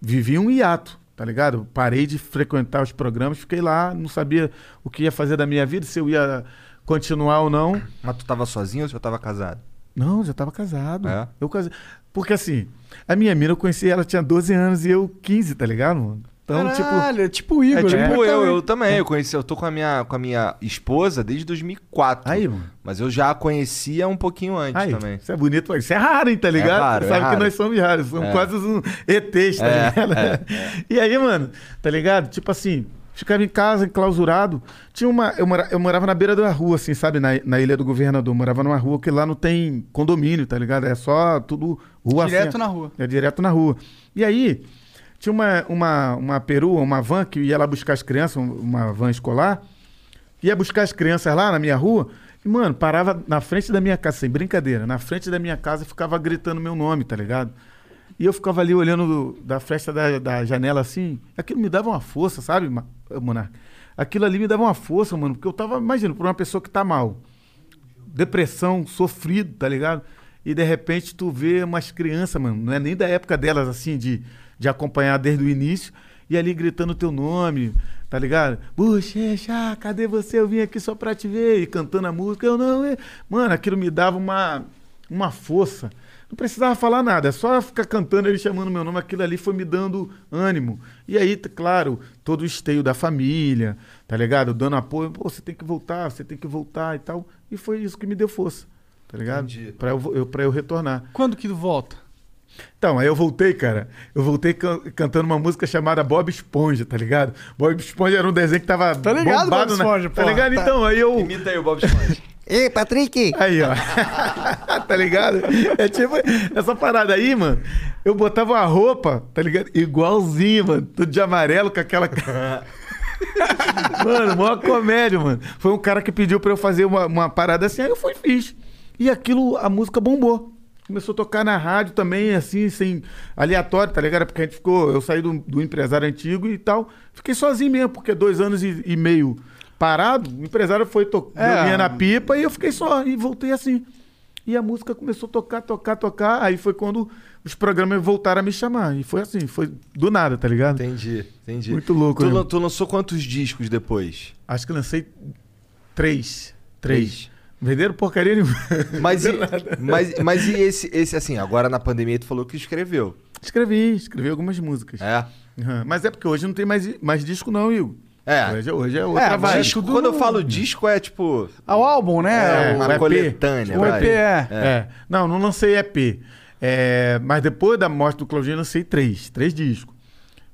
vivi um hiato, tá ligado? Parei de frequentar os programas, fiquei lá, não sabia o que ia fazer da minha vida, se eu ia continuar ou não. Mas tu tava sozinho ou você já tava casado? Não, já tava casado. É? Eu casei. Porque assim, a minha mina eu conheci, ela tinha 12 anos e eu 15, tá ligado, mano? Então, tipo. Caralho, é tipo o Igor. É tipo né? eu, eu também. Eu conheci, eu tô com a minha, com a minha esposa desde 2004. Aí, mano. Mas eu já a conhecia um pouquinho antes Aí, também. Isso é bonito, mas isso é raro, hein, tá ligado? raro, é Sabe que raro. nós somos raros, somos É. quase um ETs, tá É, ligado? é, E aí, mano, tá ligado? Tipo assim, ficava em casa, enclausurado. Tinha uma. Eu, mora- eu morava na beira da rua, assim, sabe? Na, na Ilha do Governador. Morava numa rua que lá não tem condomínio, tá ligado? É só tudo rua Direto assim, na rua. É direto na rua. E aí, tinha uma, uma, uma perua, uma van que ia lá buscar as crianças, um- uma van escolar. Ia buscar as crianças lá na minha rua. E, mano, parava na frente da minha casa, sem brincadeira, na frente da minha casa e ficava gritando meu nome, tá ligado? E eu ficava ali olhando do- da fresta da, da janela assim. Aquilo me dava uma força, sabe, Monarca? Aquilo ali me dava uma força, mano, porque eu tava, imagina, por uma pessoa que tá mal. Depressão, sofrido, tá ligado? E de repente tu vê umas crianças, mano, não é nem da época delas, assim, de, de acompanhar desde o início, e ali gritando teu nome, tá ligado? Bochecha, cadê você? Eu vim aqui só pra te ver, e cantando a música, eu não. é-" Mano, aquilo me dava uma, uma força. Não precisava falar nada, é só ficar cantando ele chamando meu nome, aquilo ali foi me dando ânimo. E aí, claro, todo o esteio da família, tá ligado? Dando apoio, pô, você tem que voltar, você tem que voltar e tal. E foi isso que me deu força, tá ligado? Entendi. Pra eu, eu, pra eu retornar. Quando que volta? Então, aí eu voltei, cara. Eu voltei can- cantando uma música chamada Bob Esponja, tá ligado? Bob Esponja era um desenho que tava Tá ligado, bombado, Bob né? Esponja, Tá porra, ligado? tá. Então, aí eu... Imita aí o Bob Esponja. Ei, Patrick! Aí, ó. tá ligado? É tipo essa parada aí, mano. Eu botava uma roupa, tá ligado? Igualzinho, mano. Tudo de amarelo com aquela. mano, maior comédia, mano. Foi um cara que pediu pra eu fazer uma, uma parada assim, aí eu fui e fiz. E aquilo, a música bombou. Começou a tocar na rádio também, assim, sem aleatório, tá ligado? Porque a gente ficou. Eu saí do, do empresário antigo e tal. Fiquei sozinho mesmo, porque dois anos e, e meio parado, o empresário foi tocar É. na pipa e eu fiquei só. E voltei assim. E a música começou a tocar, tocar, tocar. Aí foi quando os programas voltaram a me chamar. E foi assim, foi do nada, tá ligado? Entendi, entendi. Muito louco, Tu, né? lan- tu lançou quantos discos depois? Acho que lancei três. Três. Venderam porcaria nenhuma. Mas e, mas, mas e esse, esse, assim, agora na pandemia tu falou que escreveu. escrevi, escrevi algumas músicas. É? Aham. Mas é porque hoje não tem mais, mais disco, não, Igor. É. Hoje, hoje é outra É, vibe. Disco, quando eu falo disco é tipo. Ah, o álbum, né? É, uma o EP. coletânea. o. EP é. É. Não, não lancei EP. É, mas depois da morte do Claudinho, eu lancei três. Três discos.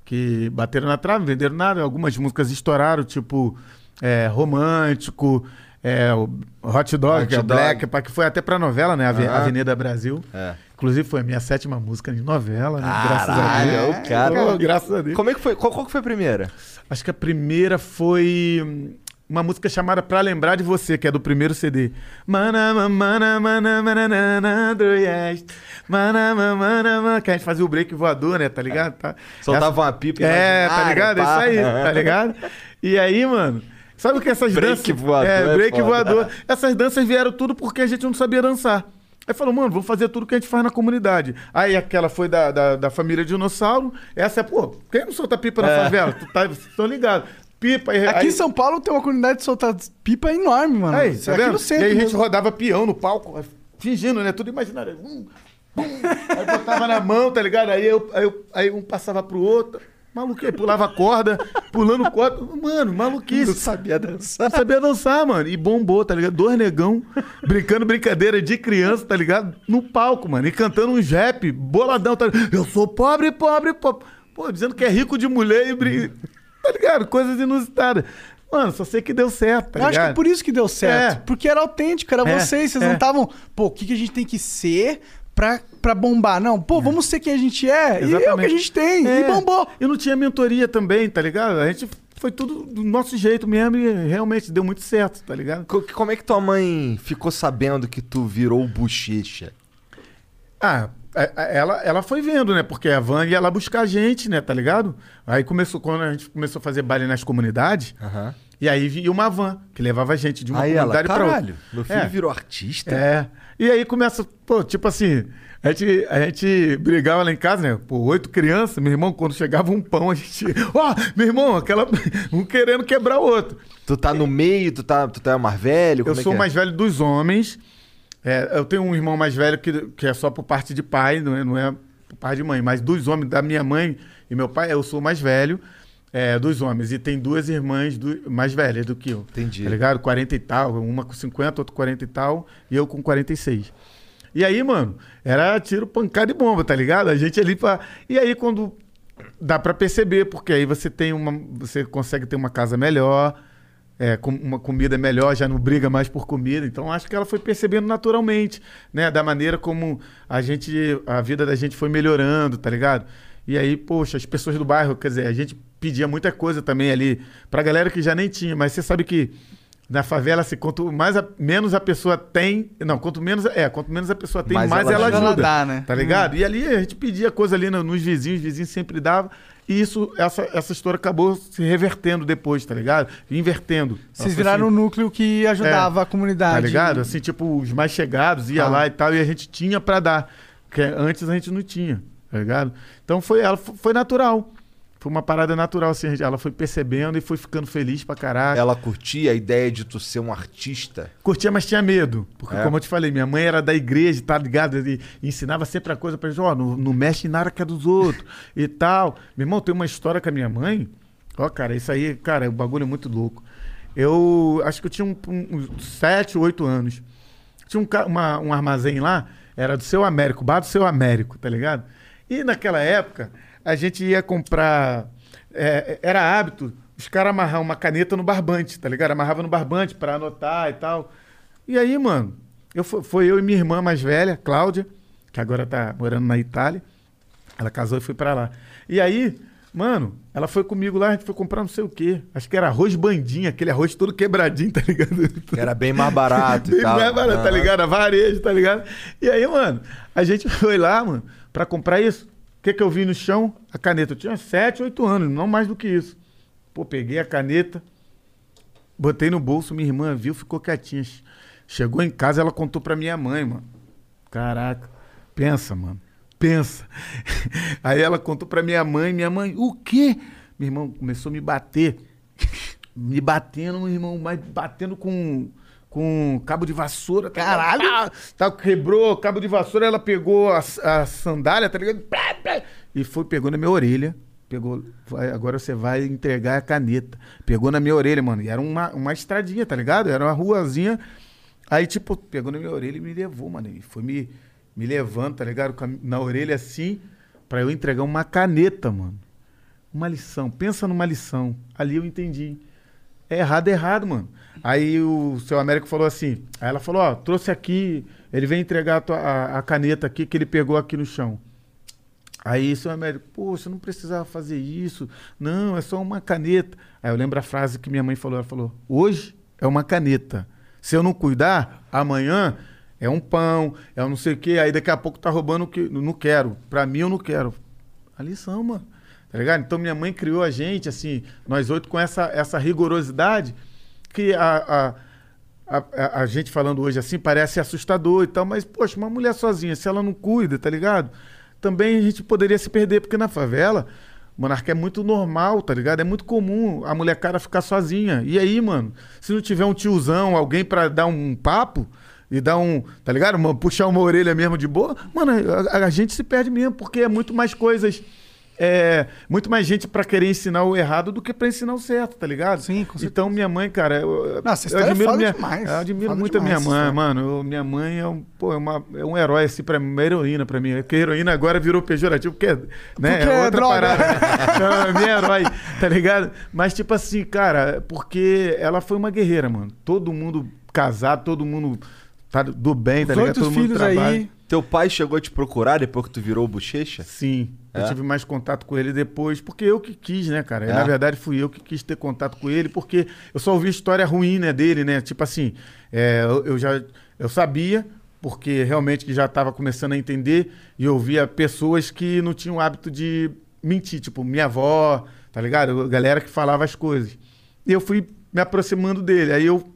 Que bateram na trave, não venderam nada. Algumas músicas estouraram, tipo é, Romântico, é, o Hot Dog, Hot é Dog. Black, que foi até pra novela, né? Ave- Aham. Avenida Brasil. É. Inclusive foi a minha sétima música de novela, né? graças a Caralho, Deus. cara. Pô, graças a Deus. Como é que foi? Qual, qual que foi a primeira? Acho que a primeira foi uma música chamada Pra Lembrar de Você, que é do primeiro CD. Mana, ma- mana, mana, mana, mana, do yes. Mana, ma- mana, ma- Que a gente fazia o break voador, né? Tá ligado? Tá. Soltava uma pipa É, tá ligado? É isso aí, tá ligado? E aí, mano. Sabe o que essas Break danças. voador É, é break foda. voador. Essas danças vieram tudo porque a gente não sabia dançar. Aí falou, mano, vamos fazer tudo que a gente faz na comunidade. Aí aquela foi da, da, da família Dinossauro. Essa é, pô, quem não solta pipa na favela? Tu tá, vocês estão ligados. Pipa. aí- Aqui aí, em São Paulo tem uma comunidade de soltar pipa enorme, mano. Aí, Isso tá aqui vendo? no centro e aí a gente rodava peão no palco, fingindo, né? Tudo imaginário. Hum, hum. Aí botava na mão, tá ligado? Aí, eu, aí, eu- aí um passava pro outro. Maluquice, pulava corda, pulando corda. Mano, maluquice. Não sabia dançar. Não sabia dançar, mano. E bombou, tá ligado? Dois negão brincando brincadeira de criança, tá ligado? No palco, mano. E cantando um rap boladão, tá ligado? Eu sou pobre, pobre, pobre. Pô, dizendo que é rico de mulher e brin... Tá ligado? Coisas inusitadas. Mano, só sei que deu certo, tá Eu acho ligado? que é por isso que deu certo. É. Porque era autêntico, era É, vocês. Vocês é. não estavam, pô, o que, que a gente tem que ser pra, pra bombar? Não, pô, vamos ser quem a gente é. E é o que a gente tem. É. E bombou. E não tinha mentoria também, tá ligado? A gente foi tudo do nosso jeito mesmo e realmente deu muito certo, tá ligado? Co- Como é que tua mãe ficou sabendo que tu virou bochecha? Ah, a- a- ela, ela foi vendo, né? Porque a van ia lá buscar a gente, né? Tá ligado? Aí começou, quando a gente começou a fazer baile nas comunidades, Aham. E aí vinha uma van que levava a gente de uma Aí comunidade pra outra. meu filho É. virou artista? É. E aí começa, pô, tipo assim, a gente, a gente brigava lá em casa, né? Pô, oito crianças, meu irmão, quando chegava um pão, a gente. Ó, meu irmão, aquela. Um querendo quebrar o outro. Tu tá no meio, tu tá, tu tá mais velho? Eu é sou que é? mais velho dos homens. É, eu tenho um irmão mais velho que, que é só por parte de pai, não é, não é por parte de mãe. Mas dos homens, da minha mãe e meu pai, eu sou o mais velho é, dos homens. E tem duas irmãs do- mais velhas do que eu. Entendi. Tá ligado? 40 e tal. Uma com 50, outra com 40 e tal. E eu com 46. E aí, mano, era tiro, pancada e bomba, tá ligado? A gente ali pra... E aí, quando... Dá pra perceber, porque aí você tem uma... Você consegue ter uma casa melhor, é, com uma comida melhor, já não briga mais por comida. Então, acho que ela foi percebendo naturalmente, né? Da maneira como a gente... A vida da gente foi melhorando, tá ligado? E aí, poxa, as pessoas do bairro, quer dizer, a gente pedia muita coisa também ali pra galera que já nem tinha. Mas você sabe que na favela, assim, quanto mais a- menos a pessoa tem. Não, quanto menos. É, quanto menos a pessoa tem, Mais mais, ela ela ajuda. ajuda. Ela dá, né? Tá ligado? E ali a gente pedia coisa ali no- nos vizinhos, os vizinhos sempre davam. E isso, essa, essa história acabou se revertendo depois, tá ligado? Invertendo. Vocês Nossa, viraram um assim, núcleo que ajudava a comunidade. Tá ligado? Assim, tipo, os mais chegados ia Ah. lá e tal, e a gente tinha pra dar. Porque antes a gente não tinha, tá ligado? Então foi, ela foi natural. Foi uma parada natural, assim, ela foi percebendo e foi ficando feliz pra caralho. Ela curtia a ideia de tu ser um artista? Curtia, mas tinha medo. Porque, É? como eu te falei, minha mãe era da igreja, tá ligado? E, ensinava sempre a coisa pra gente, ó, não, não mexe em nada que é dos outros e tal. Meu irmão, tem uma história com a minha mãe. Ó, cara, isso aí, cara, o bagulho é muito louco. Eu acho que eu tinha um, um, uns sete, oito anos. Tinha um, uma- um armazém lá, era do seu Américo, bar do seu Américo, tá ligado? E naquela época, a gente ia comprar. é, era hábito os caras amarrar uma caneta no barbante, tá ligado? Amarrava no barbante pra anotar e tal. E aí, mano, eu, fo- foi eu e minha irmã mais velha, Cláudia, que agora tá morando na Itália. Ela casou e foi pra lá. E aí, mano, ela foi comigo lá, a gente foi comprar não sei o quê. Acho que era arroz bandinha, aquele arroz todo quebradinho, tá ligado? Que era bem mais barato e Bem tal. mais barato, tá Aham. ligado? A varejo, tá ligado? E aí, mano, a gente foi lá, mano, pra comprar isso. Que que eu vi no chão? A caneta. Eu tinha 7, 8 anos, não mais do que isso. Pô, peguei a caneta, botei no bolso, minha irmã viu, ficou quietinha. Chegou em casa, ela contou pra minha mãe, mano. Caraca, pensa, mano. Pensa. Aí ela contou pra minha mãe, minha mãe, o quê? Meu irmão começou a me bater. Me batendo, meu irmão, mas batendo com, com cabo de vassoura. Caralho! Tá, tá, quebrou cabo de vassoura, ela pegou a, a sandália, tá ligado? E foi, pegou na minha orelha. Pegou, vai, agora você vai entregar a caneta. Pegou na minha orelha, mano. E era uma, uma estradinha, tá ligado? Era uma ruazinha. Aí, tipo, pegou na minha orelha e me levou, mano. E foi me, me levando, tá ligado? Na orelha assim, pra eu entregar uma caneta, mano. Uma lição. Pensa numa lição. Ali eu entendi. É errado, é errado, mano. Aí o seu Américo falou assim. Aí ela falou: Ó, trouxe aqui. Ele vem entregar a, tua- a- a caneta aqui que ele pegou aqui no chão. Aí seu Américo, pô, você não precisava fazer isso. Não, é só uma caneta. Aí eu lembro a frase que minha mãe falou: Ela falou: Hoje é uma caneta. Se eu não cuidar, amanhã é um pão, é um não sei o quê. Aí daqui a pouco tá roubando o que. Não quero. Pra mim eu não quero. A lição, mano. Tá ligado? Então minha mãe criou a gente, assim, nós oito com essa, essa rigorosidade que a, a- a, a- gente falando hoje assim parece assustador e tal, mas, poxa, uma mulher sozinha, se ela não cuida, tá ligado? Também a gente poderia se perder, porque na favela, monarca é muito normal, tá ligado? É muito comum a mulher cara ficar sozinha. E aí, mano, se não tiver um tiozão, alguém pra dar um papo e dar um, tá ligado? Uma- puxar uma orelha mesmo de boa, mano, a, a gente se perde mesmo, porque é muito mais coisas. É, muito mais gente pra querer ensinar o errado do que pra ensinar o certo, tá ligado? Sim, com certeza. Então, minha mãe, cara, eu, Não, essa eu é admiro minha, demais. eu admiro Foda muito a minha demais mãe, história. mano. Eu- minha mãe é um, pô, é, uma, é um herói, assim, pra mim, uma heroína pra mim. É Porque heroína agora virou pejorativo, porque, né, Porque é é outra droga. parada. Então, é minha herói, tá ligado? Mas, tipo assim, cara, porque ela foi uma guerreira, mano. Todo mundo casado, todo mundo tá do bem, tá Os ligado? oito Todo mundo filhos trabalha. aí. Teu pai chegou a te procurar depois que tu virou bochecha? Sim. Eu É? tive mais contato com ele depois, porque eu que quis, né, cara? E, É? Na verdade, fui eu que quis ter contato com ele, porque eu só ouvi história ruim, né, dele, né? Tipo assim, é, eu, eu já eu sabia, porque realmente já estava começando a entender, e eu via pessoas que não tinham o hábito de mentir, tipo, minha avó, tá ligado? Galera que falava as coisas. E eu fui me aproximando dele, aí eu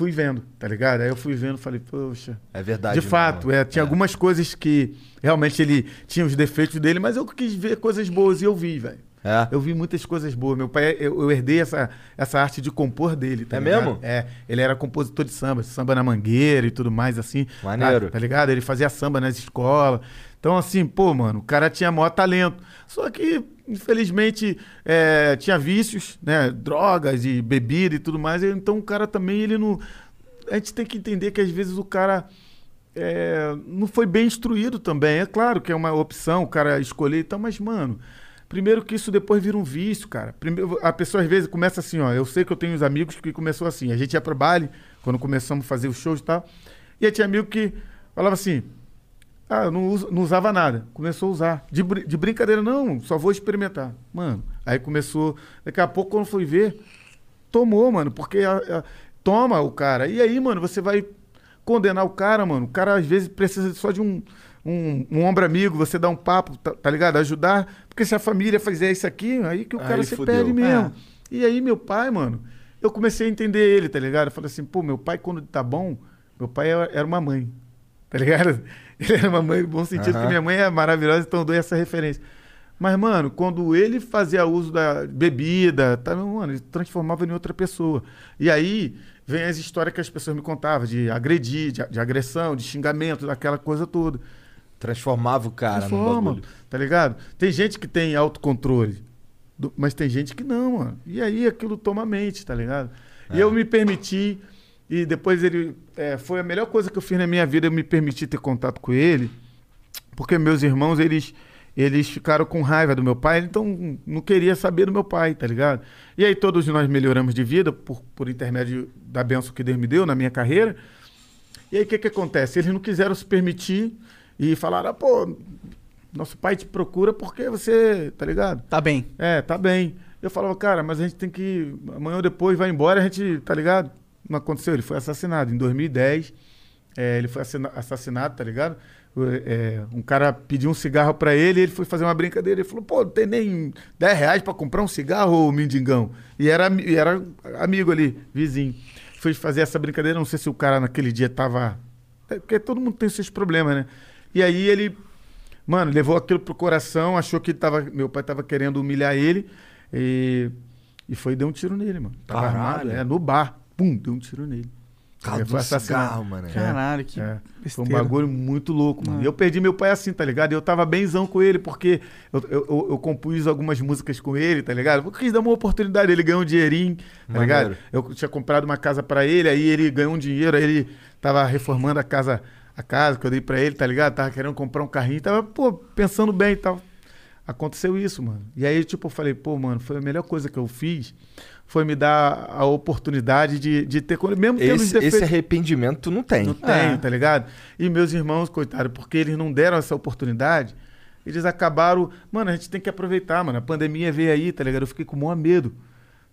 fui vendo, tá ligado? Aí eu fui vendo, falei, poxa, É verdade. de mesmo. fato, é, tinha algumas coisas que realmente ele tinha os defeitos dele, mas eu quis ver coisas boas e eu vi, velho. É. Eu vi muitas coisas boas. Meu pai, eu, eu herdei essa, essa arte de compor dele, tá É ligado? mesmo? É. Ele era compositor de samba, samba na mangueira e tudo mais, assim. Maneiro. Tá, tá ligado? Ele fazia samba nas escolas. Então, assim, pô, mano, o cara tinha maior talento. Só que, infelizmente, é, tinha vícios, né? Drogas e bebida e tudo mais. Então, o cara também, ele não. A gente tem que entender que às vezes o cara é, não foi bem instruído também. É claro que é uma opção o cara escolher e tal, mas, mano, primeiro que isso depois vira um vício, cara. Primeiro, a pessoa às vezes começa assim, ó. Eu sei que eu tenho uns amigos que começou assim. A gente ia pro baile, quando começamos a fazer os shows e tal. E aí tinha amigo que falava assim. Ah, eu não, uso- não usava nada. Começou a usar. De, de brincadeira, não, só vou experimentar. Mano, aí começou. Daqui a pouco, quando foi ver, tomou, mano, porque a- a- toma o cara. E aí, mano, você vai condenar o cara, mano. O cara às vezes precisa só de um, um, um ombro amigo, você dá um papo, tá, tá ligado? Ajudar. Porque se a família fizer isso aqui, aí que o Aí cara se fudeu. perde mesmo. É. E aí, meu pai, mano, eu comecei a entender ele, tá ligado? Eu falei assim, pô, meu pai, quando tá bom, meu pai era uma mãe. Tá ligado? Ele era uma mãe no bom sentido, Aham. que minha mãe é maravilhosa, então eu dou essa referência. Mas, mano, quando ele fazia uso da bebida, tá, mano, ele transformava em outra pessoa. E aí vem as histórias que as pessoas me contavam de agredir, de, de agressão, de xingamento, daquela coisa toda. Transformava o cara no Transforma, bagulho. tá ligado? Tem gente que tem autocontrole, mas tem gente que não, mano. E aí aquilo toma mente, tá ligado? E É. eu me permiti, e depois ele. é, foi a melhor coisa que eu fiz na minha vida, eu me permiti ter contato com ele, porque meus irmãos, eles. Eles ficaram com raiva do meu pai, então não queria saber do meu pai, tá ligado? E aí todos nós melhoramos de vida por, por intermédio da benção que Deus me deu na minha carreira. E aí o que, que acontece? Eles não quiseram se permitir e falaram, ah, pô, nosso pai te procura porque você, tá ligado? Tá bem. É, tá bem. Eu falava, cara, mas a gente tem que. Amanhã ou depois vai embora, a gente, tá ligado? Não aconteceu, ele foi assassinado. Em 2010, é, ele foi assina- assassinado, tá ligado? É, um cara pediu um cigarro pra ele, ele foi fazer uma brincadeira. Ele falou, pô, não tem nem 10 reais pra comprar um cigarro, ô mendigão. E era, e era amigo ali, vizinho. Foi fazer essa brincadeira, não sei se o cara naquele dia tava. é, Porque todo mundo tem seus problemas, né? E aí ele Mano, levou aquilo pro coração, achou que tava, meu pai tava querendo humilhar ele e, e foi e deu um tiro nele, mano. Tava Caralho. armado, é, no bar. Pum, deu um tiro nele. Causa Ele do foi assassinado. cigarro, mano. Caralho, que É, foi um bagulho muito louco, mano. É. E eu perdi meu pai assim, tá ligado? E eu tava benzão com ele, porque eu, eu, eu- compus algumas músicas com ele, tá ligado? Eu quis dar uma oportunidade, ele ganhou um dinheirinho, tá Maneiro. ligado? Eu tinha comprado uma casa pra ele, aí ele ganhou um dinheiro, aí ele tava reformando a casa, a casa que eu dei pra ele, tá ligado? Tava querendo comprar um carrinho, tava, pô, pensando bem e tal. Aconteceu isso, mano. E aí, tipo, eu falei, pô, mano, foi a melhor coisa que eu fiz, foi me dar a oportunidade de, de ter, mesmo tendo Esse, defeitos. esse arrependimento tu não tem. Não tenho, É. tá ligado? E meus irmãos, coitado, porque eles não deram essa oportunidade, eles acabaram. Mano, a gente tem que aproveitar, mano. A pandemia veio aí, tá ligado? Eu fiquei com o maior medo,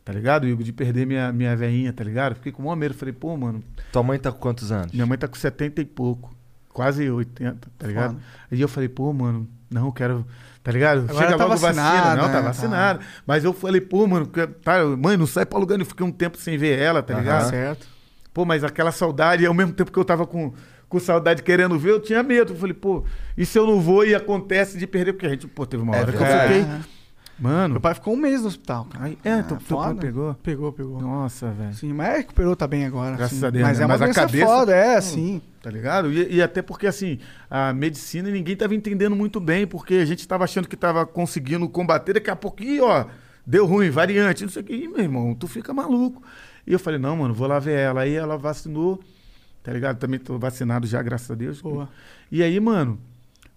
tá ligado, Igor, de perder minha, minha veinha, tá ligado? Eu fiquei com o maior medo. Falei, pô, mano, Tua mãe tá com quantos anos? minha mãe tá com 70 e pouco, quase 80, tá ligado? Foda. Aí eu falei, pô, mano, não, eu quero. Tá ligado? Agora Chega tá logo vacina. Não, tá né? vacinado. Mas eu falei, pô, mano, tá, mãe, não sai pra lugar. Eu fiquei um tempo sem ver ela, tá ligado? Certo. Pô, mas aquela saudade, ao mesmo tempo que eu tava com, com saudade querendo ver, eu tinha medo. Eu falei, pô, e se eu não vou e acontece de perder? Porque a gente, pô, teve uma hora que eu fiquei. Mano, Meu pai ficou um mês no hospital, cara. Aí, é, teu, teu pai Foda. pegou? Pegou, pegou. Nossa, velho. Sim, mas recuperou, tá bem agora. Graças sim. a Deus, Mas né? é uma Mas doença cabeça- foda, é, assim. Tá ligado? E, e até porque, assim, a medicina ninguém tava entendendo muito bem, porque a gente tava achando que tava conseguindo combater, daqui a pouquinho, ó, deu ruim, variante, não sei o que. Ih, meu irmão, tu fica maluco. E eu falei, não, mano, vou lá ver ela. Aí ela vacinou, tá ligado? Também tô vacinado já, graças a Deus. Boa. E aí, mano,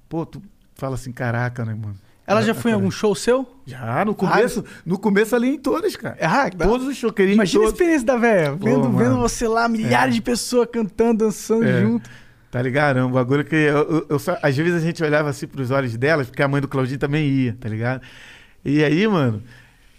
pô, tu fala assim, caraca, né, mano? Ela já foi em algum show seu? Já, no começo, no começo ali em todas, cara. Ah, que da- Todos os shows, queria Imagina a todos. experiência da velha, vendo, mano. vendo você lá, milhares de pessoas cantando, dançando É. junto. Tá ligado? Um bagulho que eu, eu- eu só- às vezes a gente olhava assim pros olhos delas, porque a mãe do Claudinho também ia, tá ligado? E aí, mano,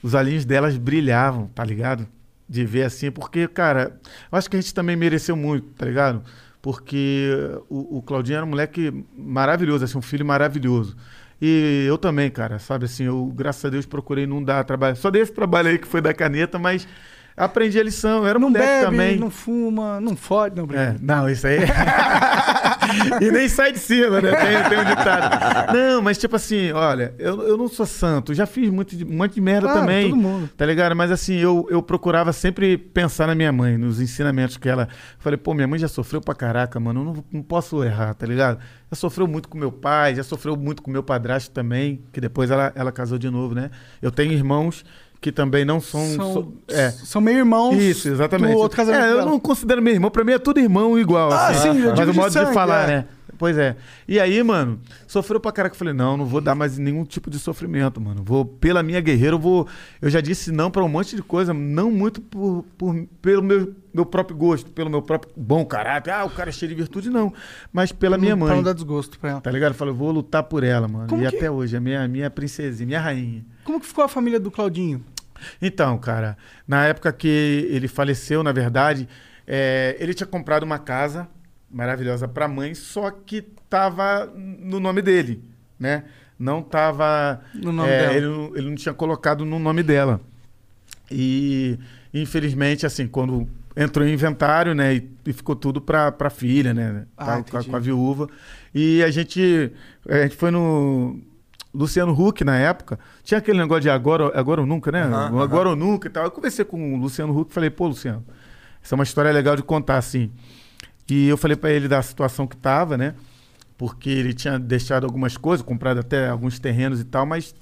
os olhinhos delas brilhavam, tá ligado? De ver assim, porque, cara, eu acho que a gente também mereceu muito, tá ligado? Porque o, o Claudinho era um moleque maravilhoso, assim, um filho maravilhoso. E eu também, cara, sabe assim, eu, graças a Deus, procurei não dar trabalho. Só dei esse trabalho aí que foi da caneta, mas aprendi a lição. Eu era Não moleque bebe, também. não fuma, não fode, não É, brinca. não, isso aí. e nem sai de cima, né? Tem, tem um ditado. Não, mas tipo assim, olha, eu, eu não sou santo, já fiz muito um monte de merda Claro, também. todo mundo. Tá ligado? Mas assim, eu, eu procurava sempre pensar na minha mãe, nos ensinamentos que ela. Falei, pô, minha mãe já sofreu pra caraca, mano. Eu não, não posso errar, tá ligado? Já sofreu muito com meu pai, já sofreu muito com meu padrasto também, que depois ela, ela casou de novo, né? Eu tenho irmãos que também não são. São, so- é. são meio irmãos Isso, exatamente. do outro casamento É, eu não considero meu irmão, pra mim é tudo irmão igual. Ah, assim. sim, Mas o de modo de sangue, falar, é. né? Pois é. E aí, mano, sofreu pra caraca. Eu falei, não, não vou dar mais nenhum tipo de sofrimento, mano. Vou, pela minha guerreira, eu vou. Eu já disse não pra um monte de coisa, não muito por, por- pelo meu, meu próprio gosto, pelo meu próprio bom caráter. Ah, o cara é cheio de virtude, não. Mas pela minha Pra mãe. não dar desgosto pra ela. Tá ligado? Eu falei, eu vou lutar por ela, mano. Como e que- até hoje, a minha, minha princesinha, minha rainha. Como que ficou a família do Claudinho? Então, cara, na época que ele faleceu, na verdade, é, ele tinha comprado uma casa maravilhosa para mãe, só que tava no nome dele, né? Não tava. No nome é, dela. Ele, não- ele não tinha colocado no nome dela. E, infelizmente, assim, quando entrou em inventário, né? E, e ficou tudo pra, pra filha, né? Ah, com, a- com a viúva. E a gente, a gente foi no Luciano Huck na época. Tinha aquele negócio de agora, agora ou nunca, né? O agora ou nunca e tal. Eu conversei com o Luciano Huck e falei, pô, Luciano, essa é uma história legal de contar, assim. E eu falei pra ele da situação que tava, né? Porque ele tinha deixado algumas coisas, comprado até alguns terrenos e tal, mas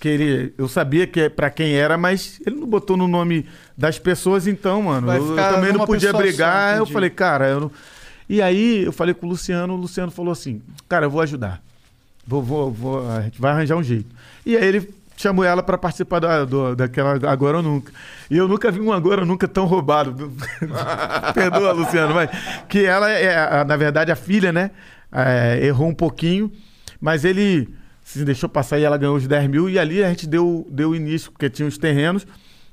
que ele, eu sabia que é pra quem era, mas ele não botou no nome das pessoas, então, mano, eu, eu também não podia pessoa só, brigar. eu falei, cara, eu não... E aí eu falei com o Luciano, o Luciano falou assim, cara, eu vou ajudar. Vou, vou, vou, a gente vai arranjar um jeito. E aí ele chamou ela pra participar da, do- daquela Agora ou Nunca. E eu nunca vi um Agora ou Nunca tão roubado. Perdoa, Luciano, mas que ela é, a- na verdade, a filha, né? É, errou um pouquinho, mas ele se deixou passar e ela ganhou os 10 mil. E ali a gente deu, deu início, porque tinha os terrenos.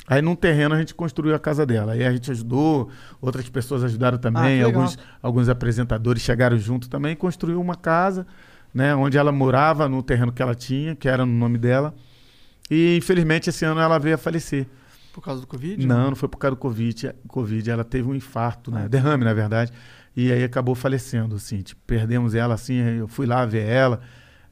Aí num terreno a gente construiu a casa dela. Aí a gente ajudou, outras pessoas ajudaram também, legal. alguns, alguns apresentadores chegaram junto também e construiu uma casa, né, onde ela morava no terreno que ela tinha, que era no nome dela. E infelizmente esse ano ela veio a falecer. Por causa do Covid? Não, não foi por causa do Covid. Covid ela teve um infarto, né? Derrame, na verdade. E aí acabou falecendo, assim. Tipo, perdemos ela, assim. Eu fui lá ver ela.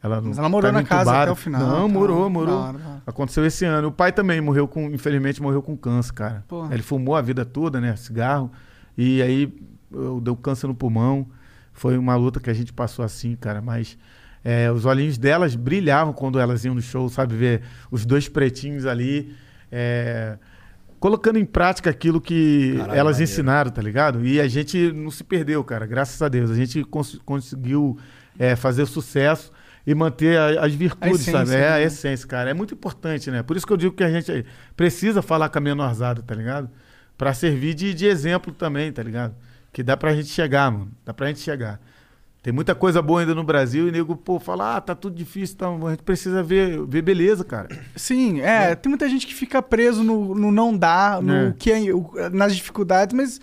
Ela Mas ela morou na casa entubada. até o final. Não, tá? morou, morou. hora. Aconteceu esse ano. O pai também morreu com, infelizmente, morreu com câncer, cara. Porra. Ele fumou a vida toda, né? Cigarro. E aí eu, deu câncer no pulmão. Foi uma luta que a gente passou assim, cara. Mas é, os olhinhos delas brilhavam quando elas iam no show, sabe? Ver os dois pretinhos ali. é, colocando em prática aquilo que Caralho, elas maneiro. ensinaram, tá ligado? E a gente não se perdeu, cara. Graças a Deus. A gente cons- conseguiu é, fazer sucesso e manter a- as virtudes, essência, sabe? É a né? essência, cara. É muito importante, né? Por isso que eu digo que a gente precisa falar com a menorzada, tá ligado? Pra servir de, de exemplo também, tá ligado? Que dá pra gente chegar, mano. Dá pra gente chegar. Tem muita coisa boa ainda no Brasil e nego, pô, fala, ah, tá tudo difícil, tá, a gente precisa ver, ver beleza, cara. Sim, é, tem muita gente que fica preso no, no não dá, no É. que é- nas dificuldades, mas,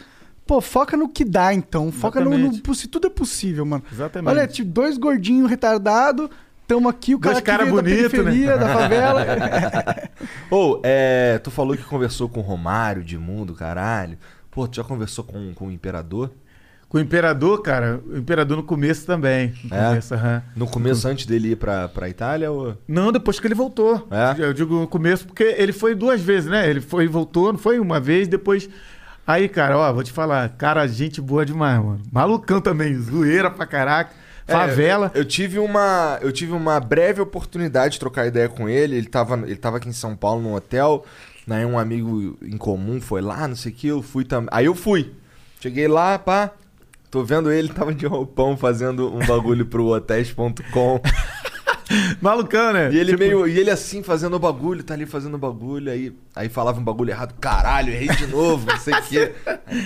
pô, foca no que dá, então. Foca no, no possi- tudo é possível, mano. Exatamente. Olha, tipo, dois gordinhos retardados, tamo aqui, o Dois cara que cara veio da bonito, né? periferia, da favela. Ô, é, tu falou que conversou com o Romário, de mundo, caralho. Pô, tu já conversou com, com o imperador? Com o Imperador, cara, o Imperador no começo também. No É? começo, aham. No começo, antes dele ir pra, pra Itália? Ou... Não, depois que ele voltou. É? Eu digo no começo, porque ele foi duas vezes, né? Ele foi e voltou, não foi uma vez, depois. Aí, cara, ó, vou te falar, cara, gente boa demais, mano. Malucão também, zoeira pra caraca. É, Favela. eu, eu tive uma, eu tive uma breve oportunidade de trocar ideia com ele. Ele tava, ele tava aqui em São Paulo num hotel. Aí um amigo em comum foi lá, não sei o que, eu fui também. Aí eu fui. Cheguei lá, pá. Tô vendo ele, tava de roupão fazendo um bagulho pro hotéis.com. Malucão, né? E ele Tipo, meio. E ele assim, fazendo o bagulho, tá ali fazendo o bagulho, aí, aí falava um bagulho errado. Caralho, errei de novo, não sei o quê.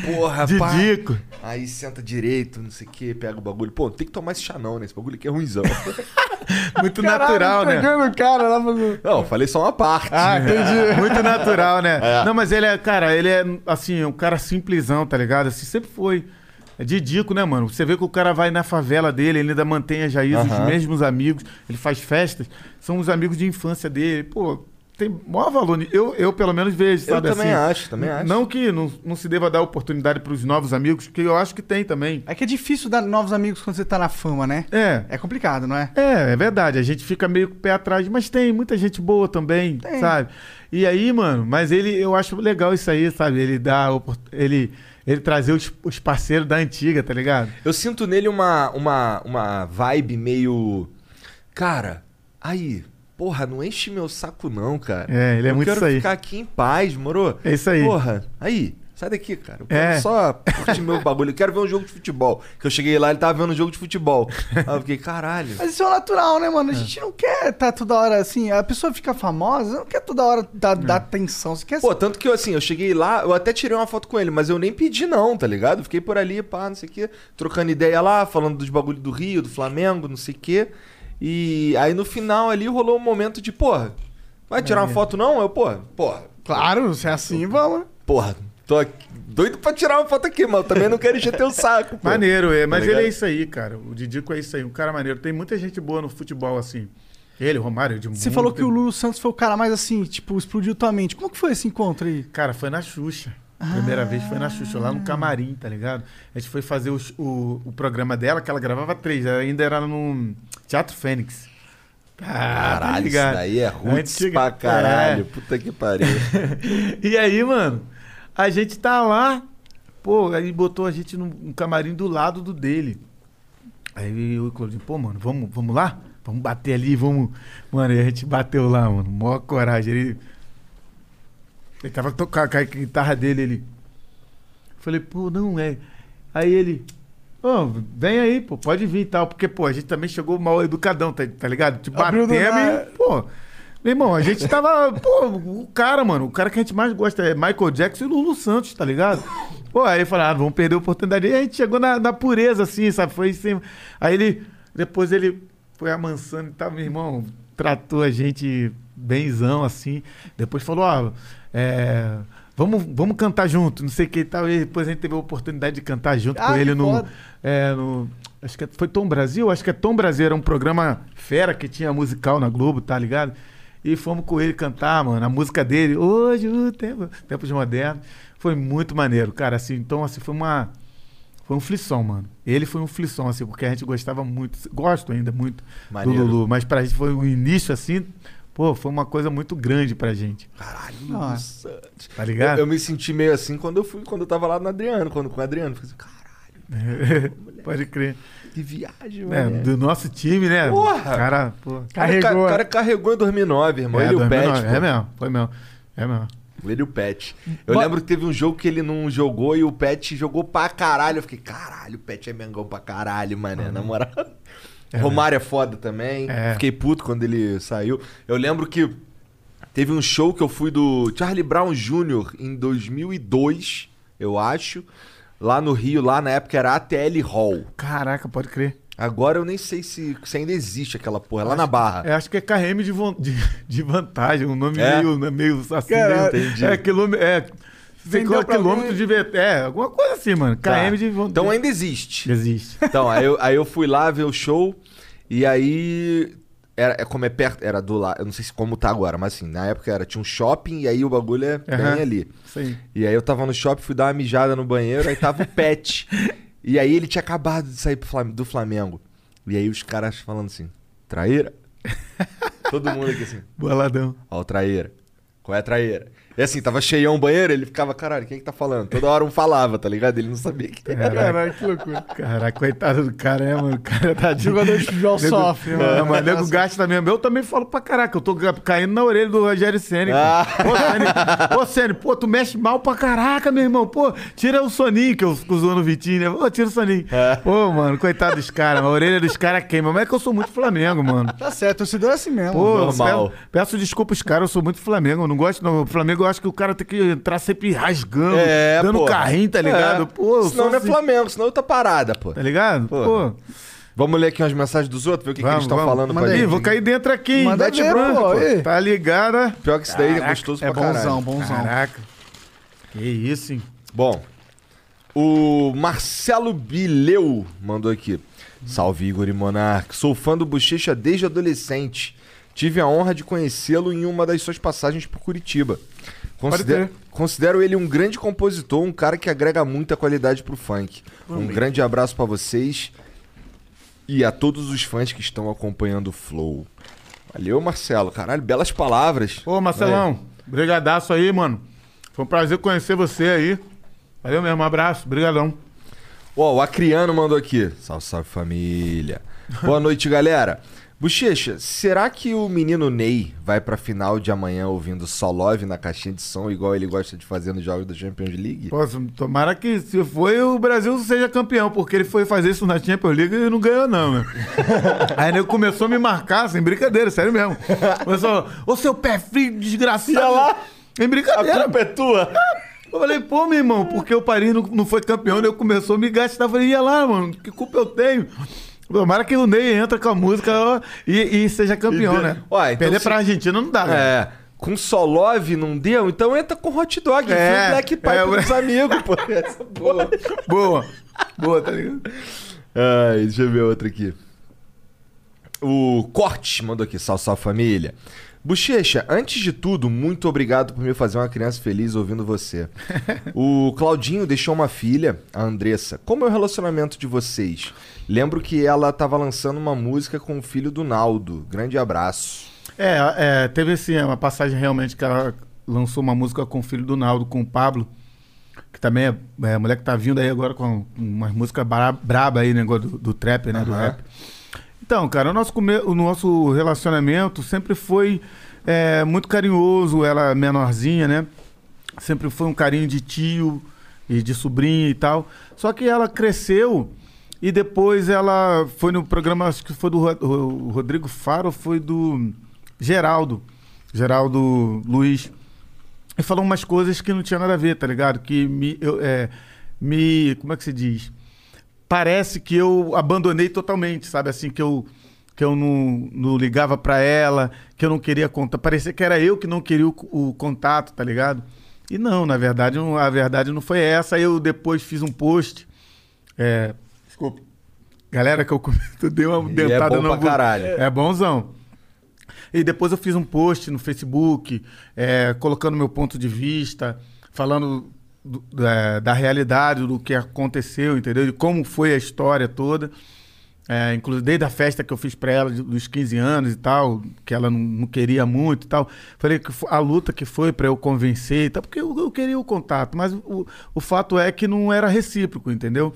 Porra, pá. Didico. Aí senta direito, não sei o quê, pega o bagulho. Pô, tem que tomar esse chá não, né? Esse bagulho aqui é ruimzão. Muito natural, né? Pegando o cara lá fazendo... Não, falei só uma parte. Ah, entendi. Muito natural, né? É. Não, mas ele é, cara, ele é, assim, um cara simplesão, tá ligado? Assim, sempre foi. É didico, né, mano? Você vê que o cara vai na favela dele, ele ainda mantém as raízes, os Aham. mesmos amigos, ele faz festas, são os amigos de infância dele. Pô, tem maior valor. Eu, eu pelo menos vejo, Eu sabe? também assim, acho, também acho. Não que não, não se deva dar oportunidade pros novos amigos, que eu acho que tem também. É que é difícil dar novos amigos quando você tá na fama, né? É. É complicado, não é? É, é verdade. A gente fica meio com o pé atrás, mas tem muita gente boa também, Tem. sabe? E aí, mano, mas ele, eu acho legal isso aí, sabe? Ele dá, ele, ele trazer os, os parceiros da antiga, tá ligado? Eu sinto nele uma, uma, uma vibe meio. Cara, aí, porra, não enche meu saco, não, cara. É, ele é eu muito quero isso aí. ficar aqui em paz, moro? É isso aí. Porra, aí, sai daqui, cara. Eu quero É. só curtir meu bagulho. Eu quero ver um jogo de futebol. Que eu cheguei lá, ele tava vendo um jogo de futebol. Aí eu fiquei, caralho. Mas isso é natural, né, É. mano? A gente não quer tá toda hora assim. A pessoa fica famosa, não quer toda hora dar, É. dar atenção. Você quer Pô, tanto que eu, assim, eu cheguei lá, eu até tirei uma foto com ele, mas eu nem pedi não, tá ligado? Fiquei por ali, pá, não sei o quê, trocando ideia lá, falando dos bagulho do Rio, do Flamengo, não sei o quê. E aí no final ali rolou um momento de, porra, vai tirar uma foto não? Eu, porra, porra, Claro, se é assim, vamos. porra, tô aqui, doido pra tirar uma foto aqui, eu também não quero encher teu saco, pô. Maneiro, é. Mas ele ligado? é isso aí, cara. O Didico é isso aí, um cara maneiro. Tem muita gente boa no futebol, assim. Ele, o Romário, de Você falou que o Lulu Santos foi o cara mais assim, tipo, explodiu tua mente. Como que foi esse encontro aí? Cara, foi na Xuxa. Primeira vez foi na Xuxa, lá no camarim, tá ligado? A gente foi fazer o, o, o programa dela, que ela gravava três, ela ainda era no Teatro Fênix. Ah, tá Caralho, isso ligado? daí é roots Antiga- pra caralho, É. puta que pariu. E aí, mano, a gente tá lá, pô, aí botou a gente num, camarim do lado do dele. Aí eu e o Claudinho, pô, mano, vamos, vamos lá? Vamos bater ali, vamos. Mano, e a gente bateu lá, mano. Mó coragem. Ele. Ele tava tocando com a guitarra dele, ele. Falei, pô, não é. Aí ele. Ô, vem aí, pô, pode vir e tal. Porque, pô, a gente também chegou mal educadão, tá, tá ligado? Te batemos e, pô. Meu irmão, a gente tava. Pô, o cara, mano, o cara que a gente mais gosta é Michael Jackson e Lulu Santos, tá ligado? Pô, aí falei, ah, vamos perder a oportunidade. E a gente chegou na, na pureza, assim, sabe? Foi assim. Aí ele. Depois ele foi amansando e tal, meu irmão, tratou a gente benzão, assim. Depois falou, ó, é. Vamos, vamos cantar junto, não sei o que e tal. E depois a gente teve a oportunidade de cantar junto Ah, com ele no, é, no. Acho que foi Tom Brasil? Acho que é Tom Brasil, era um programa fera que tinha musical na Globo, tá ligado? E fomos com ele cantar, mano, a música dele, hoje o tempo, tempos modernos. Foi muito maneiro, cara, assim, então assim, foi uma foi um flisson, mano. Ele foi um flisson, assim, porque a gente gostava muito, gosto ainda muito Maneiro. do Lulu, mas pra gente foi o início, assim, pô, foi uma coisa muito grande pra gente, Caralho, Nossa. Tá ligado? Eu, eu me senti meio assim quando eu fui, quando eu tava lá no Adriano, quando com o Adriano. Falei assim, caralho, Pode crer. Que viagem, É, mano. do nosso time, né? Porra! Cara, pô. Carregou. O cara carregou em 2009, irmão. ele e o 2009, Pet. É mesmo, foi mesmo. É mesmo. Ele e o Pet. Eu lembro que teve um jogo que ele não jogou e o Pet jogou pra caralho. Eu fiquei, caralho, o Pet é mengão pra caralho, mané. Na moral. Romário é foda também. É. Fiquei puto quando ele saiu. Eu lembro que teve um show que eu fui do Charlie Brown Jr. em 2002, eu acho. Lá no Rio, lá na época era ATL Hall. Caraca, pode crer. Agora eu nem sei se, se ainda existe aquela porra, é lá na Barra. Eu acho que é KM de, von- de, de vantagem, um nome É? meio, né, meio assim. Meio- Entendi. É, quilômetro. É, Vendeu quilômetro alguém. de VT. É, alguma coisa assim, mano. KM Tá. de von- Então de- ainda existe. Existe. Então, aí eu, aí eu fui lá ver o show e aí Era, é como é perto. Era do lado. Eu não sei se como tá agora, mas assim, na época era, tinha um shopping e aí o bagulho é bem ali. Aí. E aí eu tava no shopping, fui dar uma mijada no banheiro, aí tava o Pet. e aí ele tinha acabado de sair do Flamengo. E aí os caras falando assim, traíra? Todo mundo aqui assim, Boladão. ó, o traíra. Qual é a traíra? E assim, tava cheião o banheiro, ele ficava, caralho, quem é que tá falando? Toda hora um falava, tá ligado? Ele não sabia que era. Caralho, que loucura. Caraca, coitado do cara, né, mano? O cara tá de... Jogador de futebol Nego- sofre, mano. É, mas nego gasta mesmo. Eu também falo pra caraca, eu tô caindo na orelha do Rogério Senna. Ah. Pô, Senna, Ô, Senna, pô, tu mexe mal pra caraca, meu irmão. Pô, tira o soninho que eu fico zoando o Vitinho, né? Pô, tira o soninho. É. Pô, mano, coitado dos caras. A orelha dos caras queima. Mas é que eu sou muito Flamengo, mano. Tá certo, torcedor é assim mesmo. Pô, Normal. Peço, peço desculpa os caras, eu sou muito Flamengo. Eu não gosto, não. O Flamengo eu acho que o cara tem que entrar sempre rasgando, É, dando pô. carrinho, tá ligado? É. Pô, senão não é assim, Flamengo, senão eu tô parada, pô. Tá ligado? Pô. Pô, Vamos ler aqui umas mensagens dos outros, ver o que, que eles estão falando Manda pra aí, gente. vou cair dentro aqui, hein? Manda ver, bronca, pô. Tá ligada? Pior que isso daí é Caraca, gostoso É pra caralho. bonzão, bonzão. Caraca. Que isso, hein? Bom, o Marcelo Bileu mandou aqui. Salve Igor e Monark. Sou fã do Bochecha desde adolescente. Tive a honra de conhecê-lo em uma das suas passagens por Curitiba. Considero, considero ele um grande compositor, um cara que agrega muita qualidade pro funk. Um grande abraço pra vocês e a todos os fãs que estão acompanhando o Flow. Valeu, Marcelo. Caralho, belas palavras. Ô, Marcelão, brigadaço aí, mano. Foi um prazer conhecer você aí. Valeu mesmo, um abraço, brigadão. Ó, o Acriano mandou aqui. Salve, salve família. Boa noite, galera. Bochecha, será que o menino Ney vai pra final de amanhã ouvindo só Love na caixinha de som, igual ele gosta de fazer nos jogos da Champions League? Posso, tomara que se foi o Brasil seja campeão, porque ele foi fazer isso na Champions League e não ganhou, não, né? Aí ele começou a me marcar, sem brincadeira, sério mesmo. Começou, ô seu pé frio, desgraçado. lá. Em brincadeira. é tua. Eu falei, pô, meu irmão, porque o Paris não, não foi campeão, ele começou a me gastar. Eu falei, ia lá, mano, que culpa eu tenho? Tomara que o Ney entra com a música e, e seja campeão, E- né? Ó, então Perder se- pra Argentina não dá, né? É, com só Love não deu, então entra com hot dog, É, Black Pipe é, amigos, pô. Essa porra. Boa. Boa, tá ligado? Ai, deixa eu ver outra aqui. O Corte mandou aqui, salve, salve família. Bochecha, antes de tudo, muito obrigado por me fazer uma criança feliz ouvindo você. o Claudinho deixou uma filha, a Andressa. Como é o relacionamento de vocês? Lembro que ela tava lançando uma música com o filho do Naldo. Grande abraço. É, é, teve assim, uma passagem realmente que ela lançou uma música com o filho do Naldo, com o Pablo, que também é, é mulher que tá vindo aí agora com umas músicas bra braba aí, negócio do, do trap, né? Do Aham. rap. Então, cara, o nosso, come- o nosso relacionamento sempre foi é, muito carinhoso, ela menorzinha, né? Sempre foi um carinho de tio e de sobrinha e tal. Só que ela cresceu e depois ela foi no programa, acho que foi do Rodrigo Faro, foi do Geraldo, Geraldo Luiz. E falou umas coisas que não tinha nada a ver, tá ligado? Que me, eu, é, me como é que se diz? Parece que eu abandonei totalmente, sabe? Assim, que eu, que eu não, não ligava pra ela, que eu não queria contar. Parecia que era eu que não queria o, o contato, tá ligado? E não, na verdade, não- a verdade não foi essa. Aí eu depois fiz um post. É, desculpa. Galera, que eu comento, dei uma E é dentada bom no pra caralho. É bonzão. E depois eu fiz um post no Facebook, é, colocando meu ponto de vista, falando do- da, da realidade, do que aconteceu, entendeu? De como foi a história toda. É, inclusive, desde a festa que eu fiz pra ela, dos 15 anos e tal, que ela não, não queria muito e tal. Falei que a luta que foi pra eu convencer e tal, porque eu, eu queria o contato, mas o, o fato é que não era recíproco, entendeu?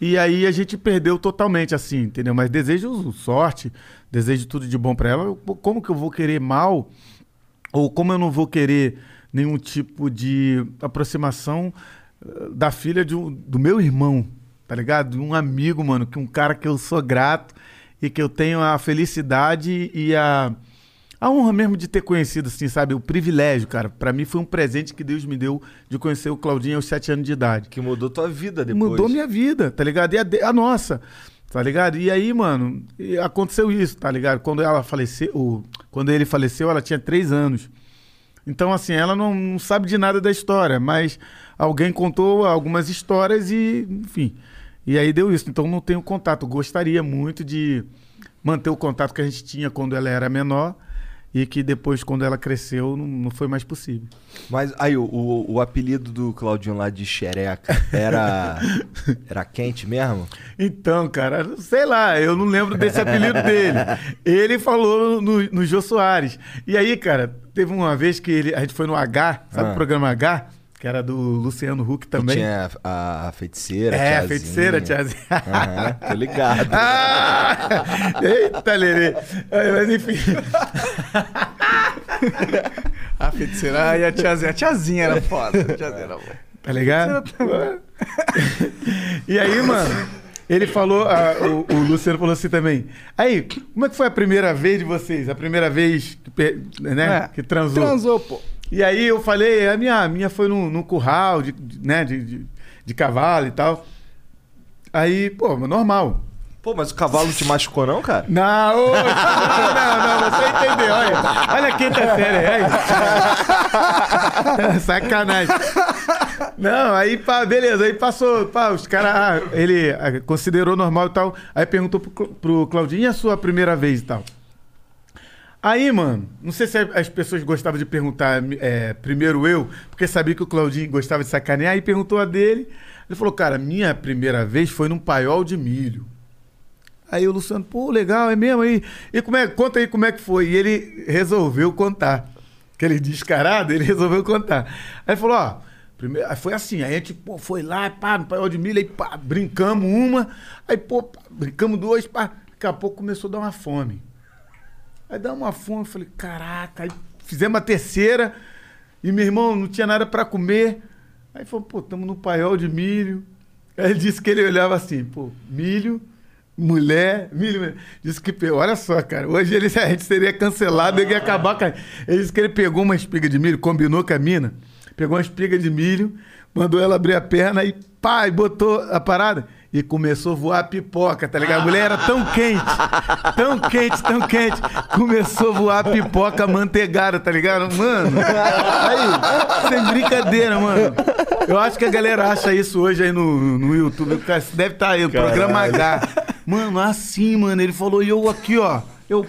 E aí a gente perdeu totalmente, assim, entendeu? Mas desejo sorte, desejo tudo de bom pra ela. Como que eu vou querer mal? Ou como eu não vou querer nenhum tipo de aproximação eh, da filha de um- do meu irmão, tá ligado? De um amigo, mano, que um cara que eu sou grato e que eu tenho a felicidade e a, a honra mesmo de ter conhecido, assim, sabe? O privilégio, cara. Pra mim foi um presente que Deus me deu de conhecer o Claudinho aos sete anos de idade. Que mudou tua vida depois. Mudou minha vida, tá ligado? E a, a nossa, tá ligado? E aí, mano, aconteceu isso, tá ligado? Quando ela faleceu, quando ele faleceu, ela tinha três anos. Então, assim, ela não, não sabe de nada da história, mas alguém contou algumas histórias e, enfim. E aí deu isso. Então, não tenho contato. Gostaria muito de, manter o contato que a gente tinha quando ela era menor e que depois, quando ela cresceu, não, não foi mais possível. Mas aí, o, o, o apelido do Claudinho lá de xereca era. era quente mesmo? Então, cara, sei lá, eu não lembro desse apelido dele. Ele falou no, no Jô Soares. E aí, cara, teve uma vez que ele, a gente foi no H, sabe Ah. o programa H? Que era do Luciano Huck Que também. tinha a, a feiticeira, é, tiazinha. feiticeira, tiazinha. Aham, tô ligado. Ah! Eita, Lelê. Mas enfim. A feiticeira e a tiazinha. A tiazinha era foda. A tiazinha era boa. Tá ligado? e aí, mano, ele falou, ah, o, o Luciano falou assim também. Aí, como é que foi a primeira vez de vocês? A primeira vez que, né, É, que transou? Transou, pô. E aí eu falei, a minha, a minha foi num, num curral de, de- né, de, de, de cavalo e tal. Aí, pô, normal. Pô, mas o cavalo te machucou, não, cara? Não, ô, não, não, não, você entendeu, olha. Olha a quinta série, aí. Sacanagem. Não, aí, pá, beleza, aí passou, pá, os caras, ah, ele ah, considerou normal e tal, aí perguntou pro, pro Claudinho, e a sua primeira vez e tal? Aí, mano, não sei se as pessoas gostavam de perguntar é, primeiro eu, porque sabia que o Claudinho gostava de sacanear, aí perguntou a dele, ele falou, cara, minha primeira vez foi num paiol de milho. Aí o Luciano, pô, legal, é mesmo aí. E como é, conta aí como é que foi. E ele resolveu contar. Aquele descarado, ele resolveu contar. Aí falou, ó, primeiro, foi assim, aí a gente, pô, foi lá, pá, no paiol de milho, aí pá, brincamos uma, aí, pô, pá, brincamos duas, pá, daqui a pouco começou a dar uma fome. Aí dá uma fome, falei, caraca, aí fizemos a terceira, e meu irmão não tinha nada pra comer. Aí falou, pô, estamos no paiol de milho. Aí ele disse que ele olhava assim, pô, milho, mulher, milho. mulher. Disse que, olha só, cara, hoje ele, a gente seria cancelado, ele ia acabar com a... Ele disse que ele pegou uma espiga de milho, combinou com a mina, pegou uma espiga de milho, mandou ela abrir a perna e pá, e botou a parada. E começou a voar pipoca, tá ligado? A mulher era tão quente, tão quente, tão quente. Começou a voar pipoca manteigada, tá ligado? Mano, aí, sem brincadeira, mano. Eu acho que a galera acha isso hoje aí no, no YouTube. Deve estar aí, o programa H. Mano, assim, mano, ele falou, e eu aqui, ó. Eu,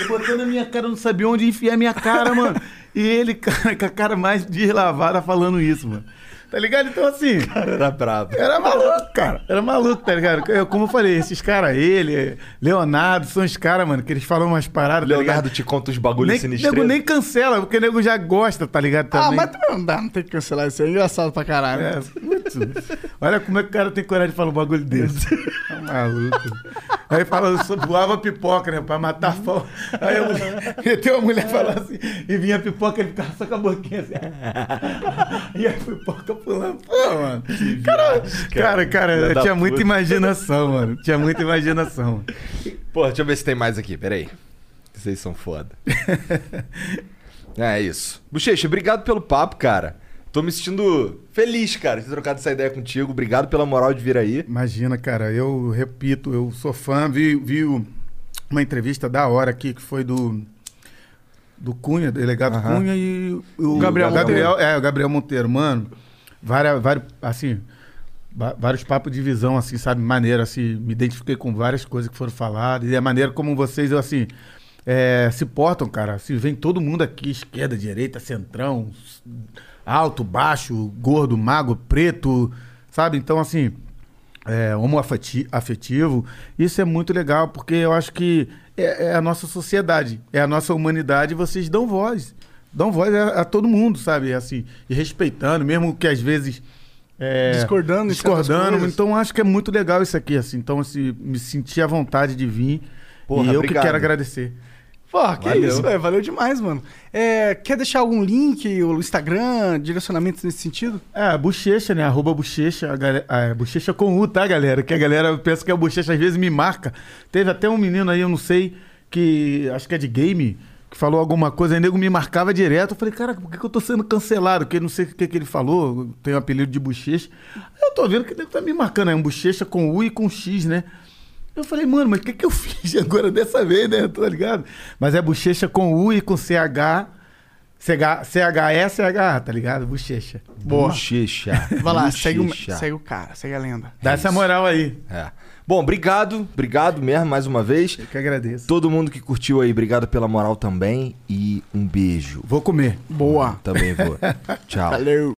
eu botando a minha cara, não sabia onde enfiar a minha cara, mano. E ele, cara, com a cara mais deslavada falando isso, mano. Tá ligado? Então, assim. Era brabo. Era maluco, cara. Era maluco, tá ligado? Eu, como eu falei, esses caras, ele, Leonardo, são os caras, mano, que eles falam umas paradas, tá Leonardo ligado? te conta os bagulhos sinistros. nego nem cancela, porque o nego já gosta, tá ligado? Ah, Também. mas também não dá, não tem que cancelar isso aí. É engraçado pra caralho. É, putz. olha como é que o cara tem coragem de falar um bagulho desse. Tá maluco. Aí fala, só voava pipoca, né? Pra matar a fome. Aí mulher, tem uma mulher falando assim, e vinha a pipoca, ele ficava só com a boquinha assim. E a pipoca pulando. Pô, mano. Cara, cara, cara, Filha eu tinha muita puta. imaginação, mano. Tinha muita imaginação. Pô, deixa eu ver se tem mais aqui, peraí. Vocês são foda. é isso. Bochecha, obrigado pelo papo, cara. Tô me sentindo feliz, cara, de ter trocado essa ideia contigo. Obrigado pela moral de vir aí. Imagina, cara, eu repito, eu sou fã, vi, vi o- uma entrevista da hora aqui que foi do do Cunha, delegado Aham. Cunha e o Gabriel Gabriel, é, o Gabriel Monteiro, mano. Várias, vários, assim, vários papos de visão, assim, sabe, maneira, assim, me identifiquei com várias coisas que foram faladas e a maneira como vocês, assim, é, se portam, cara. Assim, vem todo mundo aqui, esquerda, direita, centrão, alto, baixo, gordo, magro, preto, sabe? Então, assim, é, homoafeti- afetivo. Isso é muito legal, porque eu acho que é, é a nossa sociedade, é a nossa humanidade, vocês dão voz. Dão voz a, a todo mundo, sabe? Assim, e respeitando, mesmo que às vezes. é, Discordando Discordando. Então, acho que é muito legal isso aqui, assim. Então, assim, me senti à vontade de vir. Porra, e eu obrigado. que quero agradecer. Pô, que Valeu. isso, velho. Valeu demais, mano. É, quer deixar algum link, o Instagram, direcionamentos nesse sentido? É, bochecha, né? Arroba bochecha, a galera, ah, é, bochecha com U, tá, galera? Que a galera pensa que é bochecha, às vezes me marca. Teve até um menino aí, eu não sei, que acho que é de game, falou alguma coisa, aí nego me marcava direto. Eu falei, cara, por que, que eu tô sendo cancelado? Porque eu não sei o que, que ele falou, eu tenho o apelido de bochecha. Aí eu tô vendo que o nego tá me marcando, é um bochecha com U e com X, né? Eu falei, mano, mas o que, que eu fiz agora dessa vez, né? Tá ligado? Mas é bochecha com U e com CH. CH, CHS, tá ligado? Bochecha. Boa. Bochecha. Vai lá, segue o, segue o cara, segue a lenda. Dá essa moral aí. É. Bom, obrigado, obrigado mesmo mais uma vez. Eu que agradeço. Todo mundo que curtiu aí, obrigado pela moral também e um beijo. Vou comer. Boa. Também vou. Tchau. Valeu.